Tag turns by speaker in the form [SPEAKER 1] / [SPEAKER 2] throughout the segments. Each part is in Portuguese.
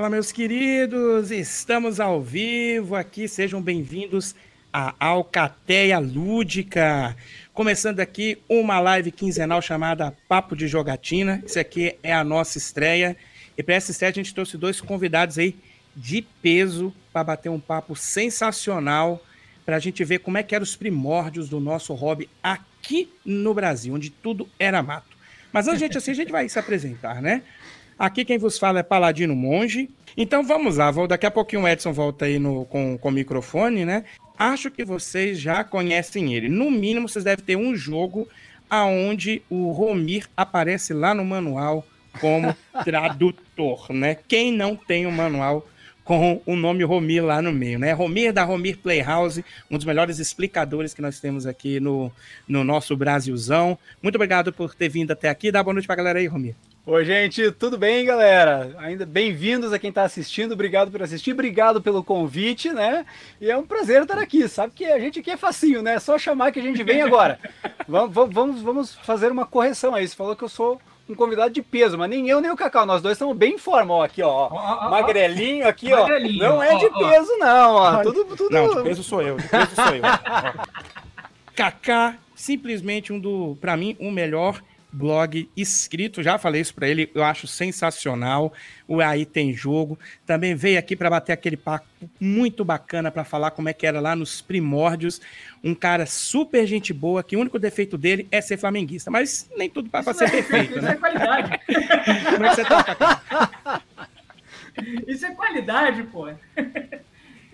[SPEAKER 1] Fala, meus queridos, estamos ao vivo aqui, sejam bem-vindos à Alcateia Lúdica. Começando aqui uma live quinzenal chamada Papo de Jogatina. Isso aqui é a nossa estreia. E para essa estreia a gente trouxe dois convidados aí de peso para bater um papo sensacional para a gente ver como é que eram os primórdios do nosso hobby aqui no Brasil, onde tudo era mato. Mas antes, gente, assim, a gente vai se apresentar, né? Aqui quem vos fala é Paladino Monge. Então vamos lá, vou, daqui a pouquinho o Edson volta aí no, com, com o microfone, né? Acho que vocês já conhecem ele. No mínimo, vocês devem ter um jogo aonde o Romir aparece lá no manual como tradutor, né? Quem não tem o um manual com o nome Romir lá no meio, né? Romir da Romir Playhouse, um dos melhores explicadores que nós temos aqui no, no nosso Brasilzão. Muito obrigado por ter vindo até aqui. Dá boa noite pra galera aí, Romir.
[SPEAKER 2] Oi, gente, tudo bem, galera? Ainda bem-vindos a quem está assistindo, obrigado por assistir, obrigado pelo convite, né? E é um prazer estar aqui, sabe que a gente aqui é facinho, né? É só chamar que a gente vem agora. vamos, vamos, vamos fazer uma correção aí. Você falou que eu sou um convidado de peso, mas nem eu nem o Cacau, nós dois estamos bem em forma, ó, aqui, ó, ó, ó magrelinho aqui, ó, não é de peso não, ó, tudo, tudo...
[SPEAKER 1] Não, de peso sou eu, de peso sou eu. Kaká, simplesmente um do, para mim, o um melhor blog escrito, já falei isso para ele, eu acho sensacional. O Aí tem jogo. Também veio aqui para bater aquele papo muito bacana para falar como é que era lá nos primórdios. Um cara super gente boa, que o único defeito dele é ser flamenguista, mas nem tudo para ser é, perfeito,
[SPEAKER 3] isso
[SPEAKER 1] né?
[SPEAKER 3] Isso é qualidade. como é que você tá, Isso é qualidade, pô.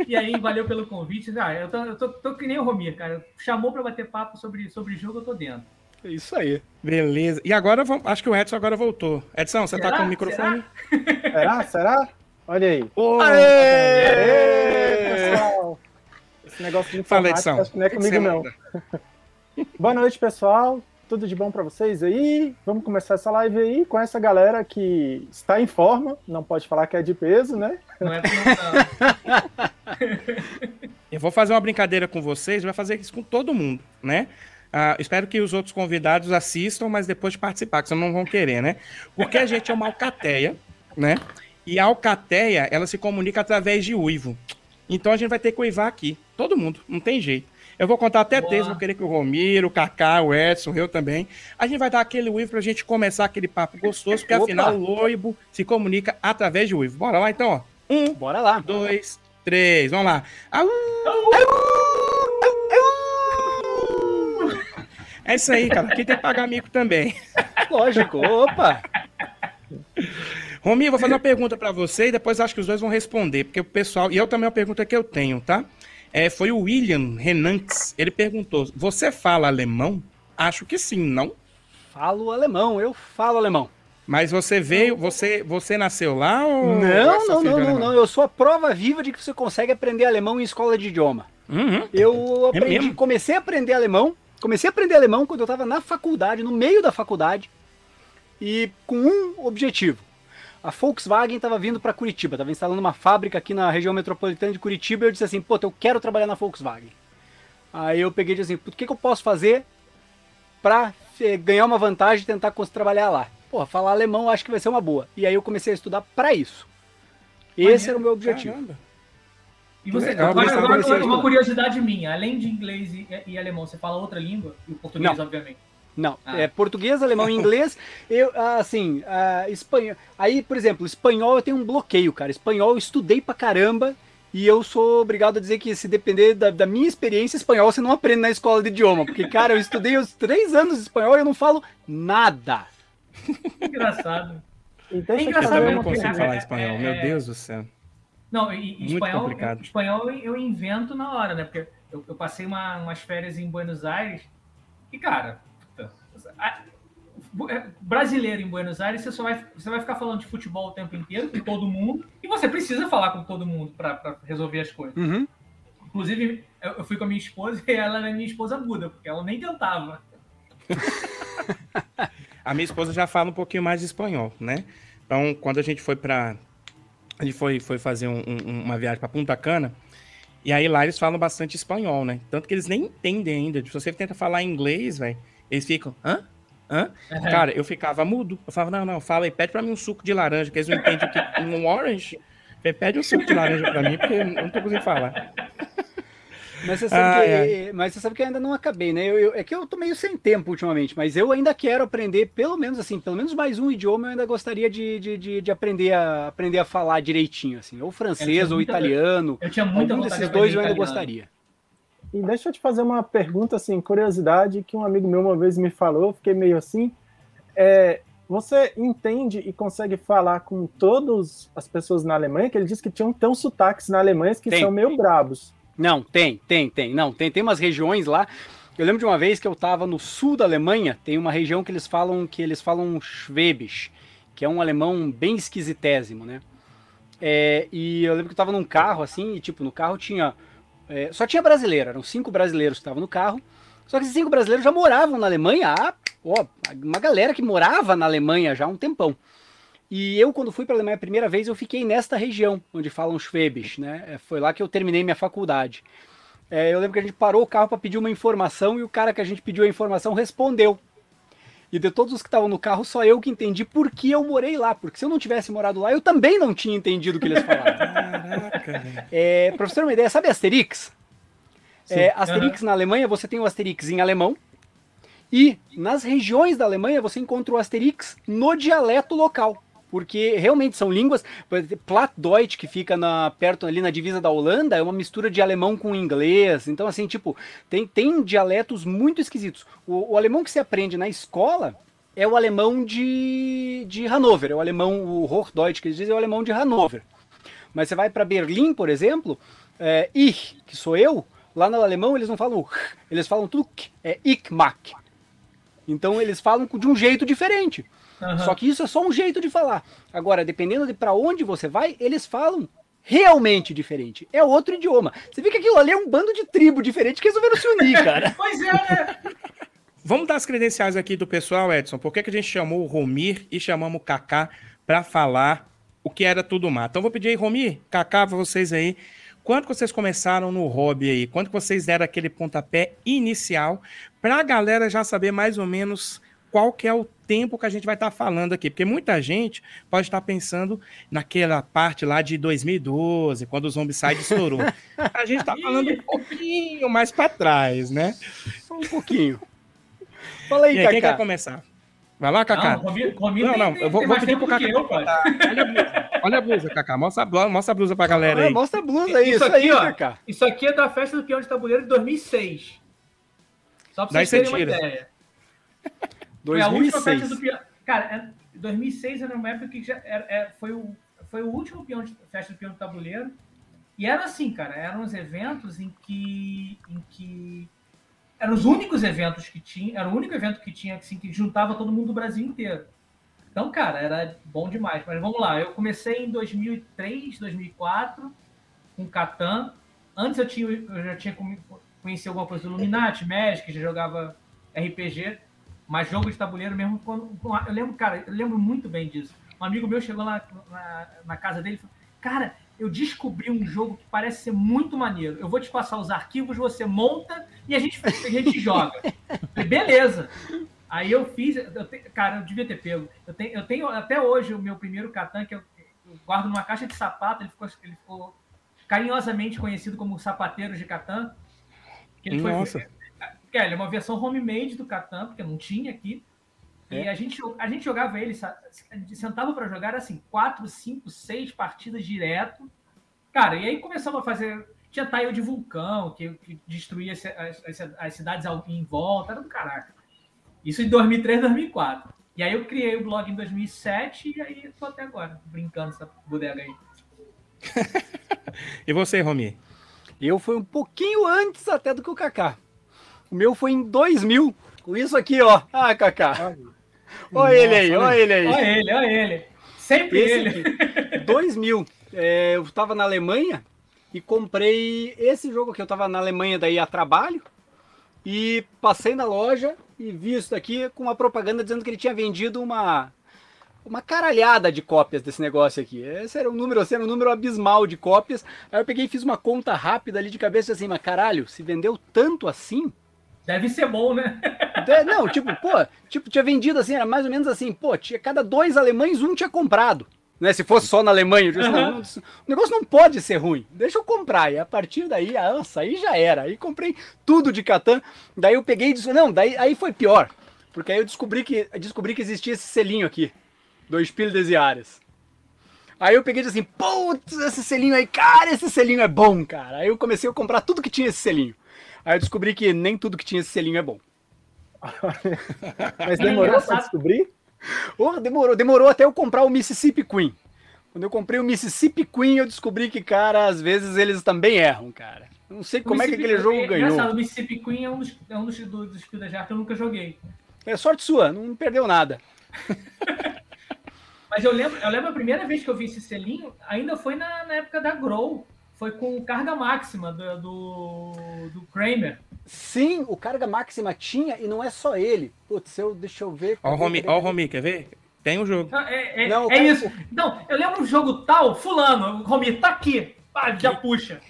[SPEAKER 3] E aí, valeu pelo convite. Ah, eu tô, eu tô, tô que nem o Romir, cara. Chamou para bater papo sobre, sobre jogo, eu tô dentro.
[SPEAKER 2] É isso aí.
[SPEAKER 1] Beleza. E agora, acho que o Edson agora voltou. Edson, você Será? tá com o microfone?
[SPEAKER 4] Será? Será? Olha aí.
[SPEAKER 1] Oh, Aê!
[SPEAKER 4] Aê! pessoal. Esse negócio de
[SPEAKER 1] Fala, Edson.
[SPEAKER 4] acho que não é comigo, não. Boa noite, pessoal. Tudo de bom para vocês aí? Vamos começar essa live aí com essa galera que está em forma. Não pode falar que é de peso, né? Não é
[SPEAKER 1] não. Eu vou fazer uma brincadeira com vocês, vai fazer isso com todo mundo, né? Uh, espero que os outros convidados assistam, mas depois de participar, que vocês não vão querer, né? Porque a gente é uma alcateia, né? E a alcateia, ela se comunica através de uivo. Então a gente vai ter que uivar aqui. Todo mundo, não tem jeito. Eu vou contar até três, vou querer que o Romiro, o Kaká, o Edson, eu também. A gente vai dar aquele uivo pra gente começar aquele papo gostoso, porque Opa. afinal o loibo se comunica através de uivo. Bora lá então, ó. Um,
[SPEAKER 2] Bora lá.
[SPEAKER 1] dois, três, vamos lá. Au, au, au, é isso aí, cara. Aqui tem que pagar amigo também.
[SPEAKER 2] Lógico, opa!
[SPEAKER 1] Rominho, vou fazer uma pergunta para você e depois acho que os dois vão responder, porque o pessoal. E eu também é uma pergunta que eu tenho, tá? É, foi o William Renanx. Ele perguntou: Você fala alemão? Acho que sim, não?
[SPEAKER 2] Falo alemão, eu falo alemão.
[SPEAKER 1] Mas você veio, você, você nasceu lá ou.
[SPEAKER 2] Não, não, não, não, não. Eu sou a prova viva de que você consegue aprender alemão em escola de idioma. Uhum. Eu é aprendi, é comecei a aprender alemão Comecei a aprender alemão quando eu estava na faculdade, no meio da faculdade, e com um objetivo. A Volkswagen estava vindo para Curitiba, estava instalando uma fábrica aqui na região metropolitana de Curitiba, e eu disse assim, pô, eu quero trabalhar na Volkswagen. Aí eu peguei e disse assim, o que, que eu posso fazer para eh, ganhar uma vantagem e tentar trabalhar lá? Pô, falar alemão acho que vai ser uma boa. E aí eu comecei a estudar para isso. Esse era o meu objetivo. Caramba.
[SPEAKER 3] E você, Legal, agora, agora, agora uma curiosidade minha, além de inglês e, e, alemão, você fala outra língua? E o português,
[SPEAKER 2] Não.
[SPEAKER 3] obviamente.
[SPEAKER 2] Não, ah. é português, alemão e inglês. Eu, assim, uh, espanhol. Aí, por exemplo, espanhol eu tenho um bloqueio, cara. Espanhol eu estudei pra caramba. E eu sou obrigado a dizer que se depender da, da, minha experiência, espanhol você não aprende na escola de idioma. Porque, cara, eu estudei os três anos de espanhol e eu não falo nada.
[SPEAKER 3] Engraçado.
[SPEAKER 1] Então, é engraçado eu não consigo falar espanhol, é, meu é. Deus do céu.
[SPEAKER 3] Não, e, Muito espanhol, complicado. espanhol eu invento na hora, né? Porque eu, eu passei uma, umas férias em Buenos Aires e, cara, a, é, brasileiro em Buenos Aires, você só vai, você vai ficar falando de futebol o tempo inteiro com todo mundo e você precisa falar com todo mundo para resolver as coisas. Uhum. Inclusive, eu fui com a minha esposa e ela era minha esposa muda, porque ela nem tentava.
[SPEAKER 1] a minha esposa já fala um pouquinho mais de espanhol, né? Então, quando a gente foi para a gente foi, foi fazer um, um, uma viagem para Punta Cana, e aí lá eles falam bastante espanhol, né? Tanto que eles nem entendem ainda. Se você tenta falar inglês, velho, eles ficam, hã? Hã? Uhum. Cara, eu ficava mudo. Eu falava, não, não, fala aí, pede pra mim um suco de laranja, que eles não entendem o que um orange. Pede um suco de laranja pra mim, porque eu não tô conseguindo falar.
[SPEAKER 2] Mas você, sabe que, mas você sabe que eu ainda não acabei, né? Eu, eu, é que eu tô meio sem tempo ultimamente, mas eu ainda quero aprender, pelo menos assim, pelo menos mais um idioma eu ainda gostaria de, de, de, de aprender, a, aprender a falar direitinho, assim, ou francês ou italiano.
[SPEAKER 3] Eu tinha muita
[SPEAKER 2] Algum desses dois eu ainda italiano. gostaria.
[SPEAKER 4] E deixa eu te fazer uma pergunta, assim, curiosidade, que um amigo meu uma vez me falou, fiquei meio assim. É, você entende e consegue falar com todas as pessoas na Alemanha? Que ele disse que tinham tão sotaques na Alemanha que tem. são meio brabos.
[SPEAKER 2] Não, tem, tem, tem. Não, tem, tem umas regiões lá. Eu lembro de uma vez que eu estava no sul da Alemanha, tem uma região que eles falam que eles falam Schwäbisch, que é um alemão bem esquisitésimo, né? É, e eu lembro que eu estava num carro assim, e tipo, no carro tinha. É, só tinha brasileiro, eram cinco brasileiros que estavam no carro. Só que esses cinco brasileiros já moravam na Alemanha há, ó, uma galera que morava na Alemanha já há um tempão. E eu, quando fui para a Alemanha a primeira vez, eu fiquei nesta região, onde falam Schwäbisch, né? É, foi lá que eu terminei minha faculdade. É, eu lembro que a gente parou o carro para pedir uma informação e o cara que a gente pediu a informação respondeu. E de todos os que estavam no carro, só eu que entendi por que eu morei lá. Porque se eu não tivesse morado lá, eu também não tinha entendido o que eles falavam. Caraca, é, professor, uma ideia, sabe Asterix? É, Asterix uhum. na Alemanha, você tem o Asterix em alemão. E nas regiões da Alemanha, você encontra o Asterix no dialeto local porque realmente são línguas. Plattdeutsch, que fica na, perto ali na divisa da Holanda, é uma mistura de alemão com inglês. Então, assim, tipo, tem, tem dialetos muito esquisitos. O, o alemão que se aprende na escola é o alemão de, de Hannover, é o alemão, o Hochdeutsch, que eles dizem, é o alemão de Hannover. Mas você vai para Berlim, por exemplo, é, ich, que sou eu, lá no alemão eles não falam eles falam tudo é ich mag. Então eles falam de um jeito diferente. Uhum. Só que isso é só um jeito de falar. Agora, dependendo de para onde você vai, eles falam realmente diferente. É outro idioma. Você vê que aquilo ali é um bando de tribo diferente que resolveram se unir, cara.
[SPEAKER 3] pois é, né?
[SPEAKER 1] Vamos dar as credenciais aqui do pessoal, Edson. Por que, que a gente chamou o Romir e chamamos o Kaká para falar o que era tudo mato? Então vou pedir aí, Romir, Kaká, vocês aí. Quando vocês começaram no hobby aí? Quando vocês deram aquele pontapé inicial para a galera já saber mais ou menos qual que é o tempo que a gente vai estar tá falando aqui, porque muita gente pode estar tá pensando naquela parte lá de 2012, quando o Zombicide estourou. A gente está falando um pouquinho mais para trás, né?
[SPEAKER 2] Só um pouquinho. Fala aí,
[SPEAKER 1] aí Quem quer começar? Vai lá, Cacá. Não, não, não, eu vou, vou pedir pro Cacá. Eu, olha a blusa, olha a blusa, Cacá. Mostra a blusa, mostra a blusa pra galera aí. Ah,
[SPEAKER 2] mostra a blusa aí, isso, isso
[SPEAKER 3] aqui,
[SPEAKER 2] aí,
[SPEAKER 3] ó, Cacá. Isso aqui é da festa do peão de tabuleiro de 2006. Só pra vocês terem uma ideia. 2006. Foi a última festa do peão. Cara, 2006 é, era uma época que já era, é, foi, o, foi o último peão de, festa do peão de tabuleiro. E era assim, cara, eram os eventos em que, em que eram os únicos eventos que tinha, era o único evento que tinha assim, que juntava todo mundo do Brasil inteiro. Então, cara, era bom demais. Mas vamos lá, eu comecei em 2003, 2004 com Catan. Antes eu, tinha, eu já tinha conhecido alguma coisa do Illuminati, Magic, já jogava RPG. Mas jogo de tabuleiro mesmo, quando, eu lembro, cara, eu lembro muito bem disso. Um amigo meu chegou lá na, na casa dele e falou: Cara, eu descobri um jogo que parece ser muito maneiro. Eu vou te passar os arquivos, você monta e a gente, a gente joga. Beleza. Aí eu fiz, eu te, cara, eu devia ter pego. Eu tenho, eu tenho até hoje o meu primeiro Catan, que eu, eu, guardo numa caixa de sapato, ele ficou, ele ficou carinhosamente conhecido como Sapateiro de Catan.
[SPEAKER 1] Que Nossa. Foi,
[SPEAKER 3] é, ele é uma versão homemade do Catan, porque não tinha aqui. É. E a gente, a gente jogava ele, sentava para jogar assim, quatro, cinco, seis partidas direto. Cara, e aí começamos a fazer. Tinha tile de vulcão, que, que destruía as, as, as, cidades em volta, era do caraca. Isso em 2003, 2004. E aí eu criei o blog em 2007 e aí tô até agora brincando essa bodega aí.
[SPEAKER 1] e você, Romi?
[SPEAKER 2] Eu fui um pouquinho antes até do que o Kaká. O meu foi em 2000. Com isso aqui, ó. Ah, Kaká. Olha ele aí, olha ele aí.
[SPEAKER 3] Olha ele, olha ele. Sempre esse ele.
[SPEAKER 2] Aqui, 2000. É, eu estava na Alemanha e comprei esse jogo que eu estava na Alemanha daí a trabalho. E passei na loja e vi isso daqui com uma propaganda dizendo que ele tinha vendido uma uma caralhada de cópias desse negócio aqui. Esse era um número, esse era um número abismal de cópias. Aí eu peguei e fiz uma conta rápida ali de cabeça assim, mas caralho, se vendeu tanto assim,
[SPEAKER 3] Deve ser bom, né?
[SPEAKER 2] Não, tipo, pô, tipo, tinha vendido assim, era mais ou menos assim, pô, tinha cada dois alemães, um tinha comprado. Né, se fosse só na Alemanha, disse, uhum. não, não, o negócio não pode ser ruim. Deixa eu comprar. E a partir daí, ah, nossa, aí já era. Aí comprei tudo de Catan. Daí eu peguei e disse, não, daí aí foi pior. Porque aí eu descobri que, descobri que existia esse selinho aqui. Do Spiel des Jahres. Aí eu peguei e disse assim, putz, esse selinho aí, cara, esse selinho é bom, cara. Aí eu comecei a comprar tudo que tinha esse selinho. Aí eu descobri que nem tudo que tinha esse selinho é bom.
[SPEAKER 4] Mas demorou pra descobrir?
[SPEAKER 2] Oh, demorou, demorou até eu comprar o Mississippi Queen. Quando eu comprei o Mississippi Queen, eu descobri que, cara, às vezes eles também erram, cara. Não sei como é que aquele jogo é, ganhou. Engraçado,
[SPEAKER 3] o Mississippi Queen é um dos, é um dos, dos, que eu nunca joguei.
[SPEAKER 2] É sorte sua, não perdeu nada.
[SPEAKER 3] Mas eu lembro, eu lembro a primeira vez que eu vi esse selinho, ainda foi na, na época da Grow. Foi com carga máxima do, do, do, Kramer.
[SPEAKER 2] Sim, o carga máxima tinha e não é só ele. Putz, eu, deixa eu ver.
[SPEAKER 1] Ó o Romi, ó o Romi, quer ver? Tem um jogo.
[SPEAKER 3] É, é, não, é isso. Não, eu lembro um jogo tal, fulano, o Romi, tá aqui. Ah, já puxa.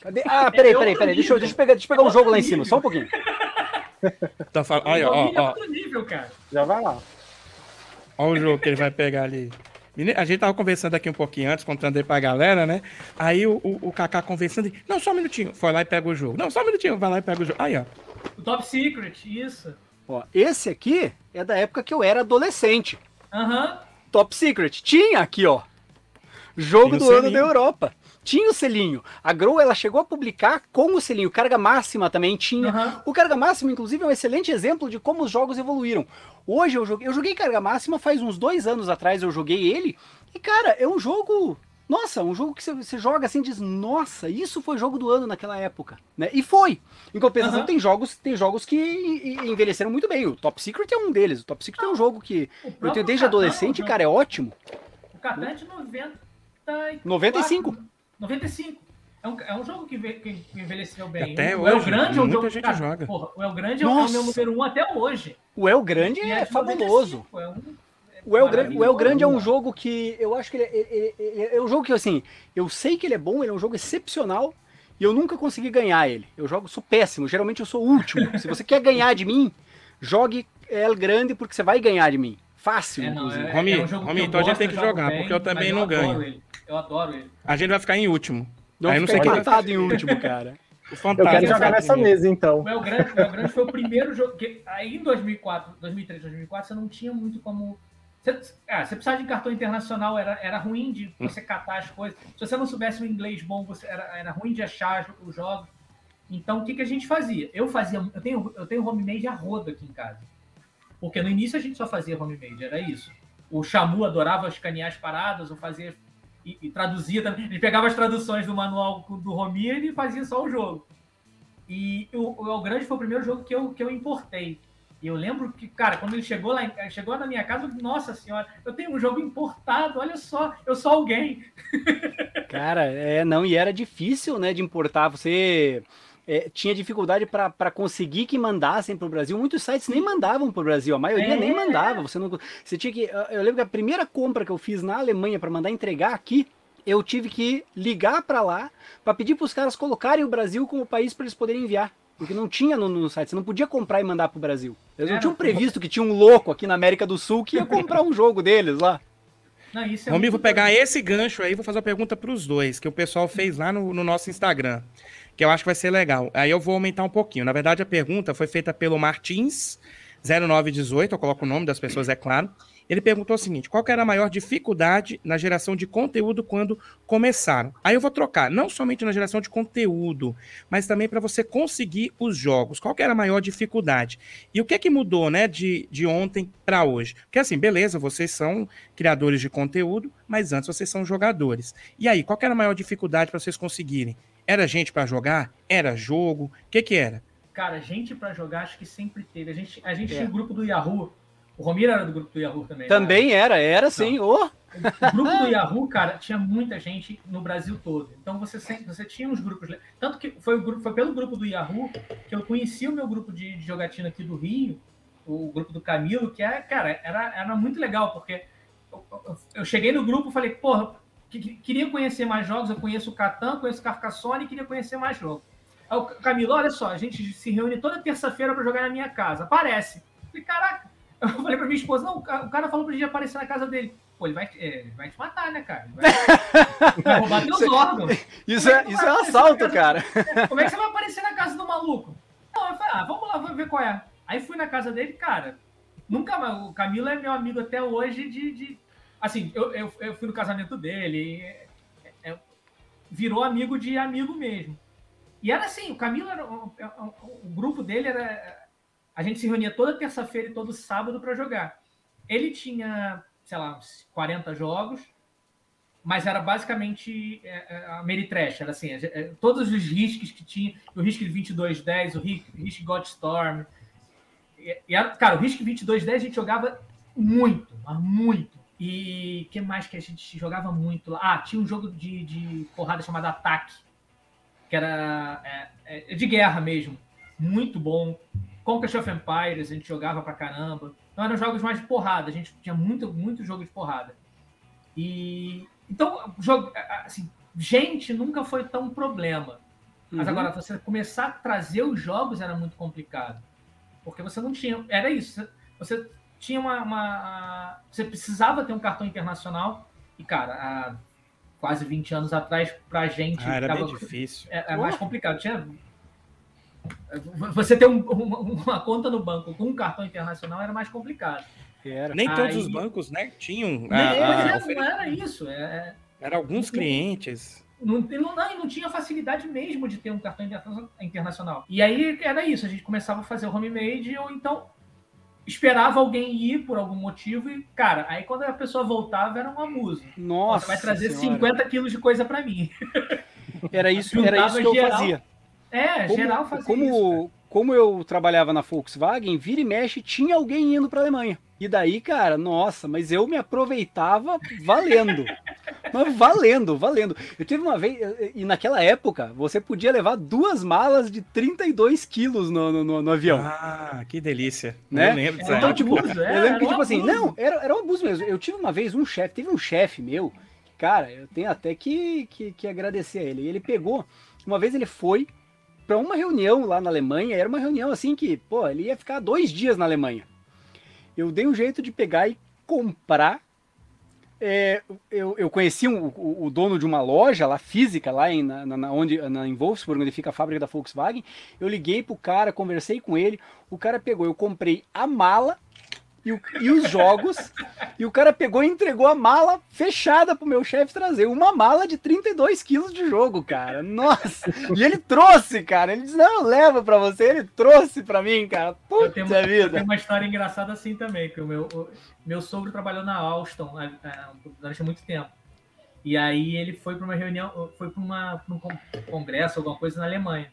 [SPEAKER 2] Cadê? Ah, peraí, peraí, peraí. Deixa eu, deixa eu pegar, deixa eu pegar um jogo lá em cima, só um pouquinho.
[SPEAKER 1] Tá falando. Olha, ó, ó.
[SPEAKER 3] Nível, cara.
[SPEAKER 4] Já vai lá.
[SPEAKER 1] Olha o jogo que ele vai pegar ali. A gente tava conversando aqui um pouquinho antes, contando aí pra galera, né? Aí o, o, o Kaká conversando, não, só um minutinho. Foi lá e pega o jogo. Não, só um minutinho, vai lá e pega o jogo. Aí, ó.
[SPEAKER 3] O Top Secret, isso.
[SPEAKER 2] Ó, esse aqui é da época que eu era adolescente.
[SPEAKER 3] Aham. Uhum.
[SPEAKER 2] Top Secret. Tinha aqui, ó. Jogo do ano da Europa tinha o selinho. A Grow ela chegou a publicar com o selinho. Carga máxima também tinha. Uhum. O carga máxima, inclusive, é um excelente exemplo de como os jogos evoluíram. Hoje eu joguei, eu joguei carga máxima faz uns dois anos atrás. Eu joguei ele e cara é um jogo. Nossa, um jogo que você, joga assim e diz, nossa, isso foi jogo do ano naquela época, né? E foi. Em compensação, uhum. tem jogos, tem jogos que envelheceram muito bem. O Top Secret é um deles. O Top Secret ah, é um jogo que eu tenho desde adolescente, cara, é ótimo.
[SPEAKER 3] O Catan é de 90
[SPEAKER 2] 95.
[SPEAKER 3] 95. É um, é um jogo que, que envelheceu bem.
[SPEAKER 1] Até o El Grande é um jogo. Gente cara, joga.
[SPEAKER 3] Porra, o El Grande Nossa. é o meu número um até hoje.
[SPEAKER 2] O El Grande é, é fabuloso. 95, é um, o El, Grande, o El Grande é um jogo que eu acho que ele, ele, ele, é um jogo que assim, eu sei que ele é bom, ele é um jogo excepcional e eu nunca consegui ganhar ele. Eu jogo, sou péssimo, geralmente eu sou o último. Se você quer ganhar de mim, jogue El Grande porque você vai ganhar de mim. Fácil, é, não,
[SPEAKER 1] inclusive. É, Romi, é um Romi então a gente tem que jogar, bem, porque eu também eu não ganho.
[SPEAKER 3] Ele. Eu adoro ele.
[SPEAKER 1] A gente vai ficar em último.
[SPEAKER 2] Não Aí não sei empatado em último, cara.
[SPEAKER 4] eu quero jogar nessa mesa, então.
[SPEAKER 3] O El Grande, o El Grande foi o primeiro jogo. Que, aí em 2004, 2003, 2004, você não tinha muito como. Você, ah, você precisava de cartão internacional, era, era ruim de você catar as coisas. Se você não soubesse o inglês bom, você, era, era ruim de achar os jogos. Então, o que, que a gente fazia? Eu fazia. Eu tenho, eu tenho homemade a roda aqui em casa. Porque no início a gente só fazia homemade, era isso. O Xamu adorava escanear as paradas, ou fazer e, e, traduzia também. Ele pegava as traduções do manual do Romir e fazia só o jogo. E o, o Grande foi o primeiro jogo que eu, que eu importei. E eu lembro que, cara, quando ele chegou lá, chegou na minha casa, nossa senhora, eu tenho um jogo importado, olha só, eu sou alguém.
[SPEAKER 2] Cara, é, não, e era difícil, né, de importar. Você é, tinha dificuldade para conseguir que mandassem para o Brasil. Muitos sites nem mandavam para o Brasil, a maioria é. nem mandava. Você não, você tinha que. Eu lembro que a primeira compra que eu fiz na Alemanha para mandar entregar aqui, eu tive que ligar para lá para pedir para os caras colocarem o Brasil como país para eles poderem enviar. Porque não tinha no, no, site, você não podia comprar e mandar para o Brasil. Eles não tinham previsto que tinha um louco aqui na América do Sul que ia comprar um jogo deles lá.
[SPEAKER 1] Não, isso é vou pegar esse gancho aí, vou fazer uma pergunta para os dois, que o pessoal fez lá no, no nosso Instagram que eu acho que vai ser legal. Aí eu vou aumentar um pouquinho. Na verdade, a pergunta foi feita pelo Martins 0918, eu coloco o nome das pessoas, é claro. Ele perguntou o seguinte: qual era a maior dificuldade na geração de conteúdo quando começaram? Aí eu vou trocar, não somente na geração de conteúdo, mas também para você conseguir os jogos. Qual era a maior dificuldade? E o que é que mudou, né, de, de ontem para hoje? Porque assim, beleza, vocês são criadores de conteúdo, mas antes vocês são jogadores. E aí, qual era a maior dificuldade para vocês conseguirem era gente para jogar? Era jogo? O que que era?
[SPEAKER 3] Cara, gente para jogar acho que sempre teve. A gente, a gente é. tinha o grupo do Yahoo. O Romiro era do grupo do Yahoo também.
[SPEAKER 2] Também né? era, era sim. Oh.
[SPEAKER 3] O grupo do Yahoo, cara, tinha muita gente no Brasil todo. Então você sempre, você tinha uns grupos. Tanto que foi, o grupo, foi pelo grupo do Yahoo que eu conheci o meu grupo de, de jogatina aqui do Rio, o grupo do Camilo, que é, cara, era, era muito legal, porque eu, eu, eu cheguei no grupo e falei, porra, que, queria conhecer mais jogos, eu conheço o Catan, conheço o Carcassonne e queria conhecer mais jogos. o Camilo, olha só, a gente se reúne toda terça-feira para jogar na minha casa. Aparece. Eu falei, caraca. Eu falei pra minha esposa, não, o cara falou pra gente aparecer na casa dele. Pô, ele vai, é, vai te matar, né, cara? Ele vai, vai roubar teus órgãos.
[SPEAKER 2] Isso é, isso é um assalto, cara.
[SPEAKER 3] Como é que você vai aparecer na casa do maluco? Não, eu falei, ah, vamos lá, vamos ver qual é. Aí fui na casa dele, cara. Nunca mais. O Camilo é meu amigo até hoje de. de assim, eu, eu, eu, fui no casamento dele. É, é, virou amigo de amigo mesmo. E era assim, o Camilo era. O, o grupo dele era. A gente se reunia toda terça-feira e todo sábado para jogar. Ele tinha sei lá, uns 40 jogos, mas era basicamente é, é, a Meritrash, era assim, é, todos os riscos que tinha, o Risk 2210, o Risk Godstorm, e, e cara, o Risk 2210 a gente jogava muito, muito. E que mais que a gente jogava muito lá? Ah, tinha um jogo de, de porrada chamado Ataque, que era é, é, de guerra mesmo, muito bom. Conquest of Empires, a gente jogava pra caramba. Então eram jogos mais de porrada, a gente tinha muito, muito jogo de porrada. E então, jogo, assim, gente nunca foi tão problema. Mas uhum. agora, você começar a trazer os jogos era muito complicado. Porque você não tinha. Era isso. Você tinha uma. uma você precisava ter um cartão internacional. E, cara, há quase 20 anos atrás, pra gente.
[SPEAKER 1] Ah, era ficava, bem difícil.
[SPEAKER 3] É, é mais complicado. Tinha você ter um, uma, uma, conta no banco com um cartão internacional era mais complicado.
[SPEAKER 1] Era. Nem Aí... todos os bancos né, tinham.
[SPEAKER 3] A, a, a... Não era isso. É...
[SPEAKER 1] é era alguns não, clientes.
[SPEAKER 3] Não, não, não, não tinha facilidade mesmo de ter um cartão internacional. E aí era isso, a gente começava a fazer o homemade ou então esperava alguém ir por algum motivo e, cara, aí quando a pessoa voltava era um abuso.
[SPEAKER 2] Nossa.
[SPEAKER 3] Vai trazer senhora. 50 quilos de coisa para mim.
[SPEAKER 2] Era isso, era isso que eu fazia.
[SPEAKER 3] É, como, geral fazia como,
[SPEAKER 2] isso. Como eu trabalhava na Volkswagen, vira e mexe, tinha alguém indo para a Alemanha. E daí, cara, nossa, mas eu me aproveitava valendo. mas valendo, valendo. Eu tive uma vez, e naquela época, você podia levar duas malas de 32 quilos no, no, no avião.
[SPEAKER 1] Ah, que delícia.
[SPEAKER 2] Né? Eu lembro disso Então, tipo, abuso, é, eu lembro que, tipo assim, não, era, era um abuso mesmo. Eu tive uma vez um chefe, teve um chefe meu, cara, eu tenho até que, que, que agradecer a ele. Ele pegou, uma vez ele foi, para uma reunião lá na Alemanha. Era uma reunião assim que, pô, ele ia ficar dois dias na Alemanha. Eu dei um jeito de pegar e comprar. É, eu, eu conheci um, o, o, dono de uma loja lá física, lá em, na, na, onde, na, em Wolfsburg, onde fica a fábrica da Volkswagen. Eu liguei pro cara, conversei com ele. O cara pegou, eu comprei a mala e, o, e, os jogos. e o cara pegou e entregou a mala fechada pro meu chefe trazer. Uma mala de 32 quilos de jogo, cara. Nossa! E ele trouxe, cara. Ele disse: Não, leva pra você. Ele trouxe pra mim, cara. Puta eu uma, vida.
[SPEAKER 3] Tenho uma história engraçada assim também. Que o meu, o, meu sogro trabalhou na Alstom né, é, durante muito tempo. E aí ele foi para uma reunião, foi para um congresso, alguma coisa na Alemanha.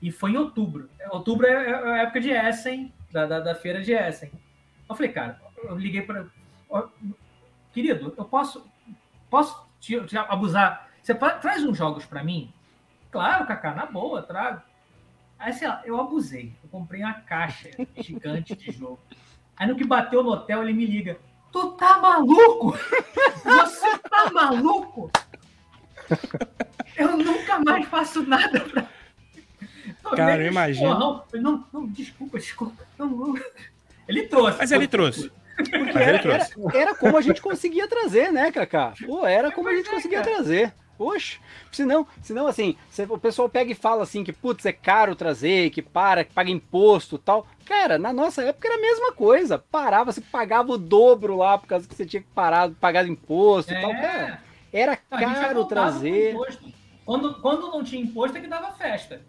[SPEAKER 3] E foi em outubro. Outubro é, é a época de Essen, da, da, da feira de Essen. Eu falei, cara, eu liguei para. Querido, eu posso. Posso te, te abusar? Você traz uns jogos para mim? Claro, Kaká, na boa, trago. Aí, sei lá, eu abusei. Eu comprei uma caixa gigante de jogo. Aí no que bateu no hotel, ele me liga. Tu tá maluco? Você tá maluco? Eu nunca mais faço nada pra.
[SPEAKER 1] Cara, eu imagino.
[SPEAKER 3] Não, não, não, desculpa, desculpa. Não, não. Ele trouxe.
[SPEAKER 1] Mas ele trouxe.
[SPEAKER 2] Porque era, era, era, como a gente conseguia trazer, né, Kaká? Pô, era como a gente conseguia trazer. Poxa, senão, senão assim, o pessoal pega e fala assim que, putz, é caro trazer, que para, que paga imposto tal. Cara, na nossa época era a mesma coisa. Parava, você pagava o dobro lá por causa que você tinha que parar, pagar imposto e é. tal. Cara, era caro trazer.
[SPEAKER 3] Quando, quando não tinha imposto é que dava festa.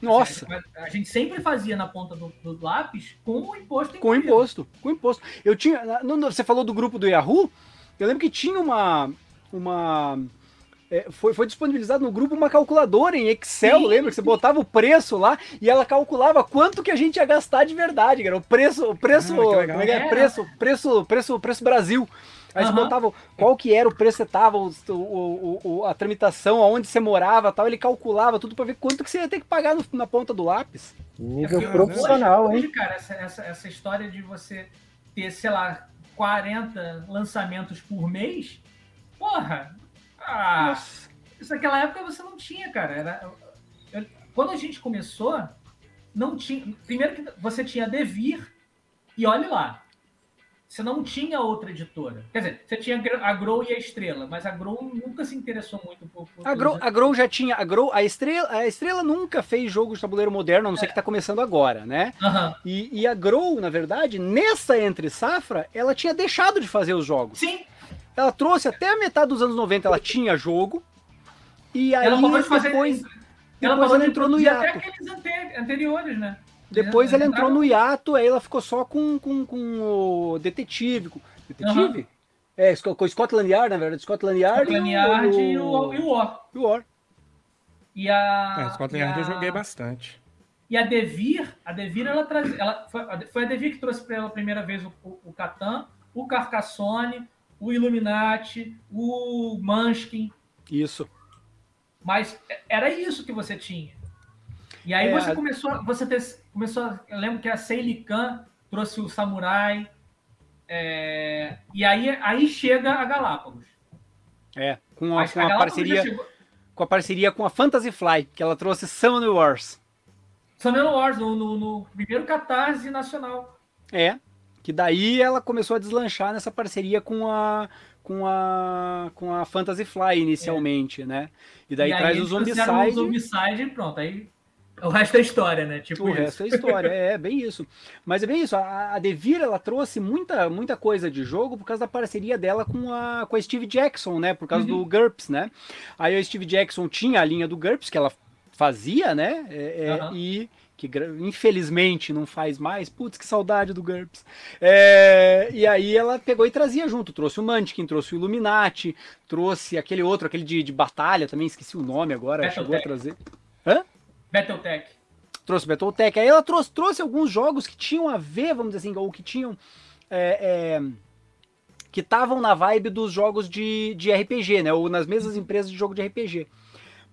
[SPEAKER 2] Nossa!
[SPEAKER 3] A gente sempre fazia na ponta do, do lápis com o imposto
[SPEAKER 2] Com imposto, com imposto. Eu tinha. Você falou do grupo do Yahoo? Eu lembro que tinha uma. uma é, foi, foi disponibilizado no grupo uma calculadora em Excel, sim, lembra? Que você botava o preço lá e ela calculava quanto que a gente ia gastar de verdade, cara. O preço, o preço, ah, como é que é? é? Preço, preço, preço, preço Brasil. Aí uhum. você botava qual que era o preço que tava, o, o, o, a tramitação, aonde você morava tal, ele calculava tudo para ver quanto que você ia ter que pagar no, na ponta do lápis.
[SPEAKER 4] Nível é profissional, hoje,
[SPEAKER 3] hein? Cara, essa, essa, essa história de você ter, sei lá, 40 lançamentos por mês, porra! Ah, isso naquela época você não tinha, cara. Era, eu, quando a gente começou, não tinha. Primeiro que você tinha Devir, e olhe lá. Você não tinha outra editora. Quer dizer, você tinha a Grow e a Estrela, mas a Grow nunca se interessou muito por. por
[SPEAKER 2] a, Grow, a Grow já tinha. A, Grow, a, Estrela, a Estrela nunca fez jogo de tabuleiro moderno, a não é. ser que está começando agora, né? Uhum. E, e a Grow, na verdade, nessa entre safra, ela tinha deixado de fazer os jogos.
[SPEAKER 3] Sim.
[SPEAKER 2] Ela trouxe até a metade dos anos 90, ela tinha jogo. E aí ela depois, fazer, depois ela, ela entrou no hiato. Até
[SPEAKER 3] aqueles anteriores, né?
[SPEAKER 2] Depois ela entrou no hiato, aí ela ficou só com, com, com o detetive. Detetive? Uhum. É, com o Scotland Yard, na verdade. Scotland Yard,
[SPEAKER 3] Scotland Yard e, o, e o War.
[SPEAKER 2] E o War.
[SPEAKER 3] E a.
[SPEAKER 1] É, Scotland Yard a... eu joguei bastante.
[SPEAKER 3] E a Devir, a Devir, ela traz, ela foi, foi a Devir que trouxe pela primeira vez o, o, o Catan, o Carcassonne, o Illuminati, o Munchkin.
[SPEAKER 2] Isso.
[SPEAKER 3] Mas era isso que você tinha. E aí é, você começou, você ter, começou, eu lembro que a Seilican trouxe o Samurai, é, e aí, aí chega a Galápagos.
[SPEAKER 2] É, com a, com a, parceria com a parceria com a Fantasy Fly, que ela trouxe Summoner Wars.
[SPEAKER 3] Summoner Wars, no, no, no primeiro catarse nacional.
[SPEAKER 2] É, que daí ela começou a deslanchar nessa parceria com a com a com a Fantasy Fly inicialmente, é. né? E daí e traz o Zombicide. O
[SPEAKER 3] Zombicide pronto, aí o resto é história, né? Tipo
[SPEAKER 2] o
[SPEAKER 3] isso.
[SPEAKER 2] resto é história, é, bem isso. Mas é bem isso. A, a Devir ela trouxe muita, muita coisa de jogo por causa da parceria dela com a, com a Steve Jackson, né? Por causa uhum. do GURPS, né? Aí a Steve Jackson tinha a linha do GURPS que ela fazia, né? É, é, uhum. E que infelizmente não faz mais. Putz, que saudade do GURPS. É, e aí ela pegou e trazia junto. Trouxe o Mantiquin, trouxe o Illuminati, trouxe aquele outro, aquele de, de batalha também, esqueci o nome agora, chegou a trazer.
[SPEAKER 3] Hã? Battletech.
[SPEAKER 2] Trouxe Battletech. Aí ela trouxe, trouxe alguns jogos que tinham a ver, vamos dizer assim, ou que tinham. É, é, que estavam na vibe dos jogos de, de RPG, né? Ou nas mesmas empresas de jogo de RPG.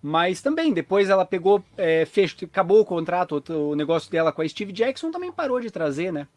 [SPEAKER 2] Mas também, depois ela pegou, é, fez, acabou o contrato, o negócio dela com a Steve Jackson também parou de trazer, né?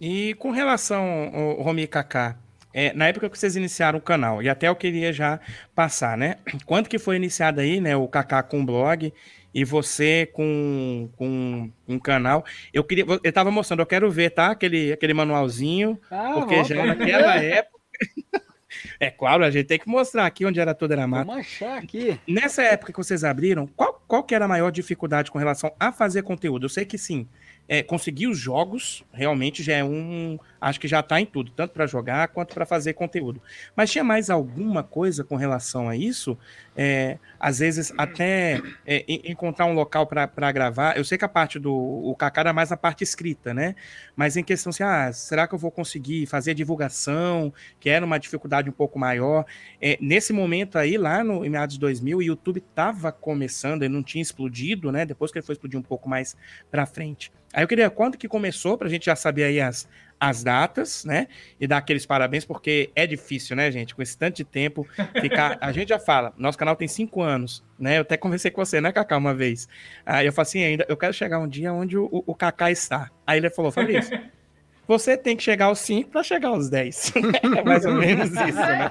[SPEAKER 1] E com relação ao Romi e Kaká, é, na época que vocês iniciaram o canal, e até eu queria já passar, né? Quando que foi iniciado aí, né, o Kaká com o blog e você com, com um canal. Eu queria, eu tava mostrando, eu quero ver, tá? Aquele, aquele manualzinho, ah, porque já naquela época. é claro, a gente tem que mostrar aqui onde era toda era mato.
[SPEAKER 2] Vamos achar aqui.
[SPEAKER 1] Nessa época que vocês abriram, qual, qual que era a maior dificuldade com relação a fazer conteúdo? Eu sei que sim, é, conseguir os jogos realmente já é um. Acho que já está em tudo, tanto para jogar quanto para fazer conteúdo. Mas tinha mais alguma coisa com relação a isso? É, às vezes, até é, encontrar um local para gravar. Eu sei que a parte do. O Kaká era mais a parte escrita, né? Mas em questão assim, ah, será que eu vou conseguir fazer divulgação? Que era uma dificuldade um pouco maior. É, nesse momento aí, lá no, em meados de 2000, o YouTube estava começando, ele não tinha explodido, né? Depois que ele foi explodir um pouco mais para frente. Aí eu queria quando que começou, para a gente já saber aí as, as datas, né? E dar aqueles parabéns, porque é difícil, né, gente? Com esse tanto de tempo, ficar. A gente já fala, nosso canal tem cinco anos, né? Eu até conversei com você, né, Cacá, uma vez. Aí eu falei assim, ainda, eu quero chegar um dia onde o, o Cacá está. Aí ele falou, Fabrício. Você tem que chegar aos 5 para chegar aos 10. é mais ou menos isso, né?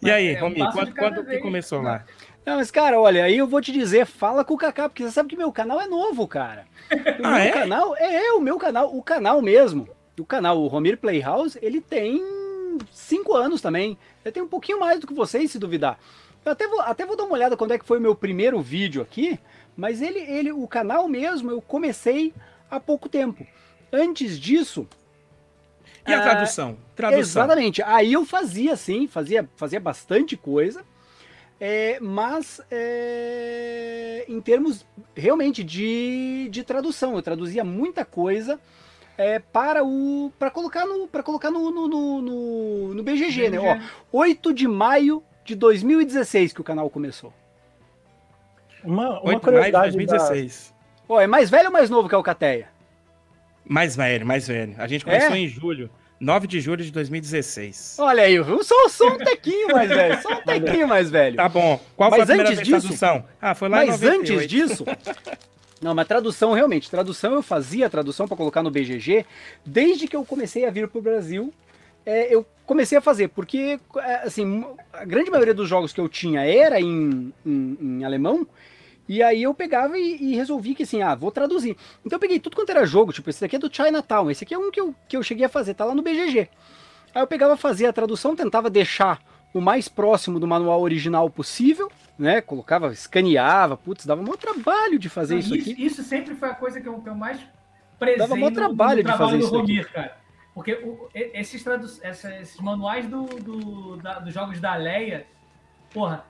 [SPEAKER 1] e aí, Romi, quando, quando que começou lá?
[SPEAKER 2] Não, mas, cara, olha, aí eu vou te dizer, fala com o Kaká, porque você sabe que meu canal é novo, cara. O ah, meu é? canal é, é, o meu canal, o canal mesmo. O canal, o Romir Playhouse, ele tem cinco anos também. Ele tem um pouquinho mais do que vocês, se duvidar. Eu até vou, até vou dar uma olhada quando é que foi o meu primeiro vídeo aqui, mas ele, ele, o canal mesmo, eu comecei há pouco tempo. Antes disso.
[SPEAKER 1] E a ah, tradução? tradução?
[SPEAKER 2] Exatamente. Aí eu fazia, sim, fazia, fazia bastante coisa. É, mas é, em termos realmente de, de tradução, eu traduzia muita coisa é, para o para colocar no para colocar no no, no, no BGG, BGG, né? Ó, 8 de maio de 2016 que o canal começou.
[SPEAKER 1] Uma, uma 8 curiosidade de 2016.
[SPEAKER 2] Da... Ó, é mais velho ou mais novo que a Alcateia?
[SPEAKER 1] Mais velho, mais velho. A gente começou é? em julho. 9 de julho de 2016.
[SPEAKER 2] Olha aí, eu sou, sou um tequinho mais velho, só um tequinho mais velho.
[SPEAKER 1] Tá bom. Qual mas foi a antes disso, tradução?
[SPEAKER 2] Ah, foi lá Mas antes disso... Não, mas tradução, realmente, tradução eu fazia tradução para colocar no BGG desde que eu comecei a vir para o Brasil. É, eu comecei a fazer, porque, é, assim, a grande maioria dos jogos que eu tinha era em, em, em alemão, E aí eu pegava e, e, resolvi que assim, ah, vou traduzir. Então eu peguei tudo quanto era jogo, tipo, esse daqui é do Chinatown, esse aqui é um que eu, que eu cheguei a fazer, tá lá no BGG. Aí eu pegava, fazia a tradução, tentava deixar o mais próximo do manual original possível, né? Colocava, escaneava, putz, dava um trabalho de fazer isso,
[SPEAKER 3] isso,
[SPEAKER 2] aqui.
[SPEAKER 3] Isso sempre foi a coisa que eu, que eu mais prezei
[SPEAKER 2] dava um trabalho no, no de fazer isso Romir, aqui. cara.
[SPEAKER 3] Porque o, esses, tradu esses manuais do, do da, dos jogos da Leia, porra,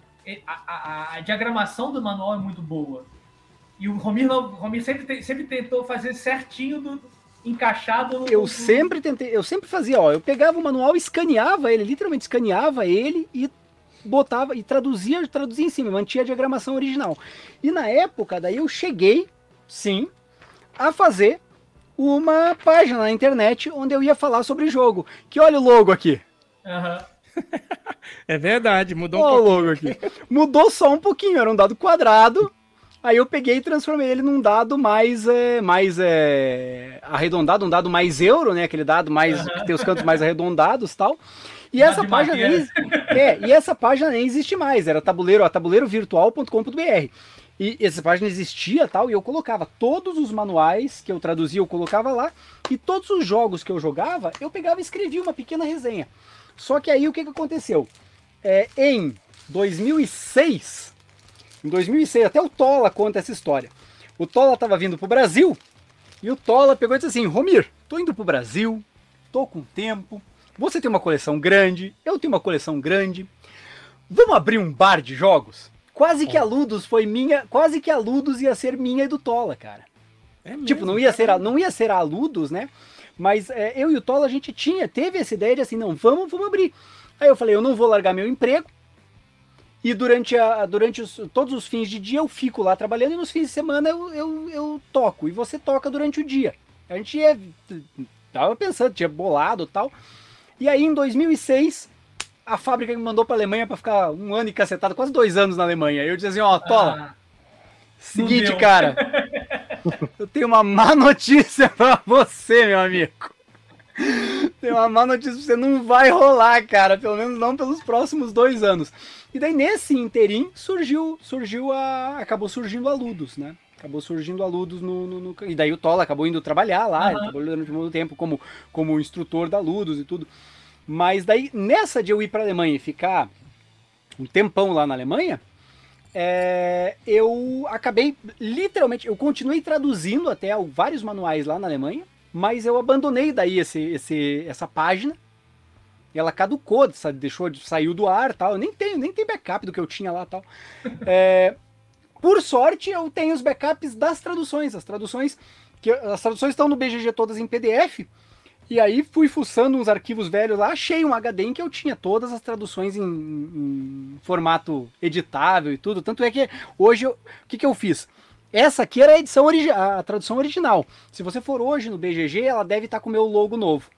[SPEAKER 3] a, a, a, diagramação do manual é muito boa. E o Romir, o Romir sempre, sempre tentou fazer certinho do, encaixado no,
[SPEAKER 2] Eu sempre tentei, eu sempre fazia, ó, eu pegava o manual, escaneava ele, literalmente escaneava ele e botava e traduzia, traduzia em cima, mantinha a diagramação original. E na época, daí eu cheguei, sim, a fazer uma página na internet onde eu ia falar sobre o jogo. Que olha o logo aqui.
[SPEAKER 1] Uhum. É verdade, mudou
[SPEAKER 2] um pouquinho. logo aqui. Mudou só um pouquinho, era um dado quadrado. Aí eu peguei e transformei ele num dado mais, é, mais é, arredondado, um dado mais euro, né? Aquele dado mais uhum. que tem os cantos mais arredondados tal. E essa página nem, é, e essa página nem existe mais, era tabuleiro, tabuleirovirtual.com.br. E essa página existia tal, e eu colocava todos os manuais que eu traduzia, eu colocava lá, e todos os jogos que eu jogava, eu pegava e escrevia uma pequena resenha. Só que aí o que, que aconteceu? É, em 2006, em 2006, até o Tola conta essa história. O Tola estava vindo para o Brasil, e o Tola pegou e disse assim, Romir, tô indo para o Brasil, tô com tempo, você tem uma coleção grande, eu tenho uma coleção grande, vamos abrir um bar de jogos? Quase que a Ludus foi minha, quase que a Ludus ia ser minha e do Tola, cara. É mesmo, tipo, não ia ser a, não ia ser a Ludus, né? Mas é, eu e o Tola a gente tinha, teve essa ideia de assim, não, vamos, vamos abrir. Aí eu falei, eu não vou largar meu emprego. E durante, a, durante os, todos os fins de dia eu fico lá trabalhando e nos fins de semana eu, eu, eu toco. E você toca durante o dia. A gente ia, tava pensando, tinha bolado tal. E aí em 2006 a fábrica me mandou para Alemanha para ficar um ano e cacetado, quase dois anos na Alemanha. Eu dizia assim, ó, Tola, ah, seguinte, cara, eu tenho uma má notícia para você, meu amigo. Tem uma má notícia pra você, não vai rolar, cara, pelo menos não pelos próximos dois anos. E daí nesse interim surgiu, surgiu a, acabou surgindo a Ludus, né? Acabou surgindo a Ludus no, no, no, E daí o Tola acabou indo trabalhar lá, uhum. ele trabalhou durante muito tempo como, como instrutor da Ludus e tudo. Mas daí, nessa de eu ir para a Alemanha e ficar um tempão lá na Alemanha, é, eu acabei literalmente, eu continuei traduzindo até vários manuais lá na Alemanha, mas eu abandonei daí esse, esse, essa página. Ela caducou, sabe, deixou de saiu do ar, tal. Eu nem tenho, nem tem backup do que eu tinha lá, tal. É, por sorte, eu tenho os backups das traduções, as traduções que as traduções estão no BGG todas em PDF. E aí fui fuçando uns arquivos velhos lá, achei um HD em que eu tinha todas as traduções em, em formato editável e tudo. Tanto é que hoje, o que, que eu fiz? Essa aqui era a edição a tradução original. Se você for hoje no BGG, ela deve estar com o meu logo novo.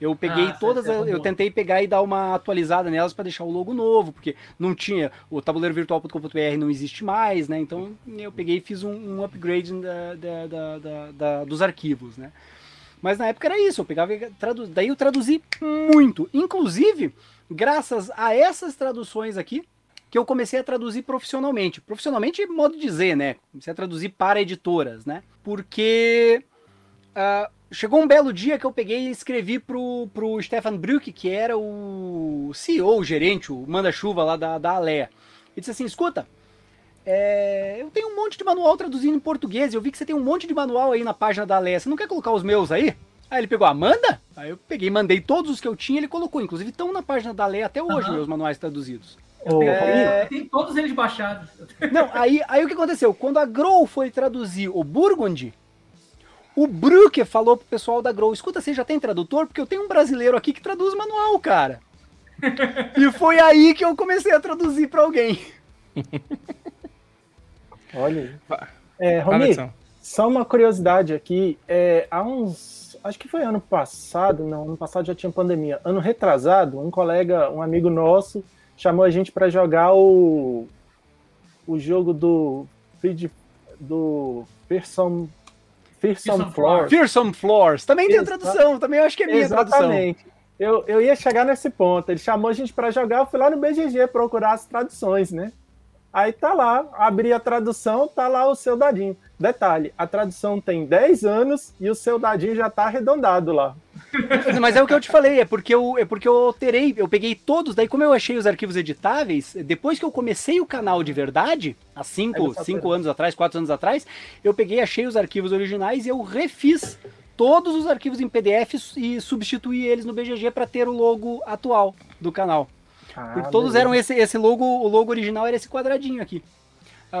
[SPEAKER 2] Eu peguei ah, todas, é eu tentei pegar e dar uma atualizada nelas para deixar o logo novo, porque não tinha, o tabuleirovirtual.com.br não existe mais, né? Então eu peguei e fiz um, um upgrade da, da, da, dos arquivos, né? Mas na época era isso, eu pegava e traduz... daí eu traduzi muito. Inclusive, graças a essas traduções aqui, que eu comecei a traduzir profissionalmente. Profissionalmente, modo de dizer, né? Comecei a traduzir para editoras, né? Porque uh, chegou um belo dia que eu peguei e escrevi pro, pro Stefan Brück, que era o CEO, o gerente, o manda-chuva lá da, da Alea. E disse assim: escuta, é, eu tenho um monte de manual traduzindo em português. Eu vi que você tem um monte de manual aí na página da Alessia. Você não quer colocar os meus aí? Aí ele pegou, Amanda? Aí eu peguei, mandei todos os que eu tinha, ele colocou. Inclusive estão na página da Leia até hoje, uhum. meus manuais traduzidos.
[SPEAKER 3] é... Tem todos eles baixados.
[SPEAKER 2] Não, aí, aí o que aconteceu? Quando a Grow foi traduzir o Burgundy, o Brucker falou pro pessoal da Grow: escuta, você já tem tradutor? Porque eu tenho um brasileiro aqui que traduz manual, cara. e foi aí que eu comecei a traduzir para alguém.
[SPEAKER 4] Olha É, Romi, só uma curiosidade aqui. É, há uns. Acho que foi ano passado, não, ano passado já tinha pandemia. Ano retrasado, um colega, um amigo nosso, chamou a gente para jogar o, o jogo do. do Fearsome,
[SPEAKER 2] Fearsome Floors. Fearsome Floors. Também tem tradução, também eu acho que é minha Exatamente. tradução.
[SPEAKER 4] Eu, eu ia chegar nesse ponto. Ele chamou a gente para jogar, eu fui lá no BGG procurar as traduções, né? Aí tá lá, abri a tradução, tá lá o seu dadinho. Detalhe, a tradução tem 10 anos e o seu dadinho já tá arredondado lá.
[SPEAKER 2] Mas é o que eu te falei, é porque eu, é porque eu alterei, eu peguei todos, daí como eu achei os arquivos editáveis, depois que eu comecei o canal de verdade, há 5 cinco anos atrás, 4 anos atrás, eu peguei, achei os arquivos originais e eu refiz todos os arquivos em PDF e substituí eles no BGG para ter o logo atual do canal. Ah, todos eram esse, esse logo, o logo original era esse quadradinho aqui.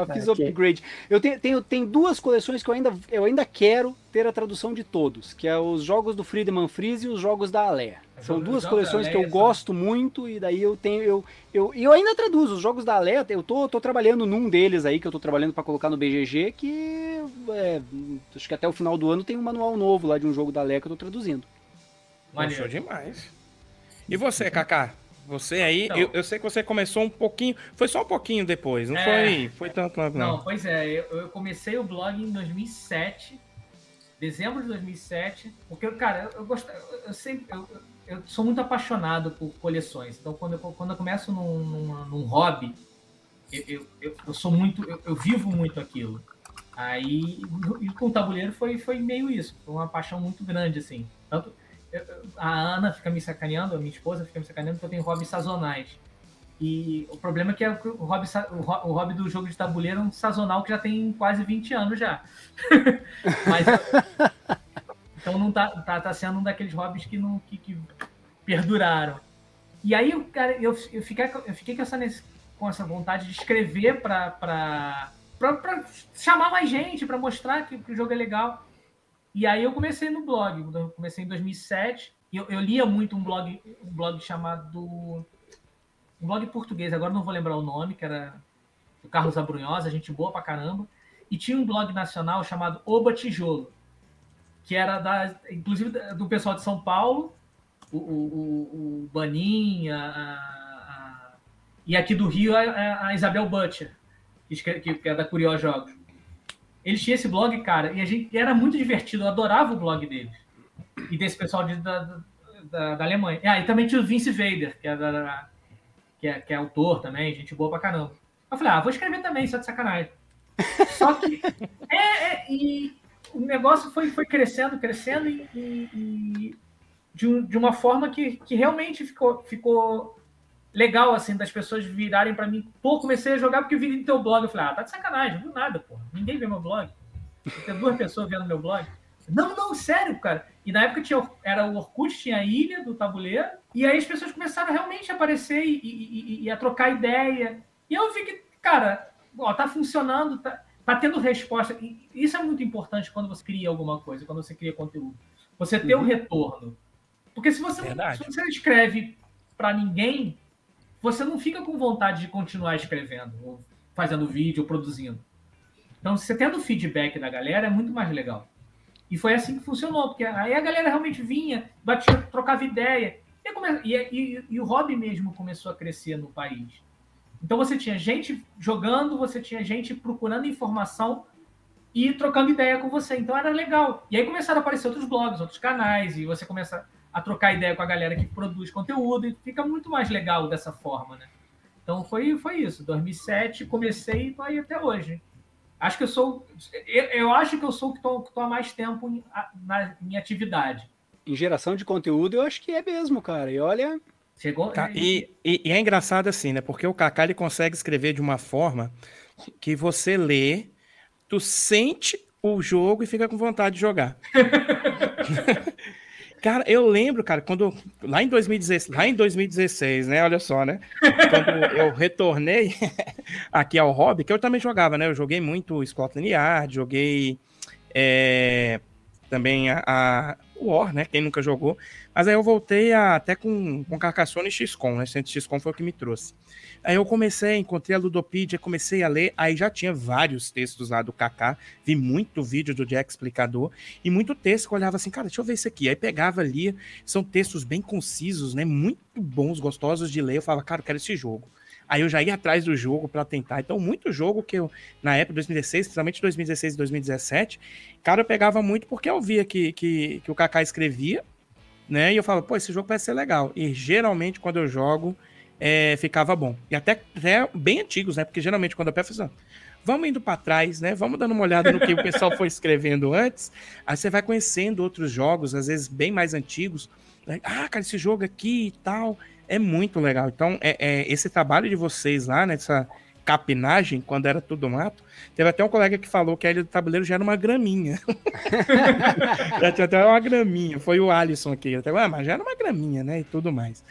[SPEAKER 2] Eu fiz okay. upgrade. Eu tenho, tenho, tenho duas coleções que eu ainda, eu ainda quero ter a tradução de todos, que é os jogos do Friedemann Friese e os jogos da Alea. São duas coleções que eu gosto muito e daí eu tenho eu, eu, eu ainda traduzo os jogos da Alea. Eu tô, tô trabalhando num deles aí que eu tô trabalhando para colocar no BGG que é, acho que até o final do ano tem um manual novo lá de um jogo da Alea que eu tô traduzindo.
[SPEAKER 1] Show demais. E você, Kaká? Você aí, então, eu, eu, sei que você começou um pouquinho, foi só um pouquinho depois, não é, foi, foi tanto não.
[SPEAKER 3] Não, pois é, eu, eu, comecei o blog em 2007, dezembro de 2007, porque, cara, eu, eu gosto, eu, sempre, eu, eu, sou muito apaixonado por coleções, então quando eu, quando eu começo num, num, num hobby, eu, eu, sou muito, eu, eu vivo muito aquilo. Aí, e com o tabuleiro foi, foi meio isso, foi uma paixão muito grande, assim. Tanto, a Ana fica me sacaneando, a minha esposa fica me sacaneando porque eu tenho hobbies sazonais. E o problema é que é o hobby, o hobby do jogo de tabuleiro é um sazonal que já tem quase 20 anos já. Mas, então não tá, tá, tá sendo um daqueles hobbies que, não, que, que perduraram. E aí, cara, eu, eu, fiquei, eu fiquei com, essa, com essa vontade de escrever para chamar mais gente, para mostrar que, que o jogo é legal. E aí eu comecei no blog, eu comecei em 2007. Eu, eu lia muito um blog, um blog chamado um blog português, agora não vou lembrar o nome, que era o Carlos Abrunhosa, gente boa pra caramba. E tinha um blog nacional chamado Oba Tijolo, que era da, inclusive do pessoal de São Paulo, o, o, o Banin, a, a, e aqui do Rio a, a Isabel Butcher, que, que é da Curió Jogos. Eles tinham esse blog, cara, e a gente era muito divertido, eu adorava o blog deles. E desse pessoal de, da, da, da, Alemanha. Ah, e também tinha o Vince Vader, que é, da, que é, que é autor também, gente boa pra caramba. Eu falei, ah, vou escrever também, só de sacanagem. Só que. É, é, e o negócio foi, foi crescendo, crescendo, e, e, e de, de uma forma que, que realmente ficou, ficou legal, assim, das pessoas virarem para mim. Pô, comecei a jogar porque eu vi no teu blog. Eu falei, ah, tá de sacanagem, não nada, pô. Ninguém vê meu blog. Tem duas pessoas vendo meu blog. Não, não, sério, cara. E na época tinha, era o Orkut, tinha a ilha do tabuleiro, e aí as pessoas começaram realmente a aparecer e, e, e a trocar ideia. E eu vi que, cara, ó, tá funcionando, tá, tá tendo resposta. E isso é muito importante quando você cria alguma coisa, quando você cria conteúdo. Você ter o uhum. um retorno. Porque se você, se você escreve para ninguém, você não fica com vontade de continuar escrevendo, fazendo vídeo, produzindo. Então, você tendo feedback da galera é muito mais legal. E foi assim que funcionou, porque aí a galera realmente vinha, batia, trocava ideia. E, come... e, e, e o hobby mesmo começou a crescer no país. Então você tinha gente jogando, você tinha gente procurando informação e trocando ideia com você. Então era legal. E aí começaram a aparecer outros blogs, outros canais, e você começa a trocar ideia com a galera que produz conteúdo e fica muito mais legal dessa forma, né? Então foi, foi isso. 2007 comecei e tô aí até hoje. Acho que eu sou. Eu, eu acho que eu sou o que estou há mais tempo na minha atividade.
[SPEAKER 2] Em geração de conteúdo, eu acho que é mesmo, cara. E olha.
[SPEAKER 1] Chegou. E, e, e é engraçado assim, né? Porque o Kaká ele consegue escrever de uma forma que você lê, tu sente o jogo e fica com vontade de jogar. Cara, eu lembro, cara, quando lá em 2016, lá em 2016, né? Olha só, né? Quando eu retornei aqui ao hobby, que eu também jogava, né? Eu joguei muito Scotland Yard, joguei é, também a, a, War, né? Quem nunca jogou. Mas aí eu voltei a, até com, com Carcassonne e XCOM, né? XCOM foi o que me trouxe. Aí eu comecei, encontrei a Ludopedia, comecei a ler, aí já tinha vários textos lá do Kaká, vi muito vídeo do Jack Explicador, e muito texto que eu olhava assim, cara, deixa eu ver isso aqui. Aí pegava ali, são textos bem concisos, né, muito bons, gostosos de ler, eu falava, cara, eu quero esse jogo. Aí eu já ia atrás do jogo para tentar. Então, muito jogo que eu, na época, 2016, principalmente 2016 e 2017, cara, eu pegava muito porque eu via que, que, que o Kaká escrevia, né? E eu falava, pô, esse jogo vai ser legal. E geralmente, quando eu jogo, é, ficava bom. E até, até bem antigos, né? Porque geralmente quando eu peço, assim, vamos indo para trás, né? Vamos dando uma olhada no que o pessoal foi escrevendo antes. Aí você vai conhecendo outros jogos, às vezes bem mais antigos. Né? Ah, cara, esse jogo aqui e tal. É muito legal. Então, é, é esse trabalho de vocês lá, nessa capinagem, quando era tudo mato, teve até um colega que falou que a ilha do tabuleiro já era uma graminha. já tinha até uma graminha. Foi o Alisson aqui. Até, ah, mas já era uma graminha, né? E tudo mais.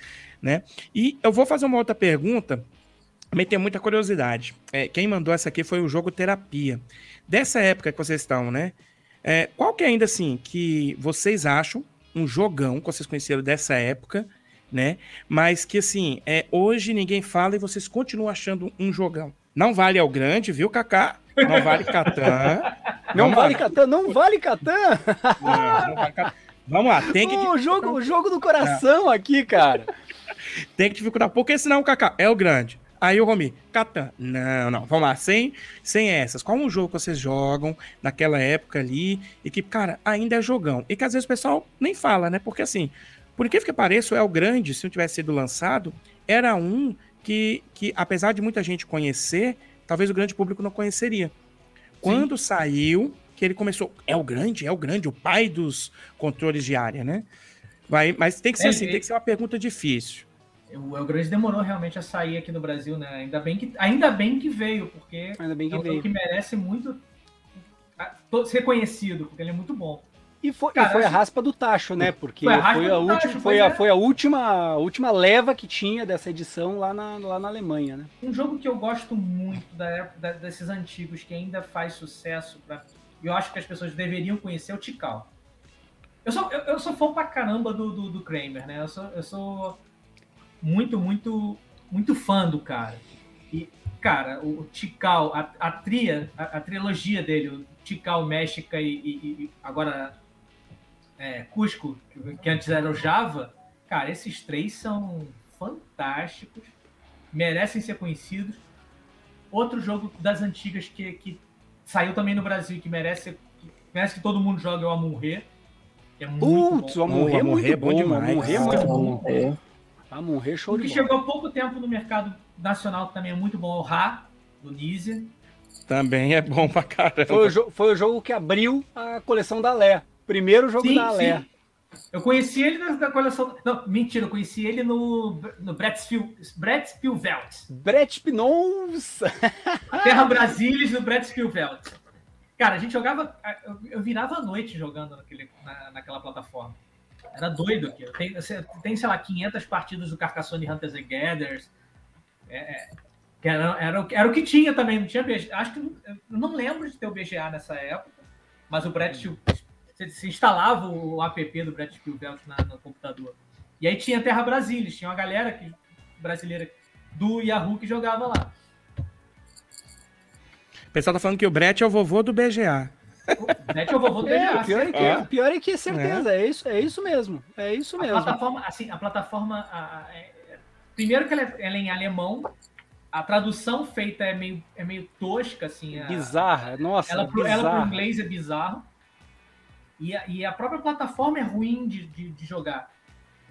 [SPEAKER 1] Né? E eu vou fazer uma outra pergunta. Também tenho muita curiosidade. É, quem mandou essa aqui foi o jogo Terapia. Dessa época que vocês estão, né? É, qual que é ainda assim que vocês acham um jogão que vocês conheceram dessa época né? Mas que assim, é, hoje ninguém fala e vocês continuam achando um jogão. Não vale ao grande, viu, Kaká? Não vale Catan.
[SPEAKER 2] Não, não vale Catan, não vale Catan.
[SPEAKER 1] Vamos lá, tem que.
[SPEAKER 2] O jogo, o jogo do coração aqui, cara.
[SPEAKER 1] tem que dificultar, porque senão o Kaká é o grande. Aí o Romi, Catan. Não, não, vamos lá, sem, sem essas. Qual um jogo que vocês jogam naquela época ali e que, cara, ainda é jogão? E que às vezes o pessoal nem fala, né? Porque assim, por incrível que pareça, o El Grande, se não tivesse sido lançado, era um que, que, apesar de muita gente conhecer, talvez o grande público não conheceria. Quando Sim. saiu, que ele começou. É o grande, é o grande, o pai dos controles de área, né? Vai, mas tem que ser é, assim, tem que ser uma pergunta difícil.
[SPEAKER 3] O El Grande demorou realmente a sair aqui no Brasil, né? Ainda bem que, ainda bem que veio, porque
[SPEAKER 2] ainda bem que
[SPEAKER 3] é um
[SPEAKER 2] veio.
[SPEAKER 3] que merece muito ser conhecido, porque ele é muito bom.
[SPEAKER 2] E foi, Cara, e foi a raspa do tacho, né? Porque foi a, foi a, última, tacho, foi, a, é. foi a última, última leva que tinha dessa edição lá na, lá na Alemanha, né?
[SPEAKER 3] Um jogo que eu gosto muito da época, desses antigos, que ainda faz sucesso, pra, e eu acho que as pessoas deveriam conhecer, é o Tikal. Eu sou, eu, eu, sou fã pra caramba do, do, do Kramer, né? Eu sou, eu sou muito, muito, muito fã do cara. E, cara, o Tikal, a, a, tria, a, a trilogia dele, o Tikal, México e, e, e agora é, Cusco, que antes era o Java, cara, esses três são fantásticos, merecem ser conhecidos. Outro jogo das antigas que, que saiu também no Brasil que merece, que merece que todo mundo jogue é o Amorrer.
[SPEAKER 2] É muito Putz, bom. o Amorrer é muito bom, demais. Amorrer é muito bom. É. Amorrer show
[SPEAKER 3] o que chegou há pouco tempo no mercado nacional também é muito bom, é o Ra, do Nizia.
[SPEAKER 1] Também é bom pra caramba.
[SPEAKER 2] Foi o, foi o jogo que abriu a coleção da Lé. Primeiro jogo sim, da Alé.
[SPEAKER 3] Eu conheci ele na, coleção. Não, mentira, eu conheci ele no, no Brett Spielveld.
[SPEAKER 2] Brett Nossa!
[SPEAKER 3] Terra Brasilis no Brett Spielveld. Cara, a gente jogava. Eu, eu virava a noite jogando naquele, na, naquela plataforma. Era doido aqui. Tem, tem, sei lá, 500 partidas do Carcassonne Hunters and Gatherers. É, é, era, era, era, o que tinha também. Não tinha Acho que. Eu não lembro de ter o BGA nessa época. Mas o Brett você, você instalava o app do Brett Spielberg na, no computador. E aí tinha Terra Brasília, tinha uma galera que, brasileira do Yahoo que jogava lá.
[SPEAKER 1] O pessoal tá falando que o Brett é o vovô do BGA.
[SPEAKER 3] O Brett é o vovô do BGA.
[SPEAKER 2] É, pior, é que, é. pior é que é certeza, é. é. isso, é isso mesmo. É isso mesmo.
[SPEAKER 3] A plataforma, assim, a plataforma. A, a, é, primeiro que ela é, ela é, em alemão, a tradução feita é meio, é meio tosca, assim. A,
[SPEAKER 2] bizarra, nossa.
[SPEAKER 3] Ela, bizarra. ela pro inglês é bizarro. E a, e a própria plataforma é ruim de, de, de jogar.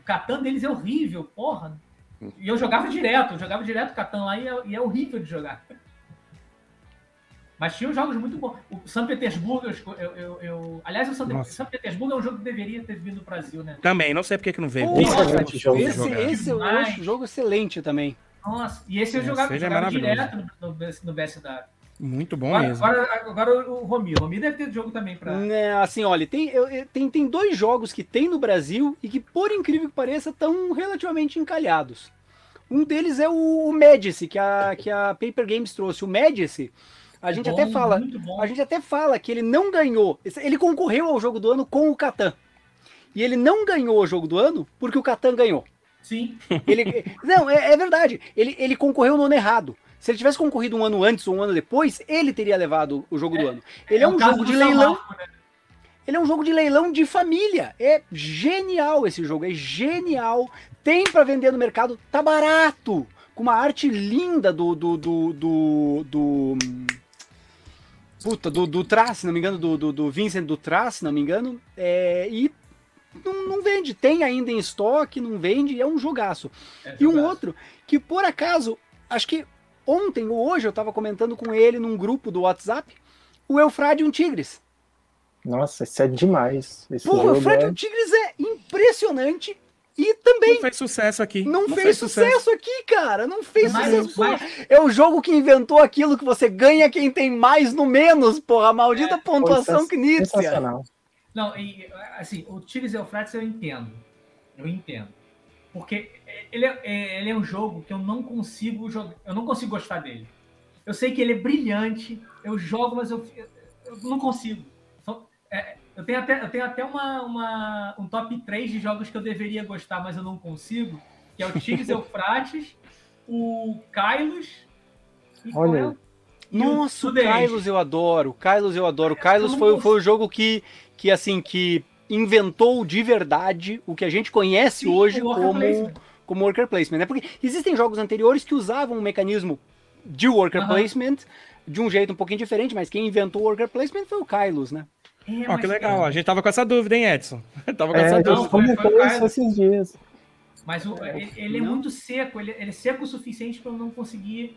[SPEAKER 3] O Catan deles é horrível, porra. E eu jogava direto, eu jogava direto o Catan lá e é, e é horrível de jogar. Mas tinha jogos muito bons. O São Petersburgo, eu, eu, eu, eu... aliás, o São, São, Petersburgo é um jogo que deveria ter vindo no Brasil, né?
[SPEAKER 1] Também, não sei porque que não veio.
[SPEAKER 2] esse, esse, esse eu acho um jogo excelente também.
[SPEAKER 3] Nossa, e esse eu jogava, jogava é direto no, no, no BSW.
[SPEAKER 1] Muito bom
[SPEAKER 3] agora,
[SPEAKER 1] mesmo.
[SPEAKER 3] Agora, agora o Romi. O Romi deve ter jogo também para.
[SPEAKER 2] É, assim, olha, tem, eu, tem, tem dois jogos que tem no Brasil e que, por incrível que pareça, estão relativamente encalhados. Um deles é o, o Medici, que a, que a Paper Games trouxe. O Medici, a é gente bom, até fala. A gente até fala que ele não ganhou. Ele concorreu ao jogo do ano com o Catan. E ele não ganhou o jogo do ano porque o Catan ganhou.
[SPEAKER 3] Sim.
[SPEAKER 2] Ele, não, é, é verdade. Ele, ele concorreu no ano errado. Se ele tivesse concorrido um ano antes ou um ano depois, ele teria levado o jogo é, do ano. Ele é, é um jogo de leilão. Marco, né? Ele é um jogo de leilão de família. É genial esse jogo, é genial. Tem para vender no mercado, tá barato. Com uma arte linda do. do. do. do. do puta, do, do Trace, se não me engano, do, do, do Vincent do Trace, se não me engano. É, e não, não vende. Tem ainda em estoque, não vende, é um jogaço. É e um outro que, por acaso, acho que ontem ou hoje eu estava comentando com ele num grupo do WhatsApp, o Eufradium Tigres.
[SPEAKER 4] Nossa, isso é demais.
[SPEAKER 2] Esse Pô, o Eufradium é... Tigres é impressionante. E também.
[SPEAKER 1] Não fez sucesso aqui.
[SPEAKER 2] Não, não fez, fez sucesso. sucesso. aqui, cara. Não fez mas, sucesso. Mas... É o jogo que inventou aquilo que você ganha quem tem mais no menos, porra. A maldita é, pontuação Knizia.
[SPEAKER 3] Não, e, assim, o Tigres Eufrates eu entendo. Eu entendo. Porque ele é, é, ele é um jogo que eu não consigo jogar. Eu não consigo gostar dele. Eu sei que ele é brilhante. Eu jogo, mas eu, eu não consigo. É, eu tenho até, eu tenho até uma, uma, um top 3 de jogos que eu deveria gostar, mas eu não consigo. Que é o Tigres Eufrates, o Kylos
[SPEAKER 2] e Olha. É Nossa, o Kylos eu adoro. O Kylos eu adoro. O Kylos foi, foi o jogo que, que assim, que inventou de verdade o que a gente conhece Sim, hoje como, como worker placement. Né? Porque existem jogos anteriores que usavam um mecanismo de worker placement de um jeito um pouquinho diferente, mas quem inventou o worker placement foi o Kylos, né?
[SPEAKER 1] É, Ó, que legal. A gente tava com essa dúvida, hein, Edson?
[SPEAKER 4] tava com é, essa dúvida. comentou isso esses dias.
[SPEAKER 3] Mas o, ele, ele, é muito seco, ele, ele, é seco o suficiente para eu não conseguir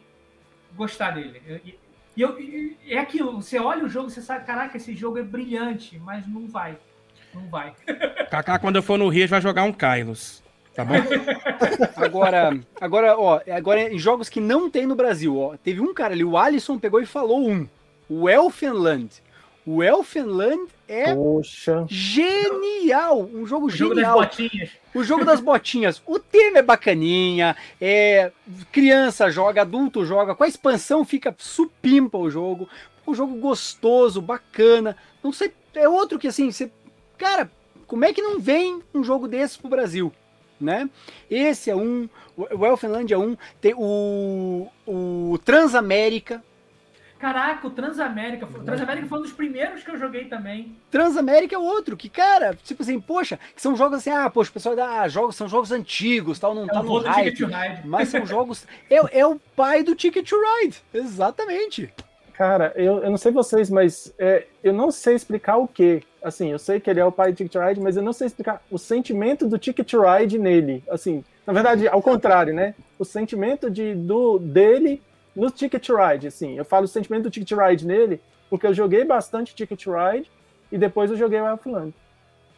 [SPEAKER 3] gostar dele. E, e, eu, e, é aquilo, você olha o jogo, você sabe, caraca, esse jogo é brilhante, mas não vai. Não vai.
[SPEAKER 1] Kaká, quando eu for no Rio, vai jogar um Kylos. Tá bom?
[SPEAKER 2] agora, agora, ó, agora em jogos que não tem no Brasil, ó, teve um cara ali, o Alisson pegou e falou um. O Elfenland. O Elfenland é Poxa. genial. Um jogo o genial. Jogo das botinhas. O jogo das botinhas. O tema é bacaninha. É, criança joga, adulto joga. Com a expansão fica supimpa o jogo. Um jogo gostoso, bacana. Não sei, é outro que assim, você, cara, como é que não vem um jogo desse pro Brasil? Né? Esse é um, o Elfenland é um, tem o, o Transamérica,
[SPEAKER 3] Caraca, o Transamérica. O Transamérica foi um dos primeiros que eu joguei também.
[SPEAKER 2] Transamérica é outro, que, cara, tipo assim, poxa, que são jogos assim, ah, poxa, o pessoal dá ah, jogos, são jogos antigos, tal, não é tá no hype, Mas são jogos. é, é o pai do Ticket to Ride. Exatamente.
[SPEAKER 4] Cara, eu, eu não sei vocês, mas é, eu não sei explicar o que. Assim, eu sei que ele é o pai do Ticket Ride, mas eu não sei explicar o sentimento do Ticket Ride nele. Assim, na verdade, ao contrário, né? O sentimento de, do, dele no Ticket Ride, assim. Eu falo o sentimento do Ticket Ride nele, porque eu joguei bastante Ticket Ride e depois eu joguei o Elfland.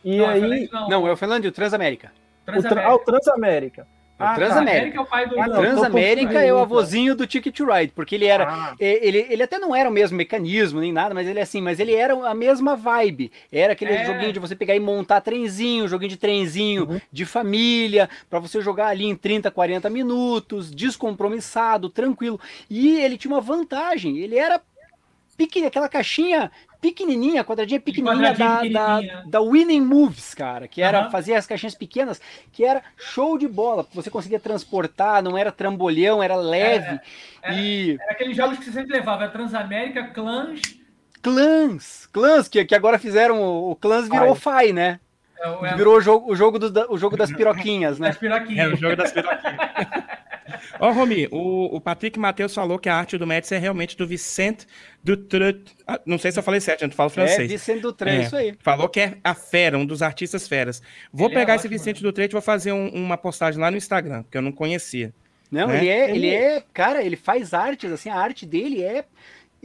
[SPEAKER 2] E não, aí. Não, não o Elfland e o Transamérica.
[SPEAKER 4] Transamérica. O, tra... ah, o Transamérica.
[SPEAKER 2] Ah, Transamérica. Tá. é o pai do... Ah, não, Transamérica é o avôzinho do Ticket to Ride, porque ele era. Ah. Ele, ele até não era o mesmo mecanismo nem nada, mas ele é assim, mas ele era a mesma vibe. Era aquele é. joguinho de você pegar e montar trenzinho, joguinho de trenzinho uhum. de família, para você jogar ali em 30, 40 minutos, descompromissado, tranquilo. E ele tinha uma vantagem, ele era pequeno, aquela caixinha pequenininha, quadradinha pequenininha, da, da, da, Winning Moves, cara, que era uhum. fazer as caixinhas pequenas, que era show de bola, você conseguia transportar, não era trambolhão, era leve.
[SPEAKER 3] É, é, e... Era aqueles jogos que você sempre levava, era Transamérica, Clans.
[SPEAKER 2] Clans, Clans, que, que agora fizeram, o Clans virou Fai, né? É, é, virou o jogo, o jogo, do, o jogo das piroquinhas, né? Das
[SPEAKER 1] piroquinhas. É, o jogo das piroquinhas. Ó, oh, Romi, o, o Patrick Matheus falou que a arte do Médici é realmente do Vicente Dutreux. Ah, não sei se eu falei certo, eu não falo francês. É,
[SPEAKER 2] Vicente Dutreux, é, isso aí.
[SPEAKER 1] Falou que é a fera, um dos artistas feras. Vou ele é pegar é esse ótimo, Vicente Dutreux e vou fazer um, uma postagem lá no Instagram, que eu não conhecia.
[SPEAKER 2] Não, né? ele, é, ele é, cara, ele faz artes, assim, a arte dele é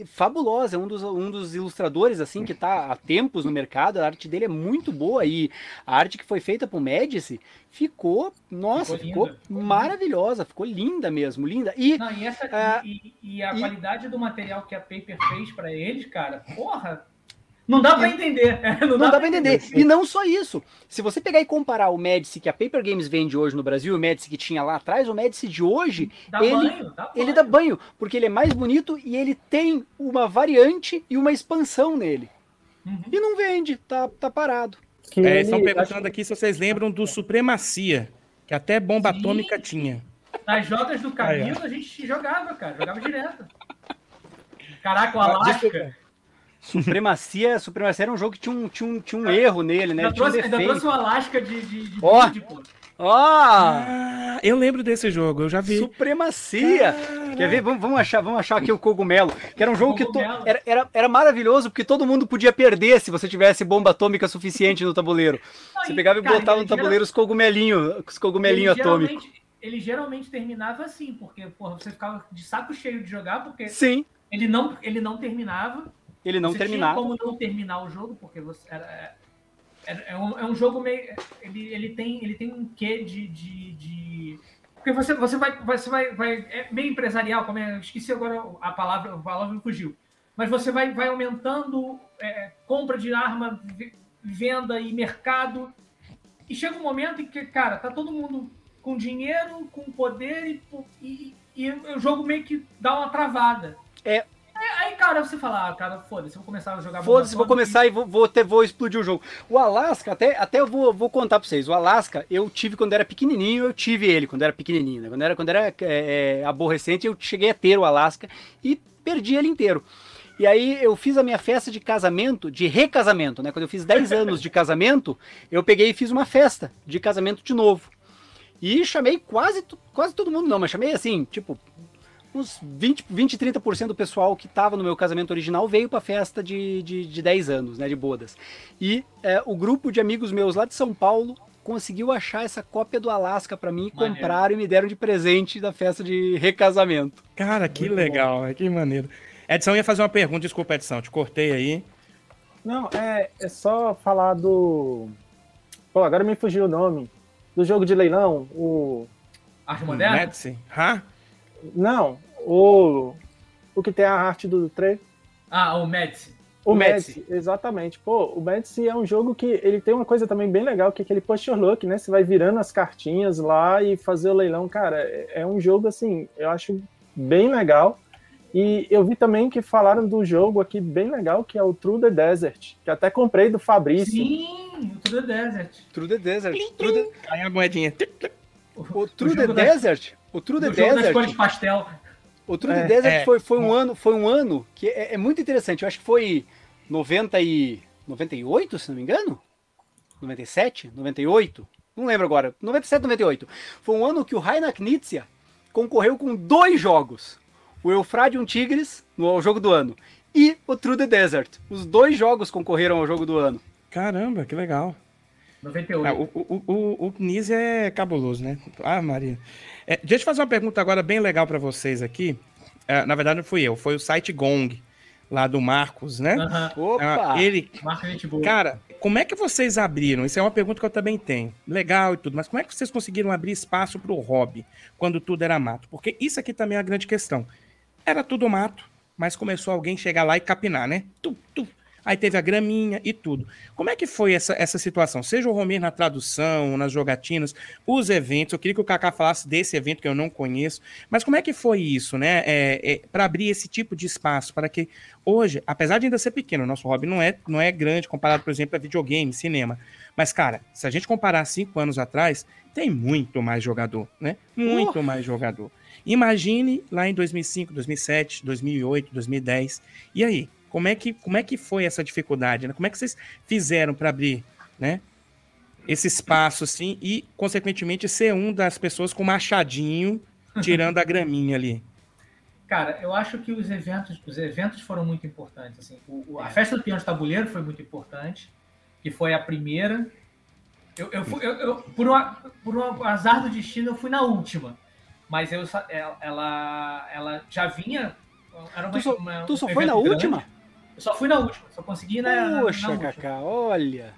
[SPEAKER 2] fabulosa, é um dos, um dos ilustradores assim que está há tempos no mercado, a arte dele é muito boa e a arte que foi feita por Médici ficou, nossa, ficou, ficou, ficou maravilhosa, ficou linda mesmo, linda. E,
[SPEAKER 3] Não, e, essa, uh, e, e a e, qualidade do material que a Paper fez para eles, cara, porra, não dá para entender.
[SPEAKER 2] não, não, dá, dá para entender. entender. E não só isso. Se você pegar e comparar o Medici que a Paper Games vende hoje no Brasil, o Medici que tinha lá atrás, o Medici de hoje, dá ele, banho, dá ele dá banho, porque ele é mais bonito e ele tem uma variante e uma expansão nele. Uhum. E não vende, tá, tá parado.
[SPEAKER 1] É, estão perguntando aqui se vocês lembram do Supremacia, que até bomba Sim. atômica tinha.
[SPEAKER 3] Nas jogas do Camilo a gente jogava, cara, jogava direto. Caraca, o Alasca.
[SPEAKER 2] Supremacia, Supremacia era um jogo que tinha um, tinha um, tinha um erro nele, né?
[SPEAKER 3] Ainda trouxe, um ainda trouxe o Alasca de, de, de
[SPEAKER 2] oh. vídeo, pô. Ó! Oh.
[SPEAKER 1] Ah, eu lembro desse jogo, eu já vi.
[SPEAKER 2] Supremacia! Caraca. Quer ver? Vamos, vamos, achar, vamos achar aqui o Cogumelo. Que era um jogo que to... era, era, era maravilhoso, porque todo mundo podia perder se você tivesse bomba atômica suficiente no tabuleiro. Não, você pegava e, cara, botava no tabuleiro geral... os cogumelinhos, os cogumelinhos atômicos.
[SPEAKER 3] Ele geralmente terminava assim, porque porra, você ficava de saco cheio de jogar, porque
[SPEAKER 2] Sim.
[SPEAKER 3] Ele, não, ele não terminava.
[SPEAKER 2] Ele não
[SPEAKER 3] você
[SPEAKER 2] terminava.
[SPEAKER 3] Tinha como não terminar o jogo, porque você era, é, é, um, é um jogo meio. Ele, ele, tem, ele tem um quê de. de, de... Porque você, você, vai, você vai, vai. É meio empresarial, como é, esqueci agora a palavra, a palavra me fugiu. Mas você vai, vai aumentando é, compra de arma, venda e mercado. E chega um momento em que, cara, tá todo mundo com dinheiro, com poder e, e, e o jogo meio que dá uma travada.
[SPEAKER 2] É,
[SPEAKER 3] Aí, cara, você fala, ah, cara, foda-se, vou começar a jogar
[SPEAKER 2] Foda-se, vou começar e, vou, vou, ter, vou explodir o jogo. O Alaska, até, até eu vou, vou contar pra vocês. O Alaska, eu tive quando era pequenininho, eu tive ele quando era pequenininho. Né? Quando era, quando era é, é, aborrecente, eu cheguei a ter o Alaska e perdi ele inteiro. E aí eu fiz a minha festa de casamento, de recasamento, né? Quando eu fiz 10 anos de casamento, eu peguei e fiz uma festa de casamento de novo. E chamei quase, quase todo mundo, não, mas chamei assim, tipo, uns 20, 20 30% do pessoal que estava no meu casamento original veio para a festa de, de, de 10 anos, né, de bodas. E é, o grupo de amigos meus lá de São Paulo conseguiu achar essa cópia do Alasca para mim, maneiro. compraram e me deram de presente da festa de recasamento.
[SPEAKER 1] Cara, que Muito legal, bom. que maneiro. Edson ia fazer uma pergunta, desculpa, Edson, te cortei aí.
[SPEAKER 4] Não, é, é só falar do. Pô, agora me fugiu o nome. Do jogo de leilão, o.
[SPEAKER 3] Arte Moderna?
[SPEAKER 1] Medicine. Hã?
[SPEAKER 4] Não, o, o que tem a arte do trem.
[SPEAKER 3] Ah, o Médici.
[SPEAKER 4] O, o Médici, exatamente. Pô, o Médici é um jogo que ele tem uma coisa também bem legal, que é aquele push your luck, né? Você vai virando as cartinhas lá e fazer o leilão. Cara, é, é um jogo, assim, eu acho bem legal. E eu vi também que falaram do jogo aqui bem legal, que é o True the Desert, que até comprei do Fabrício.
[SPEAKER 3] Sim, o True the Desert.
[SPEAKER 2] True the Desert.
[SPEAKER 1] True the... Aí a moedinha.
[SPEAKER 2] O True the Desert? O True the Desert.
[SPEAKER 3] Das de pastel.
[SPEAKER 2] O True é, the Desert é. foi, foi, um ano, foi um ano que é, é, muito interessante. Eu acho que foi 90 e 98, se não me engano. 97, 98, não lembro agora. 97, 98. Foi um ano que o Rainer Knizia concorreu com dois jogos. O Eufradium Tigres, no jogo do ano, e o True the Desert. Os dois jogos concorreram ao jogo do ano.
[SPEAKER 1] Caramba, que legal.
[SPEAKER 3] 98. Ah, o,
[SPEAKER 1] o, o, o Knizia é cabuloso, né? Ah, Maria. É, deixa eu fazer uma pergunta agora bem legal para vocês aqui. É, na verdade, não fui eu, foi o site Gong, lá do Marcos, né?
[SPEAKER 2] Uhum. Opa!
[SPEAKER 1] ele. Cara, como é que vocês abriram? Isso é uma pergunta que eu também tenho. Legal e tudo, mas como é que vocês conseguiram abrir espaço para o hobby quando tudo era mato? Porque isso aqui também é a grande questão. Era tudo mato, mas começou alguém chegar lá e capinar, né? Tu, tu, aí teve a graminha e tudo. Como é que foi essa, essa situação? Seja o Romir na tradução, nas jogatinas, os eventos. Eu queria que o Kaká falasse desse evento que eu não conheço, mas como é que foi isso, né? É, é, para abrir esse tipo de espaço, para que hoje, apesar de ainda ser pequeno, o nosso hobby não é, não é grande comparado, por exemplo, a videogame, cinema. Mas, cara, se a gente comparar cinco anos atrás, tem muito mais jogador, né? Muito uh. mais jogador. Imagine lá em 2005, 2007, 2008, 2010. E aí? Como é que, como é que foi essa dificuldade? Né? Como é que vocês fizeram para abrir né, esse espaço assim e, consequentemente, ser um das pessoas com machadinho tirando a graminha ali?
[SPEAKER 3] Cara, eu acho que os eventos, os eventos foram muito importantes. Assim, o, o, a festa do peão de tabuleiro foi muito importante, que foi a primeira. Eu, eu, fui, eu, eu por, uma, por um azar do destino, eu fui na última. Mas eu, ela, ela já vinha.
[SPEAKER 2] Era uma, tu só, uma, tu só um foi na grande. última?
[SPEAKER 3] Eu só fui na última, só consegui na.
[SPEAKER 2] Poxa,
[SPEAKER 3] na
[SPEAKER 2] Cacá, olha.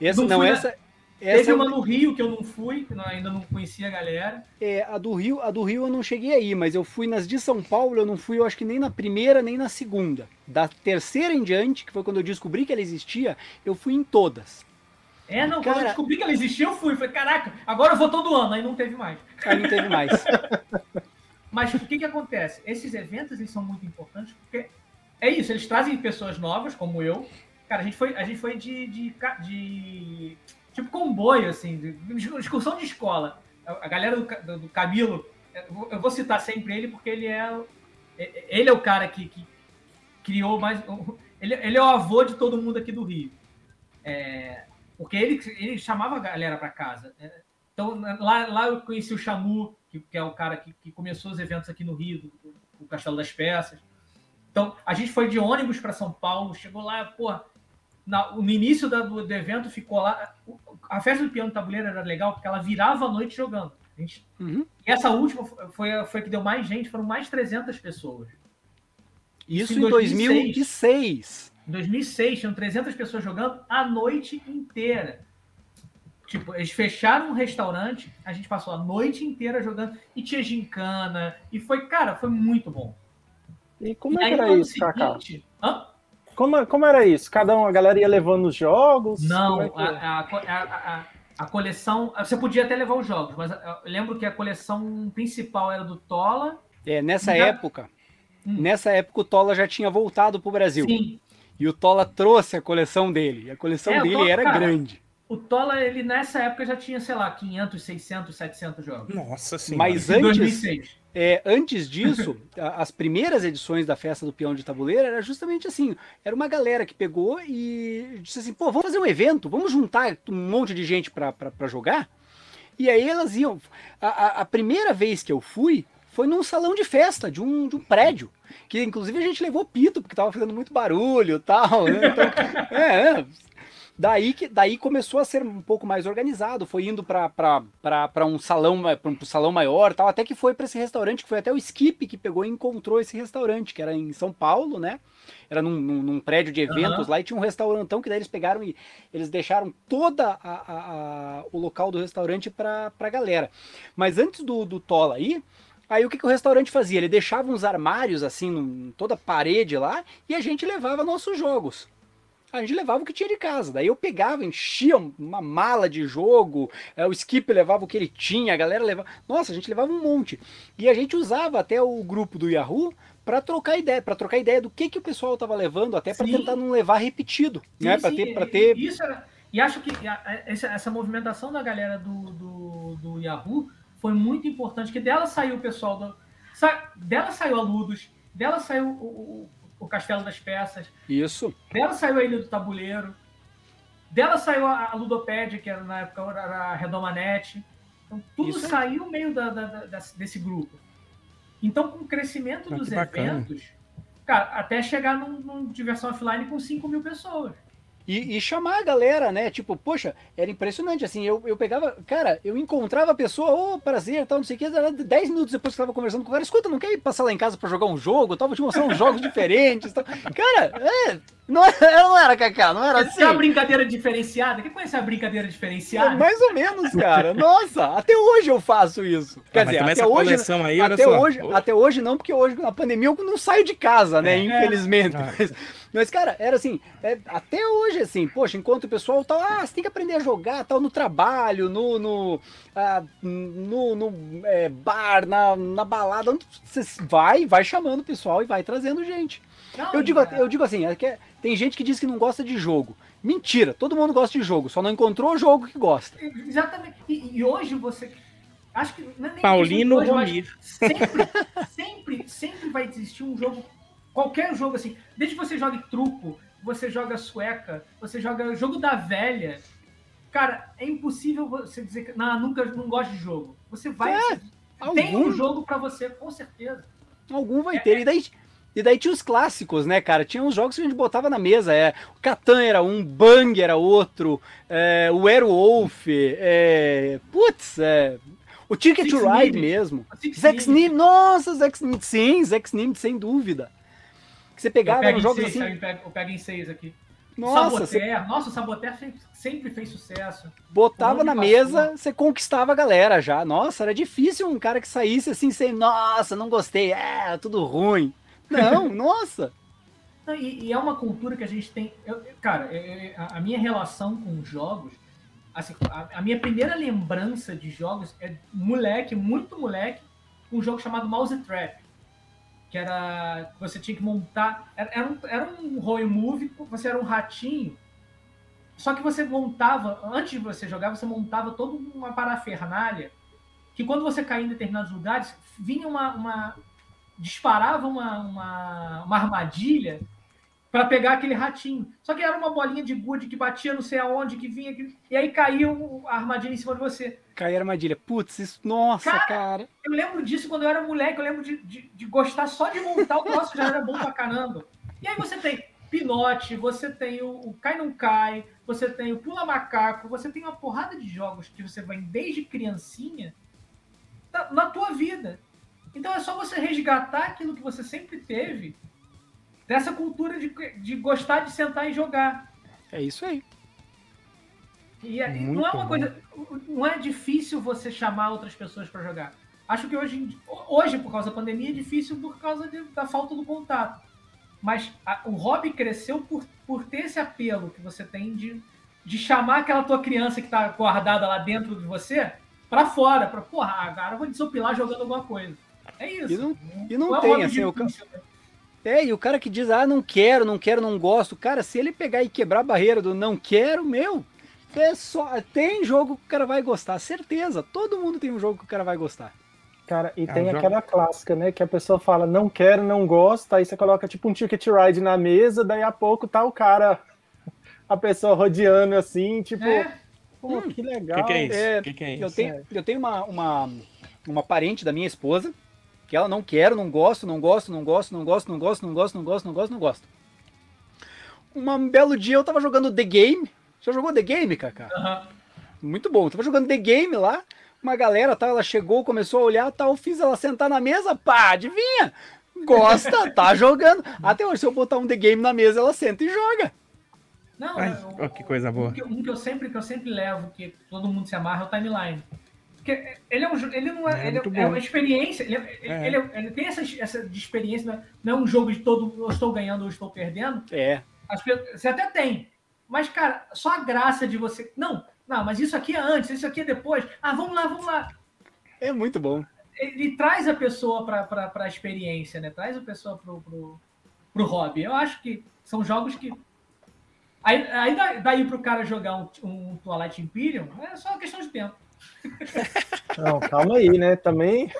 [SPEAKER 2] Essa, não, não essa,
[SPEAKER 3] na... essa. Teve uma no Rio que eu não fui, que ainda não conhecia a galera.
[SPEAKER 2] É, a do Rio, a do Rio eu não cheguei aí, mas eu fui nas de São Paulo, eu não fui, eu acho que nem na primeira, nem na segunda. Da terceira em diante, que foi quando eu descobri que ela existia, eu fui em todas.
[SPEAKER 3] É, não, Cara... quando eu descobri que ela existia, eu fui. Falei, caraca, agora eu vou todo ano, aí não teve mais.
[SPEAKER 2] Aí não teve mais.
[SPEAKER 3] Mas o que que acontece? Esses eventos, eles são muito importantes porque é isso, eles trazem pessoas novas, como eu. Cara, a gente foi, a gente foi de, de, de tipo comboio, assim, de, excursão de escola. A, a galera do, do, do, Camilo, eu vou citar sempre ele porque ele é, ele é o cara que, que criou mais. Ele, ele é o avô de todo mundo aqui do Rio. É, porque ele, ele chamava a galera para casa. É, Então, lá, lá eu conheci o Chamu, que, que é o cara que, que, começou os eventos aqui no Rio, o Castelo das Peças. Então, a gente foi de ônibus para São Paulo, chegou lá, pô, na, no início da, do, do, evento ficou lá. A festa do piano tabuleiro era legal porque ela virava a noite jogando. A gente, uhum. E essa última foi, foi que deu mais gente, foram mais 300 pessoas.
[SPEAKER 2] Isso, Isso em 2006. 2006.
[SPEAKER 3] Em 2006, tinham 300 pessoas jogando a noite inteira. Tipo, eles fecharam um restaurante, a gente passou a noite inteira jogando, e tinha gincana, e foi, cara, foi muito bom.
[SPEAKER 4] E como e é que era isso, Cacá? Como, como era isso? Cada um, a galera ia levando os jogos?
[SPEAKER 3] Não, é a, a, a, a, coleção. Você podia até levar os jogos, mas eu lembro que a coleção principal era do Tola.
[SPEAKER 2] É, nessa época. Hum. Nessa época o Tola já tinha voltado para o Brasil. Sim. E o Tola trouxe a coleção dele. A coleção é, dele Tola, era cara, grande.
[SPEAKER 3] O Tola, ele nessa época já tinha, sei lá, 500, 600, 700 jogos.
[SPEAKER 2] Nossa senhora. Mas antes, 2006. É, antes disso, as primeiras edições da festa do peão de tabuleiro era justamente assim: era uma galera que pegou e disse assim, pô, vamos fazer um evento, vamos juntar um monte de gente para jogar. E aí elas iam. A, a, primeira vez que eu fui foi num salão de festa de um, de um prédio. Que inclusive a gente levou pito, porque tava fazendo muito barulho e tal. Né? Então, é, é Daí, que, daí começou a ser um pouco mais organizado, foi indo para um salão para um salão maior tal, até que foi para esse restaurante, que foi até o Skip que pegou e encontrou esse restaurante, que era em São Paulo, né? Era num, num, num prédio de eventos uhum. lá e tinha um restaurantão que daí eles pegaram e eles deixaram toda a, a, a o local do restaurante para a galera. Mas antes do, do Tola aí, Aí o que, que, o restaurante fazia? Ele deixava uns armários assim, em toda a parede lá, e a gente levava nossos jogos a gente levava o que tinha de casa. Daí eu pegava, enchia uma mala de jogo, é, o Skip levava o que ele tinha, a galera levava. Nossa, a gente levava um monte. E a gente usava até o grupo do Yahoo para trocar ideia, para trocar ideia do que, que o pessoal estava levando, até para tentar não levar repetido, sim, né? Para ter, para ter.
[SPEAKER 3] Isso era... E acho que essa, essa movimentação da galera do, do, do, Yahoo foi muito importante, que dela saiu o pessoal do, sa... dela saiu a Ludos, dela saiu o, o Castelo das Peças.
[SPEAKER 2] Isso.
[SPEAKER 3] Dela saiu a Ilha do Tabuleiro. Dela saiu a, a Ludopédia, que era na época era a Redomanete. Então, tudo Isso saiu meio da, da, da, desse grupo. Então, com o crescimento ah, dos eventos, cara, até chegar num, num diversão offline com 5 mil pessoas.
[SPEAKER 2] E, e, chamar a galera, né? Tipo, poxa, era impressionante, assim, eu, eu pegava, cara, eu encontrava a pessoa, ô, oh, prazer, tal, não sei o que, 10 minutos depois que eu tava conversando com o cara, escuta, não quer ir passar lá em casa pra jogar um jogo, tal, vou te mostrar uns jogos diferentes, tal. Cara, é, não era, não era, Cacá, não era assim. É
[SPEAKER 3] uma brincadeira diferenciada? Quem conhece a brincadeira diferenciada? É,
[SPEAKER 2] mais ou menos, cara, nossa, até hoje eu faço isso. Quer ah, dizer, até hoje, aí, até, hoje até hoje não, porque hoje, na pandemia, eu não saio de casa, né, é. infelizmente, ah. mas... Mas, cara, era assim, é, até hoje, assim, poxa, enquanto o pessoal tal, ah, você tem que aprender a jogar, tal, no trabalho, no, no, ah, no, no é, bar, na, na balada, você vai, vai chamando o pessoal e vai trazendo gente. Não, eu, digo, eu digo assim, é que tem gente que diz que não gosta de jogo. Mentira, todo mundo gosta de jogo, só não encontrou o jogo que gosta.
[SPEAKER 3] Exatamente. E, e hoje você. Acho que.
[SPEAKER 1] Não é Paulino hoje,
[SPEAKER 3] sempre, sempre, sempre vai existir um jogo Qualquer jogo assim, desde que você jogue truco, você joga sueca, você joga jogo da velha. Cara, é impossível você dizer que não, nunca não gosto de jogo. Você vai. É, tem algum... um jogo para você, com certeza.
[SPEAKER 2] Algum vai é, ter. É... E daí, e daí tinha os clássicos, né, cara? Tinha uns jogos que a gente botava na mesa. É, o Catan era um, Bang era outro, é, o Airwolf, é, putz, é, o Ticket to Ride mesmo. Zex Nim, nossa, Zex Nim, sim, Zex Nim, sem dúvida. Que você pegava nos jogos
[SPEAKER 3] seis,
[SPEAKER 2] assim.
[SPEAKER 3] Eu pego, eu pego em seis aqui. Nossa, Saboter, você... nossa, o Saboter sempre fez sucesso.
[SPEAKER 2] Botava na mesa, você conquistava a galera já. Nossa, era difícil um cara que saísse assim sem, nossa, não gostei, é, tudo ruim. Não, nossa.
[SPEAKER 3] E, e, é uma cultura que a gente tem. Eu, cara, eu, a, minha relação com jogos, assim, a, a, minha primeira lembrança de jogos é moleque, muito moleque, um jogo chamado Mouse Trap que era você tinha que montar era, era um, era um roll movie você era um ratinho só que você montava antes de você jogar você montava toda uma parafernália que quando você caía em determinados lugares vinha uma, uma disparava uma, uma, uma armadilha para pegar aquele ratinho. Só que era uma bolinha de gude que batia não sei aonde, que vinha, que... e aí caiu a armadilha em cima de você.
[SPEAKER 2] Caiu a armadilha. Putz, isso, nossa, cara, cara.
[SPEAKER 3] Eu lembro disso quando eu era moleque, eu lembro de, de, de gostar só de montar o troço, já era bom pra caramba. E aí você tem Pinote, você tem o, o Cai Não Cai, você tem o Pula Macaco, você tem uma porrada de jogos que você vai desde criancinha na tua vida. Então é só você resgatar aquilo que você sempre teve dessa cultura de, de gostar de sentar e jogar.
[SPEAKER 2] É isso aí.
[SPEAKER 3] E não é uma bom. coisa. Não é difícil você chamar outras pessoas para jogar. Acho que hoje, hoje, por causa da pandemia, é difícil por causa de, da falta do contato. Mas a, o hobby cresceu por, por ter esse apelo que você tem de, de chamar aquela tua criança que está guardada lá dentro de você para fora. Para, porra, agora eu vou desopilar jogando alguma coisa. É isso.
[SPEAKER 2] E não, e não, não é tem, é assim, o, é, e o cara que diz, ah, não quero, não quero, não gosto. Cara, se ele pegar e quebrar a barreira do não quero, meu, é só. Tem jogo que o cara vai gostar, certeza. Todo mundo tem um jogo que o cara vai gostar.
[SPEAKER 4] Cara, e é tem um aquela jogo... clássica, né? Que a pessoa fala, não quero, não gosto, aí você coloca tipo um ticket ride na mesa, daí a pouco tá o cara, a pessoa rodeando assim, tipo. É. Pô, hum, que legal.
[SPEAKER 2] Que que é isso? É, que que é isso? Eu tenho, eu tenho uma, uma, uma parente da minha esposa que ela não quer, não gosto, não gosto, não gosto, não gosto, não gosto, não gosto, não gosto, não gosto, não gosto. Um belo dia eu tava jogando The Game. Já jogou The Game, Kaká? Uhum. Muito bom. Eu tava jogando The Game lá. Uma galera, tá, ela chegou, começou a olhar, tal, fiz ela sentar na mesa, pá, adivinha? Gosta, tá jogando. Até hoje, se eu botar um The Game na mesa, ela senta e joga.
[SPEAKER 3] Não, Ai,
[SPEAKER 1] eu, que coisa boa.
[SPEAKER 3] Um que, um que, eu sempre, que eu sempre levo, que todo mundo se amarra, é o timeline. Porque ele é um ele não é, é ele é, é, uma experiência, ele, é, é. Ele, ele, tem essa, essa de experiência, não é um jogo de todo eu estou ganhando ou estou perdendo.
[SPEAKER 2] É.
[SPEAKER 3] Você até tem. Mas, cara, só a graça de você. Não, não, mas isso aqui é antes, isso aqui é depois. Ah, vamos lá, vamos lá.
[SPEAKER 2] É muito bom.
[SPEAKER 3] Ele traz a pessoa para a experiência, né? Traz a pessoa pro, pro, pro hobby. Eu acho que são jogos que. Aí, aí daí pro cara jogar um, um Twilight Imperium é só uma questão de tempo.
[SPEAKER 4] Não, calma aí, né? Também.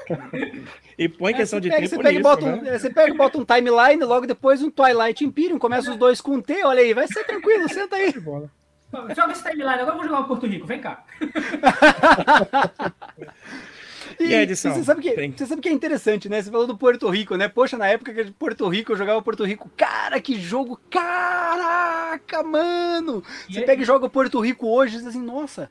[SPEAKER 1] E põe é, questão de
[SPEAKER 2] pega,
[SPEAKER 1] tempo
[SPEAKER 2] você pega, nisso, bota um, né? Você pega e bota um timeline, logo depois um Twilight Imperium, começa os dois com um T, olha aí, vai ser tranquilo, senta aí.
[SPEAKER 3] Joga esse timeline, agora eu vou jogar o Porto Rico, vem cá.
[SPEAKER 2] E, e a edição? Você sabe, que, você sabe que é interessante, né? Você falou do Porto Rico, né? Poxa, na época que Porto Rico eu jogava Porto Rico, cara, que jogo! Caraca, mano! E você aí? pega e joga Porto Rico hoje e diz assim, nossa,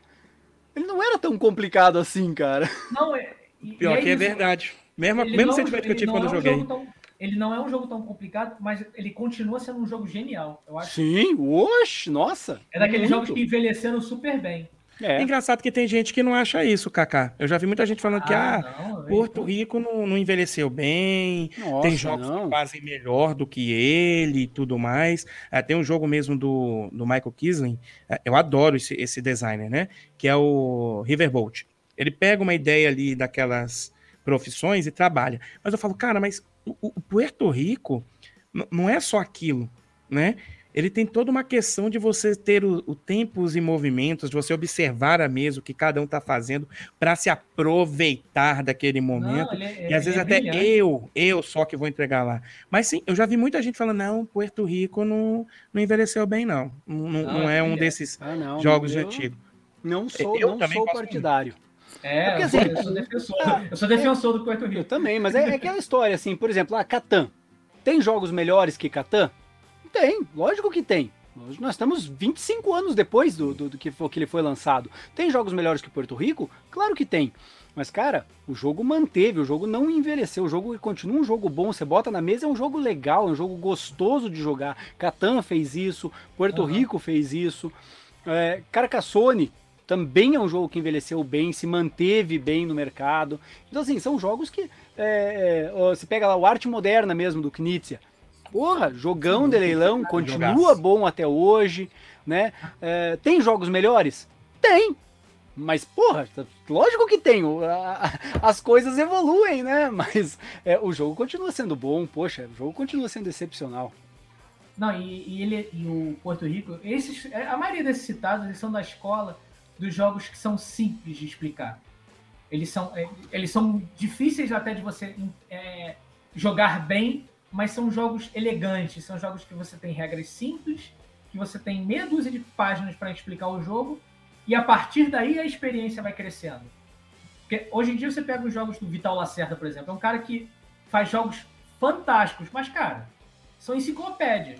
[SPEAKER 2] ele não era tão complicado assim, cara.
[SPEAKER 3] Não, é.
[SPEAKER 1] Pior é que é verdade. Mesmo, mesmo não, sentimento que eu tive quando eu é joguei.
[SPEAKER 3] tão, ele não é um jogo tão complicado, mas ele continua sendo um jogo genial, eu acho.
[SPEAKER 2] Sim, oxe, nossa.
[SPEAKER 3] É daqueles jogos que envelheceram super bem.
[SPEAKER 1] É. é. engraçado que tem gente que não acha isso, Kaká. Eu já vi muita gente falando ah, que ah, não, Porto Rico não, não, envelheceu bem, Nossa, tem jogos não. que fazem melhor do que ele e tudo mais. É, tem um jogo mesmo do, do Michael Kisling, é, eu adoro esse, esse designer, né? Que é o Riverboat. Ele pega uma ideia ali daquelas profissões e trabalha. Mas eu falo, cara, mas o, o Puerto Rico não é só aquilo, né? Ele tem toda uma questão de você ter o, o tempos e movimentos, de você observar a mesa, o que cada um está fazendo, para se aproveitar daquele momento. Não, é, e às vezes é até brilhante. eu, eu só que vou entregar lá. Mas sim, eu já vi muita gente falando, não, Puerto Rico não, não envelheceu bem, não. Não, não, não é um desses ah, não, jogos de antigo.
[SPEAKER 2] Não sou, eu não sou partidário.
[SPEAKER 3] É, é porque, assim, eu, sou defensor, eu sou defensor do Puerto Rico. Eu
[SPEAKER 2] também, mas é, é aquela história, assim, por exemplo, a Catan. Tem jogos melhores que Catan? Tem, lógico que tem. Nós estamos 25 anos depois do, do, do que, que ele foi lançado. Tem jogos melhores que Porto Rico? Claro que tem. Mas, cara, o jogo manteve, o jogo não envelheceu, o jogo continua um jogo bom. Você bota na mesa, é um jogo legal, é um jogo gostoso de jogar. Catan fez isso, Porto uhum. Rico fez isso. É, Carcassone também é um jogo que envelheceu bem, se manteve bem no mercado. Então, assim, são jogos que. É, é, você pega lá o Arte Moderna mesmo do Knizia Porra, jogão de leilão, continua bom até hoje, né? É, tem jogos melhores? Tem. Mas, porra, lógico que tem. As coisas evoluem, né? Mas é, o jogo continua sendo bom, poxa, o jogo continua sendo excepcional.
[SPEAKER 3] Não, e, e ele e o Porto Rico, esses, é, a maioria desses citados eles são da escola dos jogos que são simples de explicar. Eles são, é, eles são difíceis até de você é, jogar bem mas são jogos elegantes, são jogos que você tem regras simples, que você tem meia dúzia de páginas para explicar o jogo, e a partir daí a experiência vai crescendo. Porque hoje em dia você pega os jogos do Vital Lacerda, por exemplo, é um cara que faz jogos fantásticos, mas, cara, são enciclopédias.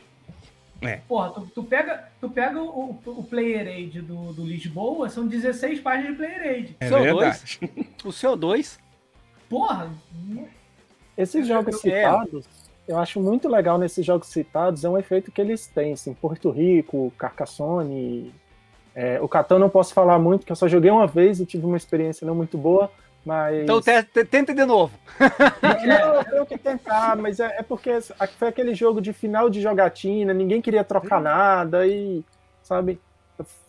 [SPEAKER 3] É. Porra, tu, tu, pega, tu pega o, o Player Aid do, do Lisboa, são 16 páginas de Player Aid.
[SPEAKER 2] É CO2, o CO2.
[SPEAKER 3] Porra.
[SPEAKER 4] Esses jogos citados, eu acho muito legal nesses jogos citados, é um efeito que eles têm, assim, Porto Rico, Carcassonne. É, o Catan não posso falar muito, que eu só joguei uma vez e tive uma experiência não muito boa. Mas...
[SPEAKER 2] Então tenta de novo.
[SPEAKER 4] Não, eu tenho que tentar, mas é, é, porque foi aquele jogo de final de jogatina, ninguém queria trocar nada e, sabe,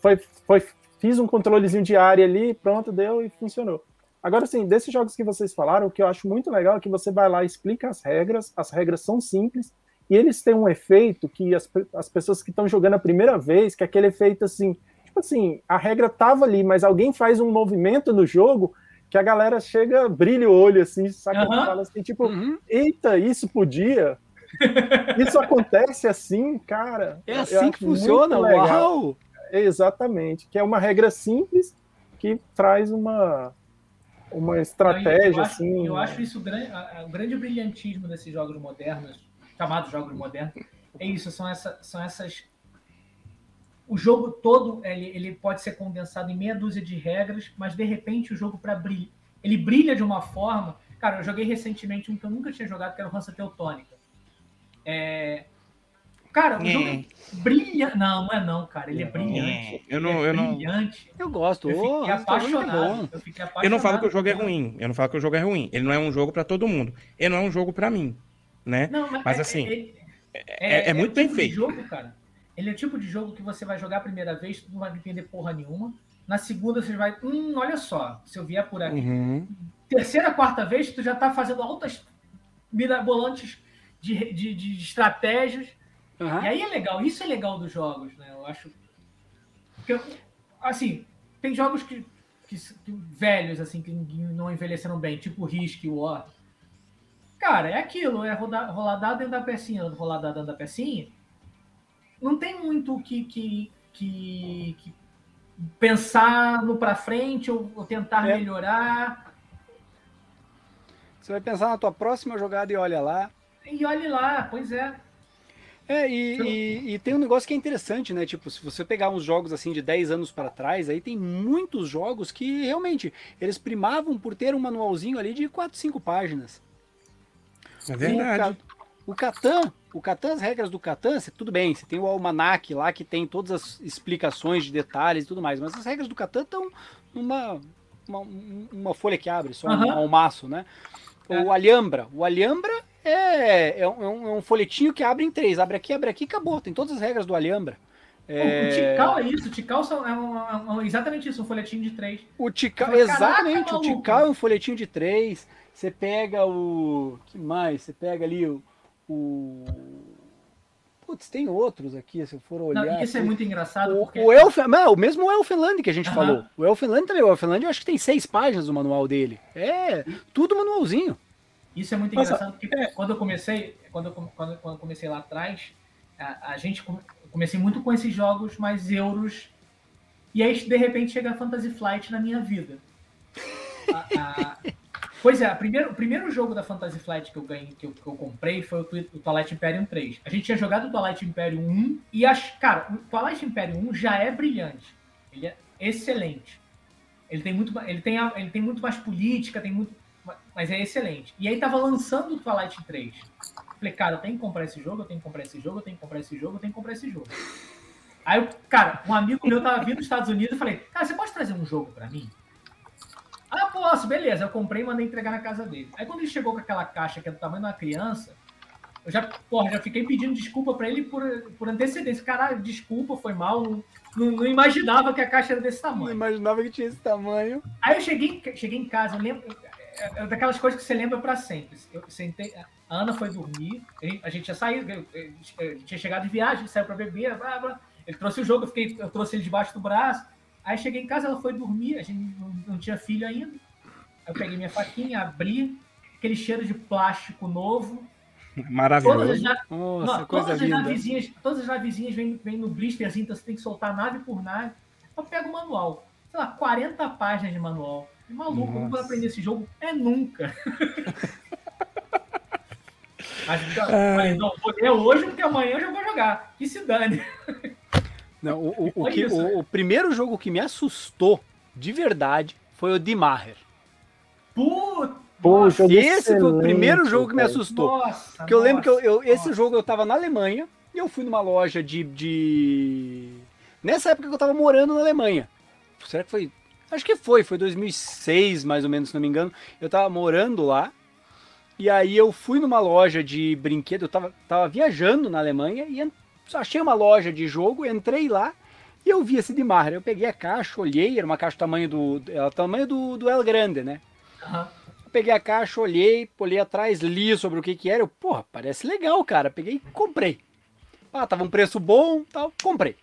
[SPEAKER 4] foi, foi, fiz um controlezinho de área ali, pronto, deu e funcionou. Agora, assim, desses jogos que vocês falaram, o que eu acho muito legal é que você vai lá e explica as regras, as regras são simples, e eles têm um efeito que as, as pessoas que estão jogando a primeira vez, que é aquele efeito assim, tipo assim, a regra tava ali, mas alguém faz um movimento no jogo que a galera chega, brilha o olho assim, saca? Uhum. Fala assim, tipo, uhum. eita, isso podia? isso acontece assim, cara?
[SPEAKER 2] É assim que funciona, uau!
[SPEAKER 4] Exatamente, que é uma regra simples que traz uma uma estratégia eu,
[SPEAKER 3] acho,
[SPEAKER 4] assim.
[SPEAKER 3] Eu acho isso o grande brilhantismo desses jogos modernos, chamados jogos modernos, é isso, são, essa, são essas o jogo todo ele, ele pode ser condensado em meia dúzia de regras, mas de repente o jogo para brilhar, ele brilha de uma forma. Cara, eu joguei recentemente um que eu nunca tinha jogado, que era o Hansa Teutônica. É... Cara, o é. jogo brilha. Não, não é não, cara. Ele é brilhante. É.
[SPEAKER 1] Eu não,
[SPEAKER 3] é
[SPEAKER 1] eu
[SPEAKER 3] não. Brilhante.
[SPEAKER 2] Eu gosto.
[SPEAKER 3] Eu fiquei, oh, apaixonado. eu fiquei apaixonado.
[SPEAKER 1] Eu não falo que o jogo é ruim. Eu não falo que o jogo é ruim. Ele não é um jogo para todo mundo. Ele não é um jogo para mim, né? Não, mas, mas é, assim, é, é, muito bem
[SPEAKER 3] tipo
[SPEAKER 1] feito.
[SPEAKER 3] Jogo, cara. Ele é o tipo de jogo que você vai jogar a primeira vez, tu não vai entender porra nenhuma. Na segunda, você vai. Hum, olha só, se eu vier por aqui. Uhum. Terceira, quarta vez, tu já tá fazendo altas mirabolantes de, de, de estratégias. Uhum. E aí é legal, isso é legal dos jogos, né? Eu acho. Porque, assim, tem jogos que, que, que velhos, assim, que não envelheceram bem, tipo Risk War. Cara, é aquilo, é rodar, rolar dado dentro da pecinha, rolar dado dentro da pecinha não tem muito que, que, que, que pensar no para frente ou, ou tentar é. melhorar.
[SPEAKER 2] Você vai pensar na tua próxima jogada e olha lá.
[SPEAKER 3] E olhe lá, pois é.
[SPEAKER 2] É, e, e, e, tem um negócio que é interessante, né? Tipo, se você pegar uns jogos assim de 10 anos para trás, aí tem muitos jogos que realmente eles primavam por ter um manualzinho ali de 4, 5 páginas.
[SPEAKER 1] É verdade.
[SPEAKER 2] O Catan, o Catan, as regras do Catan, tudo bem, você tem o almanac lá que tem todas as explicações de detalhes e tudo mais, mas as regras do Catan estão numa uma, uma, folha que abre, só uhum. um almaço, né? É. O Alhambra, o Alhambra é, é, um, é um folhetinho que abre em três, abre aqui, abre aqui, acabou, tem todas as regras do Alhambra.
[SPEAKER 3] É... O Tical é isso, o Tical é um, é exatamente isso, um folhetinho de três.
[SPEAKER 2] O Tical, exatamente, o Tical é um folhetinho de três. Você pega o. que mais? Você pega ali o, o. Putz, tem outros aqui, se eu for olhar. Não,
[SPEAKER 3] isso é muito engraçado.
[SPEAKER 2] O, porque... o, Elfen, não, o mesmo Elfenland que a gente falou. O Elfenland também. O Elfenland eu acho que tem seis páginas do manual dele. É, tudo manualzinho.
[SPEAKER 3] Isso é muito engraçado, porque é... quando eu comecei, quando eu, quando, quando eu comecei lá atrás, a, a gente comecei muito com esses jogos mais euros. E aí, de repente, chega a Fantasy Flight na minha vida. A, a, Pois é, primeiro, o primeiro jogo da Fantasy Flight que eu ganhei, que eu, que eu comprei foi o, o Twilight Imperium 3. A gente tinha jogado o Twilight Imperium 1 e as, cara, o Twilight Imperium 1 já é brilhante. Ele é excelente. Ele tem muito, ele tem, ele tem muito mais política, tem muito, mas é excelente. E aí tava lançando o Twilight 3. Falei, cara, eu tenho que comprar esse jogo, eu tenho que comprar esse jogo, eu tenho que comprar esse jogo, eu tenho que comprar esse jogo. Aí, cara, um amigo meu tava vindo dos Estados Unidos e falei, cara, você pode trazer um jogo para mim? Ah, posso, beleza. Eu comprei e mandei entregar na casa dele. Aí quando ele chegou com aquela caixa que é do tamanho de uma criança, eu já, porra, já fiquei pedindo desculpa para ele por, por antecedência. Caralho, desculpa, foi mal. Não, não, não, imaginava que a caixa era desse tamanho. Não
[SPEAKER 2] imaginava que tinha esse tamanho.
[SPEAKER 3] Aí eu cheguei, cheguei em casa, eu lembro. É, é daquelas coisas que você lembra para sempre. Eu sentei, a Ana foi dormir, a gente tinha saído, tinha chegado de viagem, saiu para beber, blá, blá. ele trouxe o jogo, eu, fiquei, eu trouxe ele debaixo do braço. Aí cheguei em casa, ela foi dormir, a gente não, não tinha filho ainda. Aí eu peguei minha faquinha, abri, aquele cheiro de plástico novo.
[SPEAKER 1] Maravilhoso.
[SPEAKER 3] Todas as, Nossa, não, coisa todas linda. as navezinhas, todas as navezinhas vêm, vêm no blisterzinho, então você tem que soltar nave por nave. Eu pego o manual. Sei lá, 40 páginas de manual. E maluco, Nossa. não vou aprender esse jogo é nunca. Não, ler hoje porque amanhã eu já vou jogar. Que se dane.
[SPEAKER 2] Não, o, o, o, que, isso, o, o, primeiro jogo que me assustou de verdade foi o Dimaher.
[SPEAKER 3] Puta!
[SPEAKER 2] Pô, esse foi o primeiro jogo que me assustou. Nossa, porque eu lembro que eu, eu esse jogo eu tava na Alemanha e eu fui numa loja de, de. Nessa época que eu tava morando na Alemanha. Será que foi. Acho que foi, foi 2006 mais ou menos, se não me engano. Eu tava morando lá. E aí eu fui numa loja de brinquedo, eu tava, tava viajando na Alemanha e achei uma loja de jogo, entrei lá e eu vi esse de Marra. Eu peguei a caixa, olhei, era uma caixa do tamanho do, era o tamanho do, do El Grande, né? Uhum. Peguei a caixa, olhei, olhei atrás, li sobre o que que era. Eu, porra, parece legal, cara. Peguei e comprei. Ah, tava um preço bom, tal, comprei.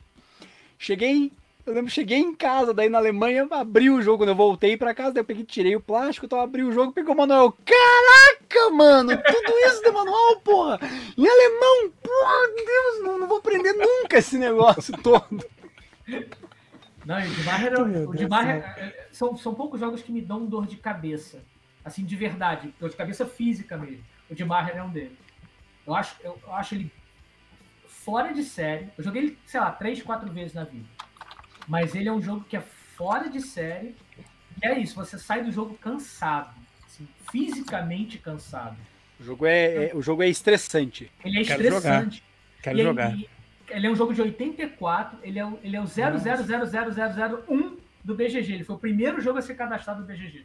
[SPEAKER 2] Cheguei, eu lembro, cheguei em casa, daí na Alemanha, abri o jogo, quando eu voltei para casa, daí eu peguei, tirei o plástico, então abri o jogo, peguei o manual. Caraca, mano, tudo isso de manual, porra! Em alemão, porra, Deus, não, não vou aprender nunca esse negócio todo.
[SPEAKER 3] Não, o de Barra, o de Barra é, são, são poucos jogos que me dão dor de cabeça. Assim, de verdade, dor de cabeça física mesmo. O de Barra é um deles. Eu acho, eu, eu acho ele fora de série. Eu joguei ele, sei lá, três, quatro vezes na vida. Mas ele é um jogo que é fora de série. E é isso, você sai do jogo cansado. Assim, fisicamente cansado.
[SPEAKER 2] O jogo é, é, o jogo é estressante.
[SPEAKER 3] Ele é Quero estressante.
[SPEAKER 1] Jogar. Quero e, jogar.
[SPEAKER 3] E, ele é um jogo de 84, ele é o, ele é o 0000001 do BGG. Ele foi o primeiro jogo a ser cadastrado do BGG.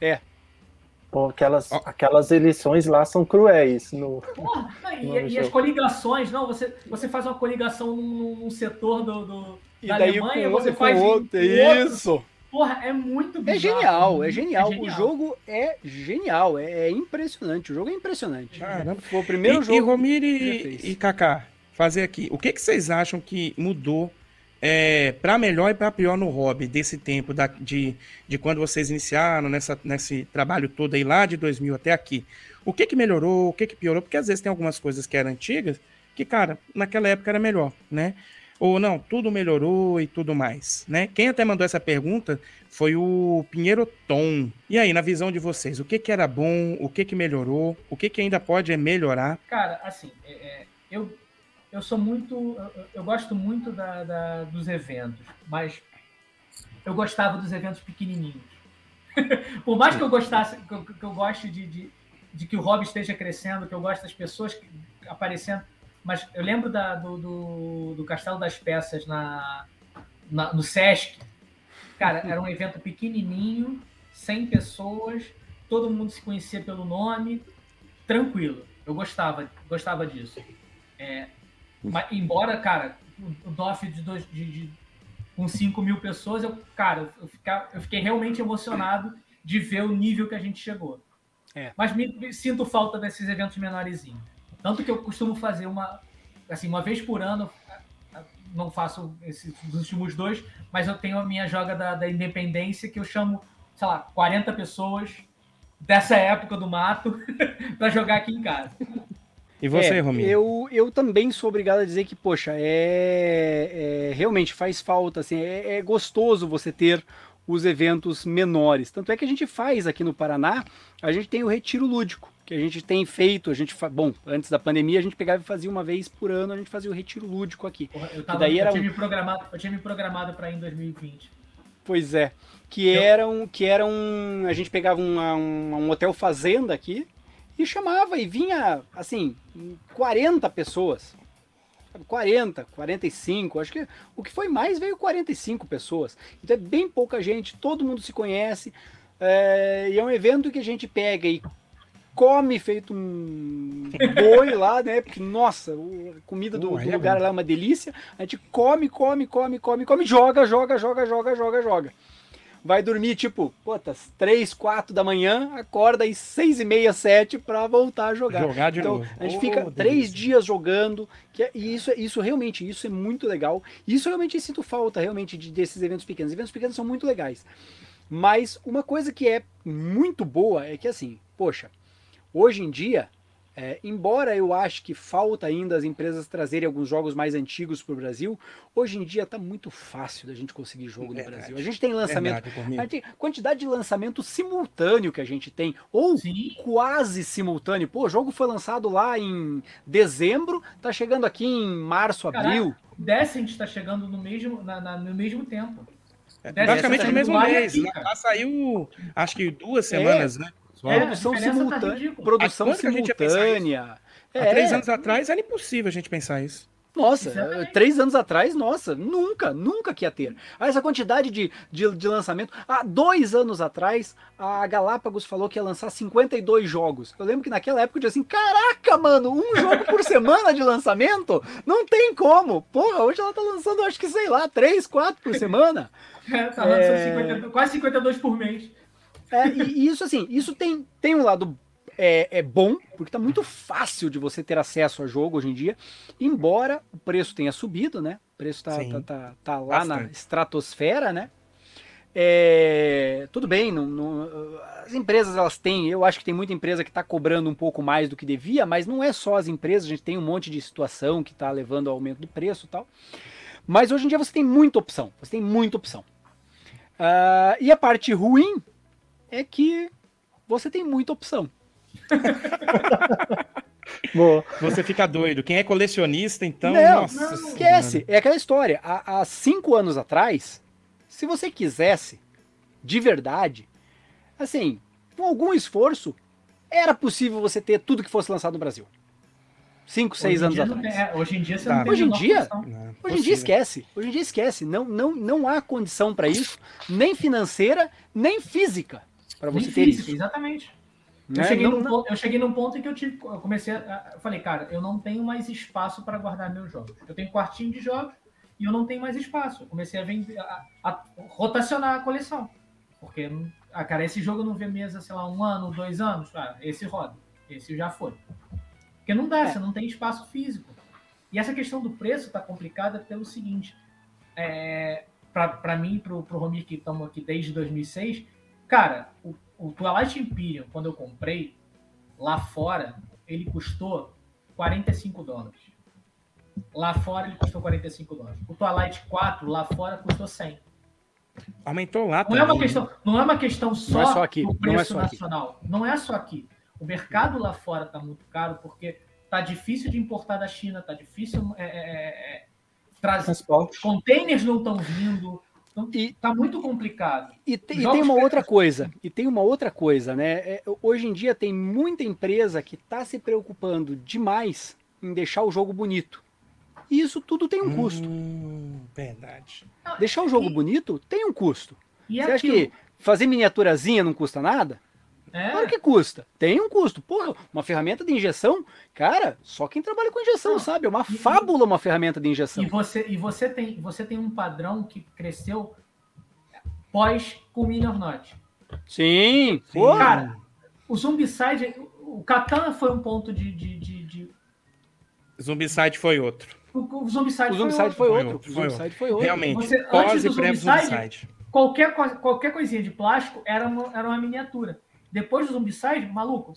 [SPEAKER 2] É.
[SPEAKER 4] Pô, aquelas, oh. aquelas eleições lá são cruéis. No,
[SPEAKER 3] Porra, no e, e, as coligações, não, você, você faz uma coligação num, num setor do, do
[SPEAKER 2] e da daí Alemanha, com, você com faz outro, isso.
[SPEAKER 3] Porra, é muito
[SPEAKER 2] bizarro, É genial, é genial. É genial. O jogo é genial, é, é, impressionante. O jogo é impressionante.
[SPEAKER 1] Caramba. Foi o primeiro e, jogo. E Romir e, e Kaká, fazer aqui. O que, que vocês acham que mudou é, para melhor e para pior no hobby desse tempo, da, de, de quando vocês iniciaram nessa, nesse trabalho todo aí lá de 2000 até aqui? O que, que melhorou, o que, que piorou? Porque às vezes tem algumas coisas que eram antigas que, cara, naquela época era melhor, né? Ou não, tudo melhorou e tudo mais, né? Quem até mandou essa pergunta foi o Pinheiro Tom. E aí, na visão de vocês, o que, que era bom, o que, que melhorou, o que, que ainda pode melhorar?
[SPEAKER 3] Cara, assim, é, é eu, eu sou muito. Eu, eu gosto muito da, da, dos eventos, mas eu gostava dos eventos pequenininhos. Por mais que eu gostasse, que eu, que eu goste de, de, de, que o hobby esteja crescendo, que eu goste das pessoas aparecendo, mas eu lembro da, do, do, do, Castelo das Peças na, na, no Sesc. Cara, era um evento pequenininho, 100 pessoas, todo mundo se conhecia pelo nome, tranquilo. Eu gostava, gostava disso. É, mas, embora, cara, o DOF de, dois, de, de com 5 mil pessoas, eu, cara, eu, ficar, eu fiquei realmente emocionado de ver o nível que a gente chegou. É. Mas me, me, sinto falta desses eventos menorzinhos. Tanto que eu costumo fazer uma, assim, uma vez por ano, não faço esses últimos dois, mas eu tenho a minha joga da, da independência que eu chamo, sei lá, 40 pessoas dessa época do mato para jogar aqui em casa.
[SPEAKER 2] E você, é, Rominho? Eu, eu também sou obrigado a dizer que, poxa, é, é realmente faz falta, assim, é, é, gostoso você ter os eventos menores. Tanto é que a gente faz aqui no Paraná, a gente tem o retiro lúdico, que a gente tem feito, a gente bom, antes da pandemia a gente pegava e fazia uma vez por ano, a gente fazia o retiro lúdico aqui.
[SPEAKER 3] Porra, eu, tava, daí eu, era... tinha me programado, eu tinha me programado para ir em 2020.
[SPEAKER 2] Pois é, que eu... era um, que era um, a gente pegava uma, um, um hotel fazenda aqui, e chamava e vinha, assim, 40 pessoas. 40, 45, acho que o que foi mais veio 45 pessoas. Então é bem pouca gente, todo mundo se conhece. É, e é um evento que a gente pega e come feito um boi lá, né? Porque, nossa, a comida do, uh, do lugar lá é uma delícia. A gente come, come, come, come, come, joga, joga, joga, joga, joga, joga vai dormir tipo, putas, 3, 4 da manhã, acorda às 6 e meia, 7 para voltar a jogar.
[SPEAKER 1] Jogar de
[SPEAKER 2] então,
[SPEAKER 1] novo.
[SPEAKER 2] A gente oh, fica três dias jogando, que é, e isso, isso realmente, isso é muito legal. Isso realmente sinto falta realmente de, desses eventos pequenos. Eventos pequenos são muito legais. Mas uma coisa que é muito boa é que assim, poxa, hoje em dia É, embora eu acho que falta ainda as empresas trazerem alguns jogos mais antigos para o Brasil, hoje em dia está muito fácil da gente conseguir jogo no Brasil. A gente tem lançamento, Verdade, a gente, quantidade de lançamento simultâneo que a gente tem, ou Sim. quase simultâneo. Pô, o jogo foi lançado lá em dezembro, tá chegando aqui em março, Caraca, abril.
[SPEAKER 3] Descent está chegando no mesmo, na, na, no mesmo tempo.
[SPEAKER 1] É, praticamente no mesmo mês. Aqui, lá saiu, acho que duas é. semanas, é. né?
[SPEAKER 2] É, produção tá simultânea. Tá produção simultânea.
[SPEAKER 1] Há três anos atrás era impossível a gente pensar isso.
[SPEAKER 2] Nossa, Exatamente. três anos atrás, nossa, nunca, nunca que ia ter. Ah, essa quantidade de, de, de, lançamento. Há dois anos atrás, a Galápagos falou que ia lançar 52 jogos. Eu lembro que naquela época eu disse assim: caraca, mano, um jogo por semana de lançamento? Não tem como. Porra, hoje ela tá lançando, acho que sei lá, três, quatro por semana.
[SPEAKER 3] É, tá lançando é... 50, quase 52 por mês.
[SPEAKER 2] É, e, isso, assim, isso tem, tem um lado é, é, bom, porque tá muito fácil de você ter acesso a jogo hoje em dia, embora o preço tenha subido, né? O preço tá, tá, tá, tá, lá Bastante. na estratosfera, né? É, tudo bem, não, não, as empresas elas têm, eu acho que tem muita empresa que está cobrando um pouco mais do que devia, mas não é só as empresas, a gente tem um monte de situação que está levando ao aumento do preço e tal. Mas hoje em dia você tem muita opção, você tem muita opção. Uh, e a parte ruim é que você tem muita opção.
[SPEAKER 1] Boa. Você fica doido. Quem é colecionista, então.
[SPEAKER 2] Não, nossa, não esquece. É aquela história. Há, há, cinco anos atrás, se você quisesse, de verdade, assim, com algum esforço, era possível você ter tudo que fosse lançado no Brasil. Cinco, seis anos atrás.
[SPEAKER 3] É, hoje em dia você tá. não tem
[SPEAKER 2] Hoje em dia, não, hoje em dia esquece. Hoje em dia esquece. Não, não, não há condição para isso, nem financeira, nem física para você ter isso.
[SPEAKER 3] Exatamente. Eu, né? cheguei não, num Ponto, eu cheguei num ponto em que eu, tive, eu comecei a. Eu falei, cara, eu não tenho mais espaço para guardar meus jogos. Eu tenho um quartinho de jogos e eu não tenho mais espaço. Eu comecei a, vender, a, a rotacionar a coleção. Porque, ah, cara, esse jogo não vê mesa, sei lá, um ano, dois anos. Ah, esse roda. Esse já foi. Porque não dá, é. você não tem espaço físico. E essa questão do preço tá complicada pelo seguinte. É, para mim, pro, pro Romir que estamos aqui desde 2006, cara, o o Twilight Imperium, quando eu comprei, lá fora, ele custou 45 dólares. Lá fora ele custou 45 dólares. O Twilight 4 lá fora custou 100.
[SPEAKER 1] Aumentou lá
[SPEAKER 3] não É uma questão, não é uma questão só, não é só aqui, do preço não é nacional. Aqui. Não é só aqui. O mercado lá fora está muito caro porque tá difícil de importar da China, tá difícil é, é, é, trazer. Containers não estão vindo, então, e tá muito complicado.
[SPEAKER 2] E, te, e tem uma outra coisa. E tem uma outra coisa, né? É, hoje em dia tem muita empresa que está se preocupando demais em deixar o jogo bonito. E isso tudo tem um hum, custo.
[SPEAKER 1] verdade.
[SPEAKER 2] Deixar o jogo e... bonito tem um custo. E Você aquilo... acha que fazer miniaturazinha não custa nada? É. Claro que custa. Tem um custo. Porra, uma ferramenta de injeção, cara, só quem trabalha com injeção Não. sabe. É uma fábula uma ferramenta de injeção.
[SPEAKER 3] E você, e você, tem, você tem um padrão que cresceu pós com Minion Not.
[SPEAKER 2] Sim,
[SPEAKER 3] Sim. Cara, o Zumbicide, o Katana foi um ponto de. de, de, de...
[SPEAKER 1] Zumbicide foi outro.
[SPEAKER 3] O, o Zumbicide,
[SPEAKER 2] o Zumbicide foi, foi, outro. Foi outro.
[SPEAKER 1] foi outro. Realmente, você, pós e pré-Zumbicide.
[SPEAKER 3] Qualquer, qualquer coisinha de plástico era uma, era uma miniatura. Depois do Zombicide, maluco,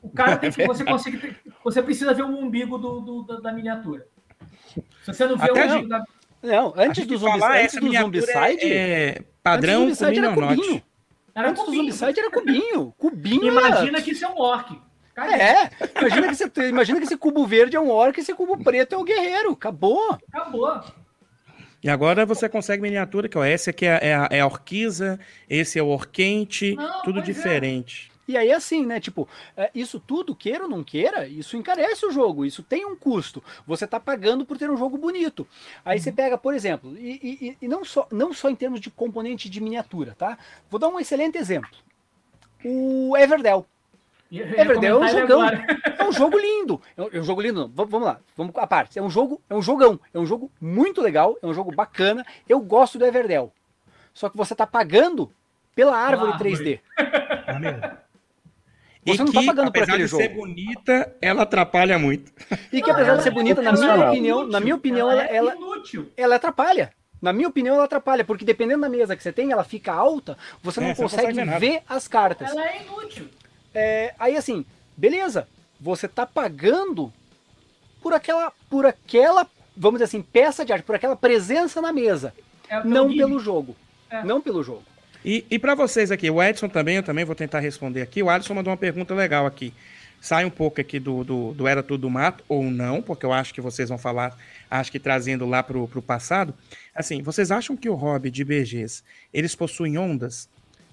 [SPEAKER 3] o cara tem que. Você, consegue, você precisa ver o umbigo do, do da, miniatura. Se você não vê Até o umbigo da.
[SPEAKER 2] Não, antes do, zumbi, antes do Zombicide.
[SPEAKER 1] É padrão
[SPEAKER 2] antes do Zombicide era cubinho. Era antes cubinho. do Zombicide era cubinho. Cubinho
[SPEAKER 3] Imagina era... que isso é um orc.
[SPEAKER 2] É, imagina que, você, imagina que esse cubo verde é um orc e esse cubo preto é o guerreiro. Acabou.
[SPEAKER 3] Acabou.
[SPEAKER 1] E agora você consegue miniatura, que ó, esse aqui é, é, a, é a orquiza, esse é o orquente, Não, tudo é. diferente.
[SPEAKER 2] É. E aí, assim, né? Tipo, é, isso tudo, queira ou não queira, isso encarece o jogo, isso tem um custo. Você tá pagando por ter um jogo bonito. Aí uhum. você pega, por exemplo, e, e, e, não, só, não só em termos de componente de miniatura, tá? Vou dar um excelente exemplo. O Everdell. Everdell é um jogão. É um jogo lindo. É um jogo lindo. Vamos lá, vamos à parte. É um jogo, é um jogão. É um jogo muito legal, é um jogo bacana. Eu gosto do Everdell. Só que você está pagando pela árvore, 3D.
[SPEAKER 1] Você não está pagando por aquele jogo. Apesar de ser bonita, ela atrapalha muito.
[SPEAKER 2] E que apesar de ser bonita, na minha opinião, na minha opinião, ela, ela, ela atrapalha. Na minha opinião, ela atrapalha, porque dependendo da mesa que você tem, ela fica alta, você não é, consegue, consegue ver as cartas.
[SPEAKER 3] Ela é inútil.
[SPEAKER 2] É, aí assim, beleza. você está pagando por aquela, por aquela, vamos dizer assim, peça de arte, por aquela presença na mesa, é não pelo jogo, é. não pelo jogo.
[SPEAKER 1] E, e para vocês aqui, o Edson também, eu também vou tentar responder aqui. O Alisson mandou uma pergunta legal aqui. Sai um pouco aqui do, do, do Era Tudo Mato, ou não, porque eu acho que vocês vão falar, acho que trazendo lá para o passado. Assim, vocês acham que o hobby de BGs, eles possuem ondas?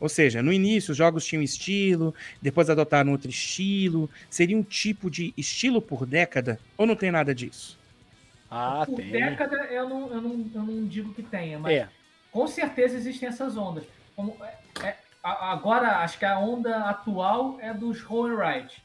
[SPEAKER 1] Ou seja, no início os jogos tinham estilo, depois adotaram outro estilo. Seria um tipo de estilo por década? Ou não tem nada disso?
[SPEAKER 3] Ah, por tem. década eu não, eu, não, eu não digo que tenha, mas é. com certeza existem essas ondas. Como, é, é, agora, acho que a onda atual é dos roll and ride.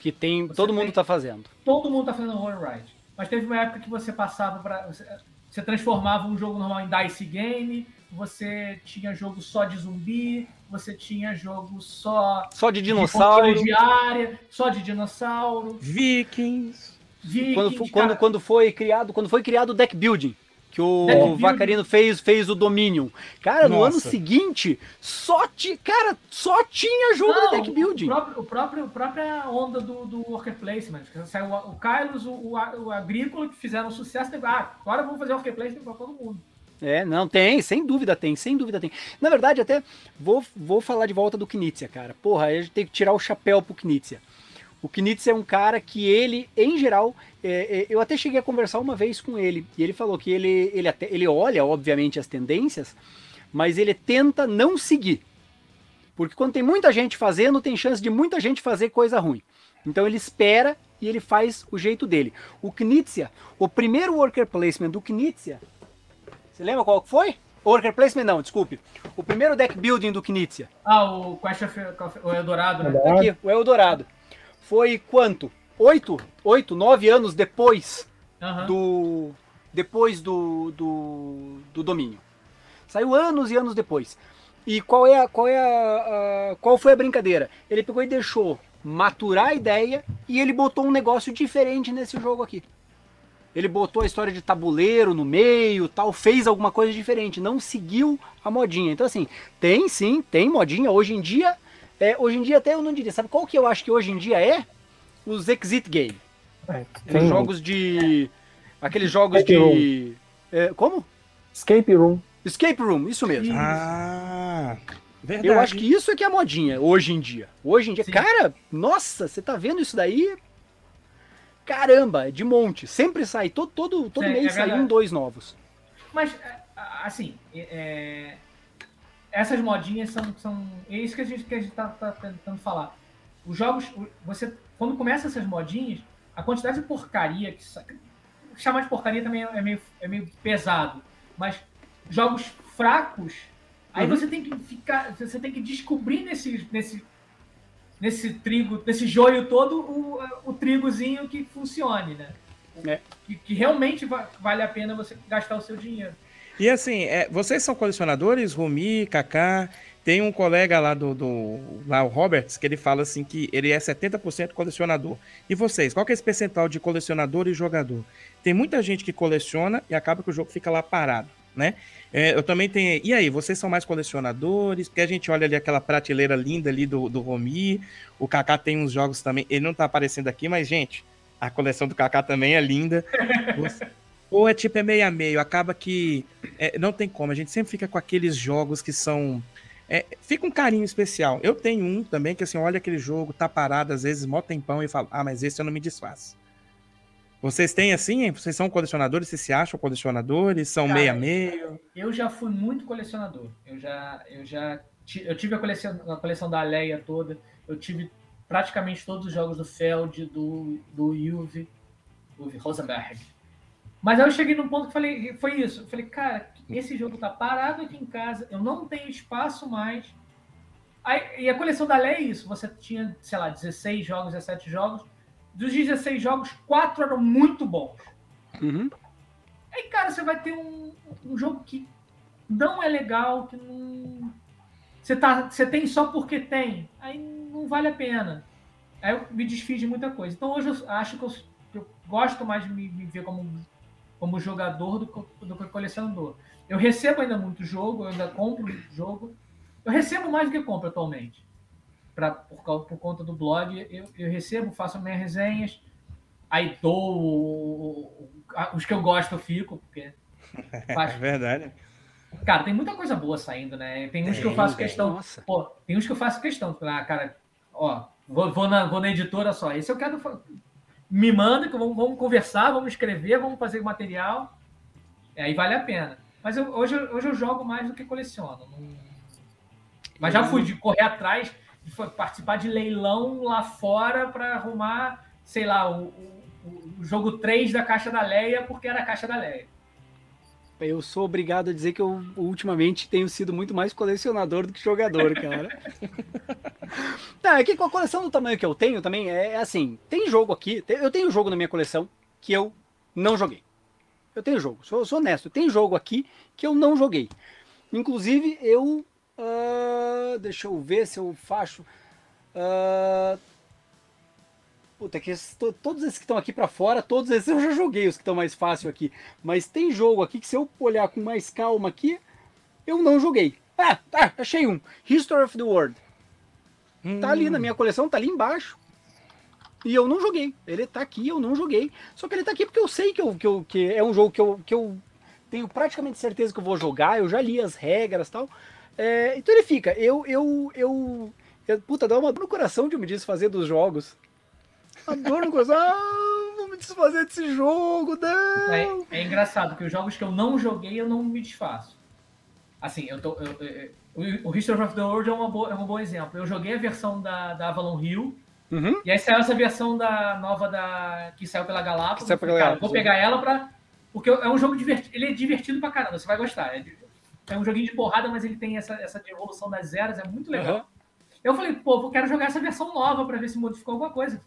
[SPEAKER 2] Que tem. Você todo tem, mundo está fazendo.
[SPEAKER 3] Todo mundo está fazendo roll and ride. Mas teve uma época que você passava para. Você, você transformava um jogo normal em dice game, você tinha jogo só de zumbi, você tinha jogo só.
[SPEAKER 2] Só de dinossauro.
[SPEAKER 3] De área, só de dinossauro.
[SPEAKER 1] Vikings.
[SPEAKER 2] Vikings quando, quando, quando, foi criado, quando foi criado o deck building. Que o deck Vacarino fez, fez o Dominion. Cara, Nossa. no ano seguinte, só, ti, cara, só tinha jogo Não, de deck building.
[SPEAKER 3] O próprio, o próprio, a própria onda do, do Worker Placement. Saiu o, o Kylos, o, o, o Agrícola, que fizeram sucesso. Ah, agora vamos fazer Worker Placement para todo mundo.
[SPEAKER 2] É, não, tem, sem dúvida tem, sem dúvida tem. Na verdade, até vou, vou falar de volta do Knizia, cara. Porra, a gente tem que tirar o chapéu pro Knizia. O Knizia é um cara que ele, em geral, é, é, eu até cheguei a conversar uma vez com ele, e ele falou que ele, ele, até, ele olha, obviamente, as tendências, mas ele tenta não seguir. Porque quando tem muita gente fazendo, tem chance de muita gente fazer coisa ruim. Então ele espera e ele faz o jeito dele. O Knizia, o primeiro worker placement do Knizia você lembra qual foi? Worker Placement não, desculpe. O primeiro deck building do Knizia.
[SPEAKER 3] Ah, o Quest of, o Eldorado, né?
[SPEAKER 2] Aqui, o Eldorado. Foi quanto? Oito? Oito, nove anos depois do... Depois do, do, do domínio. Saiu anos e anos depois. E qual é a, qual é a, a, qual foi a brincadeira? Ele pegou e deixou maturar a ideia e ele botou um negócio diferente nesse jogo aqui. Ele botou a história de tabuleiro no meio, tal, fez alguma coisa diferente, não seguiu a modinha. Então assim, tem sim, tem modinha. Hoje em dia, é, hoje em dia até eu não diria. Sabe qual que eu acho que hoje em dia é? Os exit game. É, Os jogos de, aqueles jogos Escape de, é, como?
[SPEAKER 4] Escape room.
[SPEAKER 2] Escape room, isso mesmo.
[SPEAKER 1] Ah.
[SPEAKER 2] Verdade. Eu acho que isso é que é a modinha hoje em dia. Hoje em dia, Sim. cara, nossa, você tá vendo isso daí? Caramba, de monte. Sempre sai, todo, todo, todo Sim, mês é sai um, dois novos.
[SPEAKER 3] Mas, é, assim, é, essas modinhas são, são. É isso que a gente, que a gente tá, tá tentando falar. Os jogos, você, quando começa essas modinhas, a quantidade de porcaria que. Chamar de porcaria também é meio, é meio pesado. Mas jogos fracos, aí uhum. você tem que ficar. Você tem que descobrir nesse, nesse nesse trigo, nesse joio todo, o, o trigozinho que funcione, né? É. Que, que, realmente va vale a pena você gastar o seu dinheiro.
[SPEAKER 1] E assim, é, vocês são colecionadores, Rumi, Kaká, tem um colega lá do, do lá, o Roberts, que ele fala assim que ele é 70% colecionador. E vocês, qual que é esse percentual de colecionador e jogador? Tem muita gente que coleciona e acaba que o jogo fica lá parado né? É, eu também tenho. E aí, vocês são mais colecionadores? Porque a gente olha ali aquela prateleira linda ali do, do Romi. O Kaká tem uns jogos também. Ele não tá aparecendo aqui, mas, gente, a coleção do Kaká também é linda. Ou é tipo, é meio a meio. Acaba que. É, não tem como. A gente sempre fica com aqueles jogos que são. É, fica um carinho especial. Eu tenho um também que assim, olha aquele jogo, tá parado às vezes, mó tempão e falo, ah, mas esse eu não me desfaço. Vocês têm assim? Vocês são colecionadores? Vocês se acham colecionadores? São Cara, meio a meio?
[SPEAKER 3] Eu já fui muito colecionador. Eu já, eu já eu tive a coleção, a coleção da Aleia toda. Eu tive praticamente todos os jogos do Feld, do, do Juve, do Rosenberg. Mas aí eu cheguei num ponto que falei, foi isso. Eu falei, cara, esse jogo tá parado aqui em casa, eu não tenho espaço mais. Aí, e a coleção da Leia é isso. Você tinha, sei lá, 16 jogos, 17 jogos dos 16 jogos, quatro eram muito bons.
[SPEAKER 2] Uhum.
[SPEAKER 3] Aí, cara, você vai ter um, um jogo que não é legal, que não. Você, tá, você tem só porque tem. Aí não vale a pena. Aí eu me desfiz de muita coisa. Então hoje eu acho que eu, eu gosto mais de me, me, ver como, como jogador do, do que colecionador. Eu recebo ainda muito jogo, eu ainda compro jogo. Eu recebo mais do que compro atualmente. Pra, por, por conta do blog, eu, eu recebo, faço minhas resenhas, aí dou os que eu gosto, eu fico, porque.
[SPEAKER 1] Faz... É verdade.
[SPEAKER 3] Cara, tem muita coisa boa saindo, né? Tem uns que eu faço questão. Nossa. Pô, tem uns que eu faço questão. Ah, cara, ó, vou, vou, na, vou na editora só. Esse eu quero. Me manda que vamos, vamos conversar, vamos escrever, vamos fazer material. Aí vale a pena. Mas eu, hoje, hoje eu jogo mais do que coleciono. Não... Mas já fui de correr atrás, participar de leilão lá fora para arrumar, sei lá, o, o, o, jogo 3 da Caixa da Leia, porque era a Caixa da Leia.
[SPEAKER 2] Eu sou obrigado a dizer que eu ultimamente tenho sido muito mais colecionador do que jogador, cara. tá, é que com a coleção do tamanho que eu tenho também é, é assim, tem jogo aqui, eu tenho jogo na minha coleção que eu não joguei. Eu tenho jogo, sou, sou honesto, tem jogo aqui que eu não joguei. Inclusive, eu. Uh, deixa eu ver se eu faço. Uh, Puta, que todos esses que estão aqui para fora, todos esses eu já joguei, os que estão mais fácil aqui. Mas tem jogo aqui que se eu olhar com mais calma aqui, eu não joguei. Ah, tá, achei um. History of the World. Hum. Tá ali na minha coleção, tá ali embaixo. E eu não joguei. Ele tá aqui, eu não joguei. Só que ele tá aqui porque eu sei que, eu, que, eu, que é um jogo que eu, que eu tenho praticamente certeza que eu vou jogar. Eu já li as regras e tal. É, então ele fica. Eu, eu, eu, eu. Puta, dá uma dor no coração de me desfazer dos jogos. A dor no coração. Ah, vou me desfazer desse jogo, não.
[SPEAKER 3] É, é, engraçado, porque os jogos que eu não joguei, eu não me desfaço. Assim, eu tô. Eu, eu, o History of the World é, uma boa, é um bom exemplo. Eu joguei a versão da, da Avalon Hill. Uhum. E aí saiu essa versão da nova da que saiu pela Galápagos. Saiu pela Galápagos. vou pegar ela pra. Porque é um jogo divertido. Ele é divertido pra caramba, você vai gostar. É, é um joguinho de porrada, mas ele tem essa, essa evolução das eras, é muito legal. Uhum. Eu falei, pô, eu quero jogar essa versão nova pra ver se modificou alguma coisa.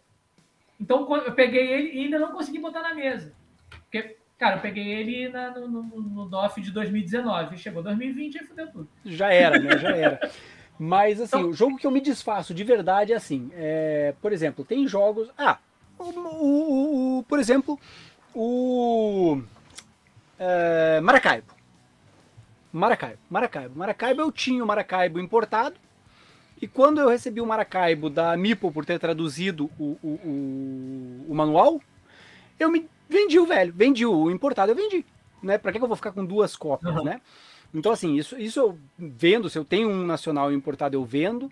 [SPEAKER 3] Então eu peguei ele e ainda não consegui botar na mesa. Porque, cara, eu peguei ele na, no, no, no DOF de 2019. Chegou 2020 e fudeu tudo.
[SPEAKER 2] Já era, né? Já era. Mas, assim, então, o jogo que eu me desfaço de verdade é assim. É, por exemplo, tem jogos. Ah, o, o, o por exemplo, o. É, Maracaibo. Maracaibo. Maracaibo. Maracaibo eu tinha o Maracaibo importado. E quando eu recebi o Maracaibo da Mipo por ter traduzido o, o, o, o, manual, eu me vendi o velho, vendi o importado, eu vendi. Né? Pra que eu vou ficar com duas cópias, uhum. né? Então, assim, isso, isso eu vendo, se eu tenho um nacional importado, eu vendo.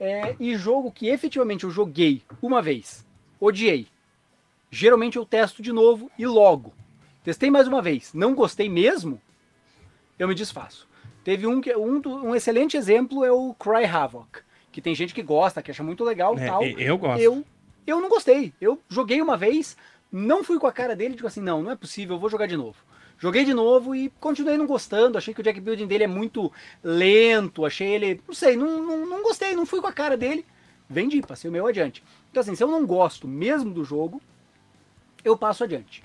[SPEAKER 2] É, e jogo que efetivamente eu joguei uma vez, odiei. Geralmente eu testo de novo e logo. Testei mais uma vez, não gostei mesmo, eu me desfaço. Teve um um, um excelente exemplo é o Cry Havoc que tem gente que gosta, que acha muito legal
[SPEAKER 1] é,
[SPEAKER 2] tal.
[SPEAKER 1] Eu gosto.
[SPEAKER 2] Eu, eu não gostei. Eu joguei uma vez, não fui com a cara dele, digo assim, não, não é possível, eu vou jogar de novo. Joguei de novo e continuei não gostando. Achei que o deck building dele é muito lento. Achei ele. Não sei, não, não, não gostei, não fui com a cara dele. Vendi, passei o meu adiante. Então, assim, se eu não gosto mesmo do jogo, eu passo adiante.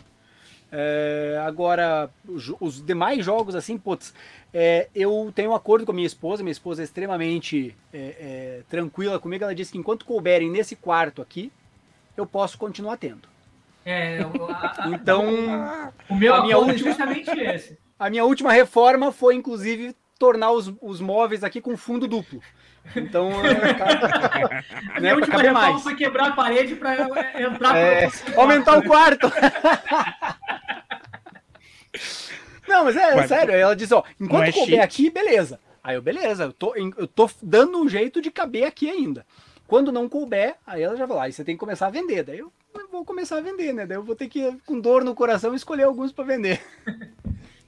[SPEAKER 2] É, agora, os, demais jogos, assim, putz, é, eu tenho um acordo com a minha esposa, minha esposa é extremamente é, é tranquila comigo, ela disse que enquanto couberem nesse quarto aqui, eu posso continuar tendo.
[SPEAKER 3] É,
[SPEAKER 2] a, a, então,
[SPEAKER 3] o meu a minha última, é justamente esse.
[SPEAKER 2] A minha última reforma foi, inclusive, tornar os, os móveis aqui com fundo duplo. Então,
[SPEAKER 3] a minha né, última reforma mais. foi quebrar a parede para entrar
[SPEAKER 2] é, aumentar o quarto. Não, mas é, sério. Ela diz, ó, enquanto é couber chique. aqui, beleza. Aí eu, beleza, eu tô, eu tô dando um jeito de caber aqui ainda. Quando não couber, aí ela já vai lá, aí você tem que começar a vender. Daí eu vou começar a vender, né? Daí eu vou ter que, com dor no coração, escolher alguns para vender.